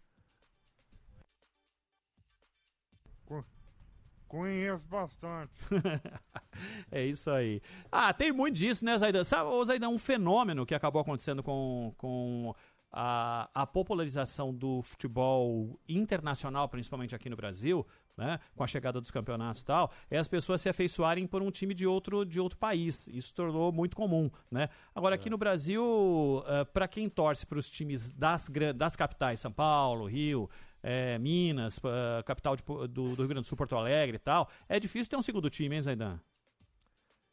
S46: Conheço bastante. (laughs)
S2: é isso aí. Ah, tem muito disso, né, Zaidan? Sabe, ô, Zaidan, um fenômeno que acabou acontecendo com, com a, a popularização do futebol internacional, principalmente aqui no Brasil, né, com a chegada dos campeonatos e tal, é as pessoas se afeiçoarem por um time de outro, de outro país. Isso tornou muito comum, né? Agora, aqui no Brasil, para quem torce para os times das, das capitais, São Paulo, Rio, é, Minas, ah, capital de do, do Rio Grande do Sul, Porto Alegre e tal, é difícil ter um segundo time, hein, Zaidan?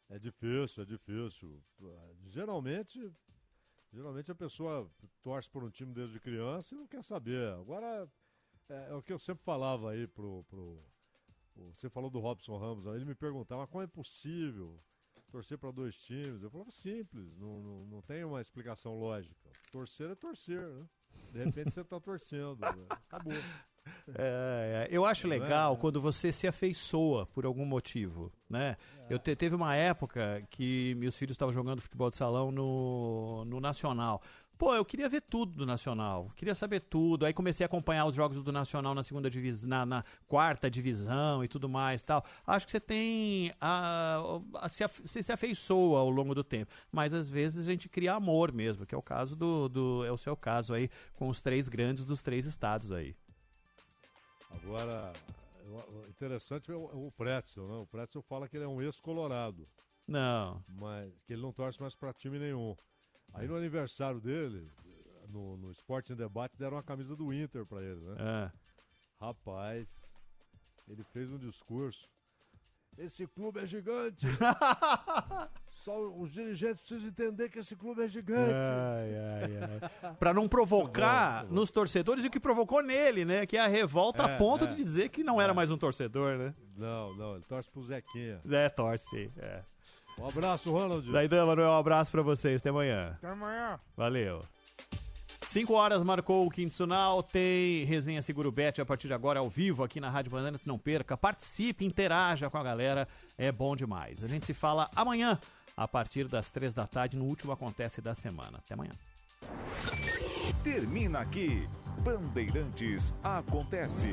S3: É difícil, é difícil. Geralmente, geralmente a pessoa torce por um time desde criança e não quer saber. Agora, é, é o que eu sempre falava aí pro, pro você falou do Robson Ramos, ele me perguntava, como é possível torcer para dois times? Eu falava simples, não, não, não tem uma explicação lógica. Torcer é torcer, né? De repente você tá torcendo, né? acabou.
S2: É, é, eu acho
S3: é?
S2: legal quando você se afeiçoa por algum motivo, né? Eu te- teve uma época que meus filhos estavam jogando futebol de salão no, no Nacional. Pô, eu queria ver tudo do Nacional, queria saber tudo. Aí comecei a acompanhar os jogos do Nacional na segunda divisão, na, na quarta divisão e tudo mais, tal. Acho que você tem a, a- se, você se afeiçoa ao longo do tempo, mas às vezes a gente cria amor mesmo, que é o caso do, do é o seu caso aí com os três grandes dos três estados aí.
S3: Agora, interessante é o, o Pretzel, né? O Pretzel fala que ele é um ex-colorado.
S2: Não.
S3: Mas que ele não torce mais pra time nenhum. Aí no aniversário dele, no, no Esporte em Debate, deram uma camisa do Inter pra ele, né?
S2: É.
S3: Rapaz, ele fez um discurso. Esse clube é gigante. (laughs) Só os dirigentes precisam entender que esse clube é gigante.
S2: Ai, ai, ai. (laughs) Pra não provocar nos torcedores o que provocou nele, né? Que é a revolta
S3: É,
S2: a ponto
S3: é.
S2: de dizer que não era mais um torcedor, né?
S3: Não, não, ele torce pro Zequinha.
S2: É, torce. É.
S3: Um abraço, Ronald.
S2: Zaidan, Manuel, um abraço pra vocês. Até amanhã.
S46: Até amanhã.
S2: Valeu. 5 horas marcou o Quinto Sinal, tem resenha Seguro Bet a partir de agora ao vivo aqui na Rádio Bandeirantes, não perca, participe, interaja com a galera, é bom demais. A gente se fala amanhã, a partir das três da tarde, no último Acontece da semana. Até amanhã.
S1: Termina aqui. Bandeirantes acontece.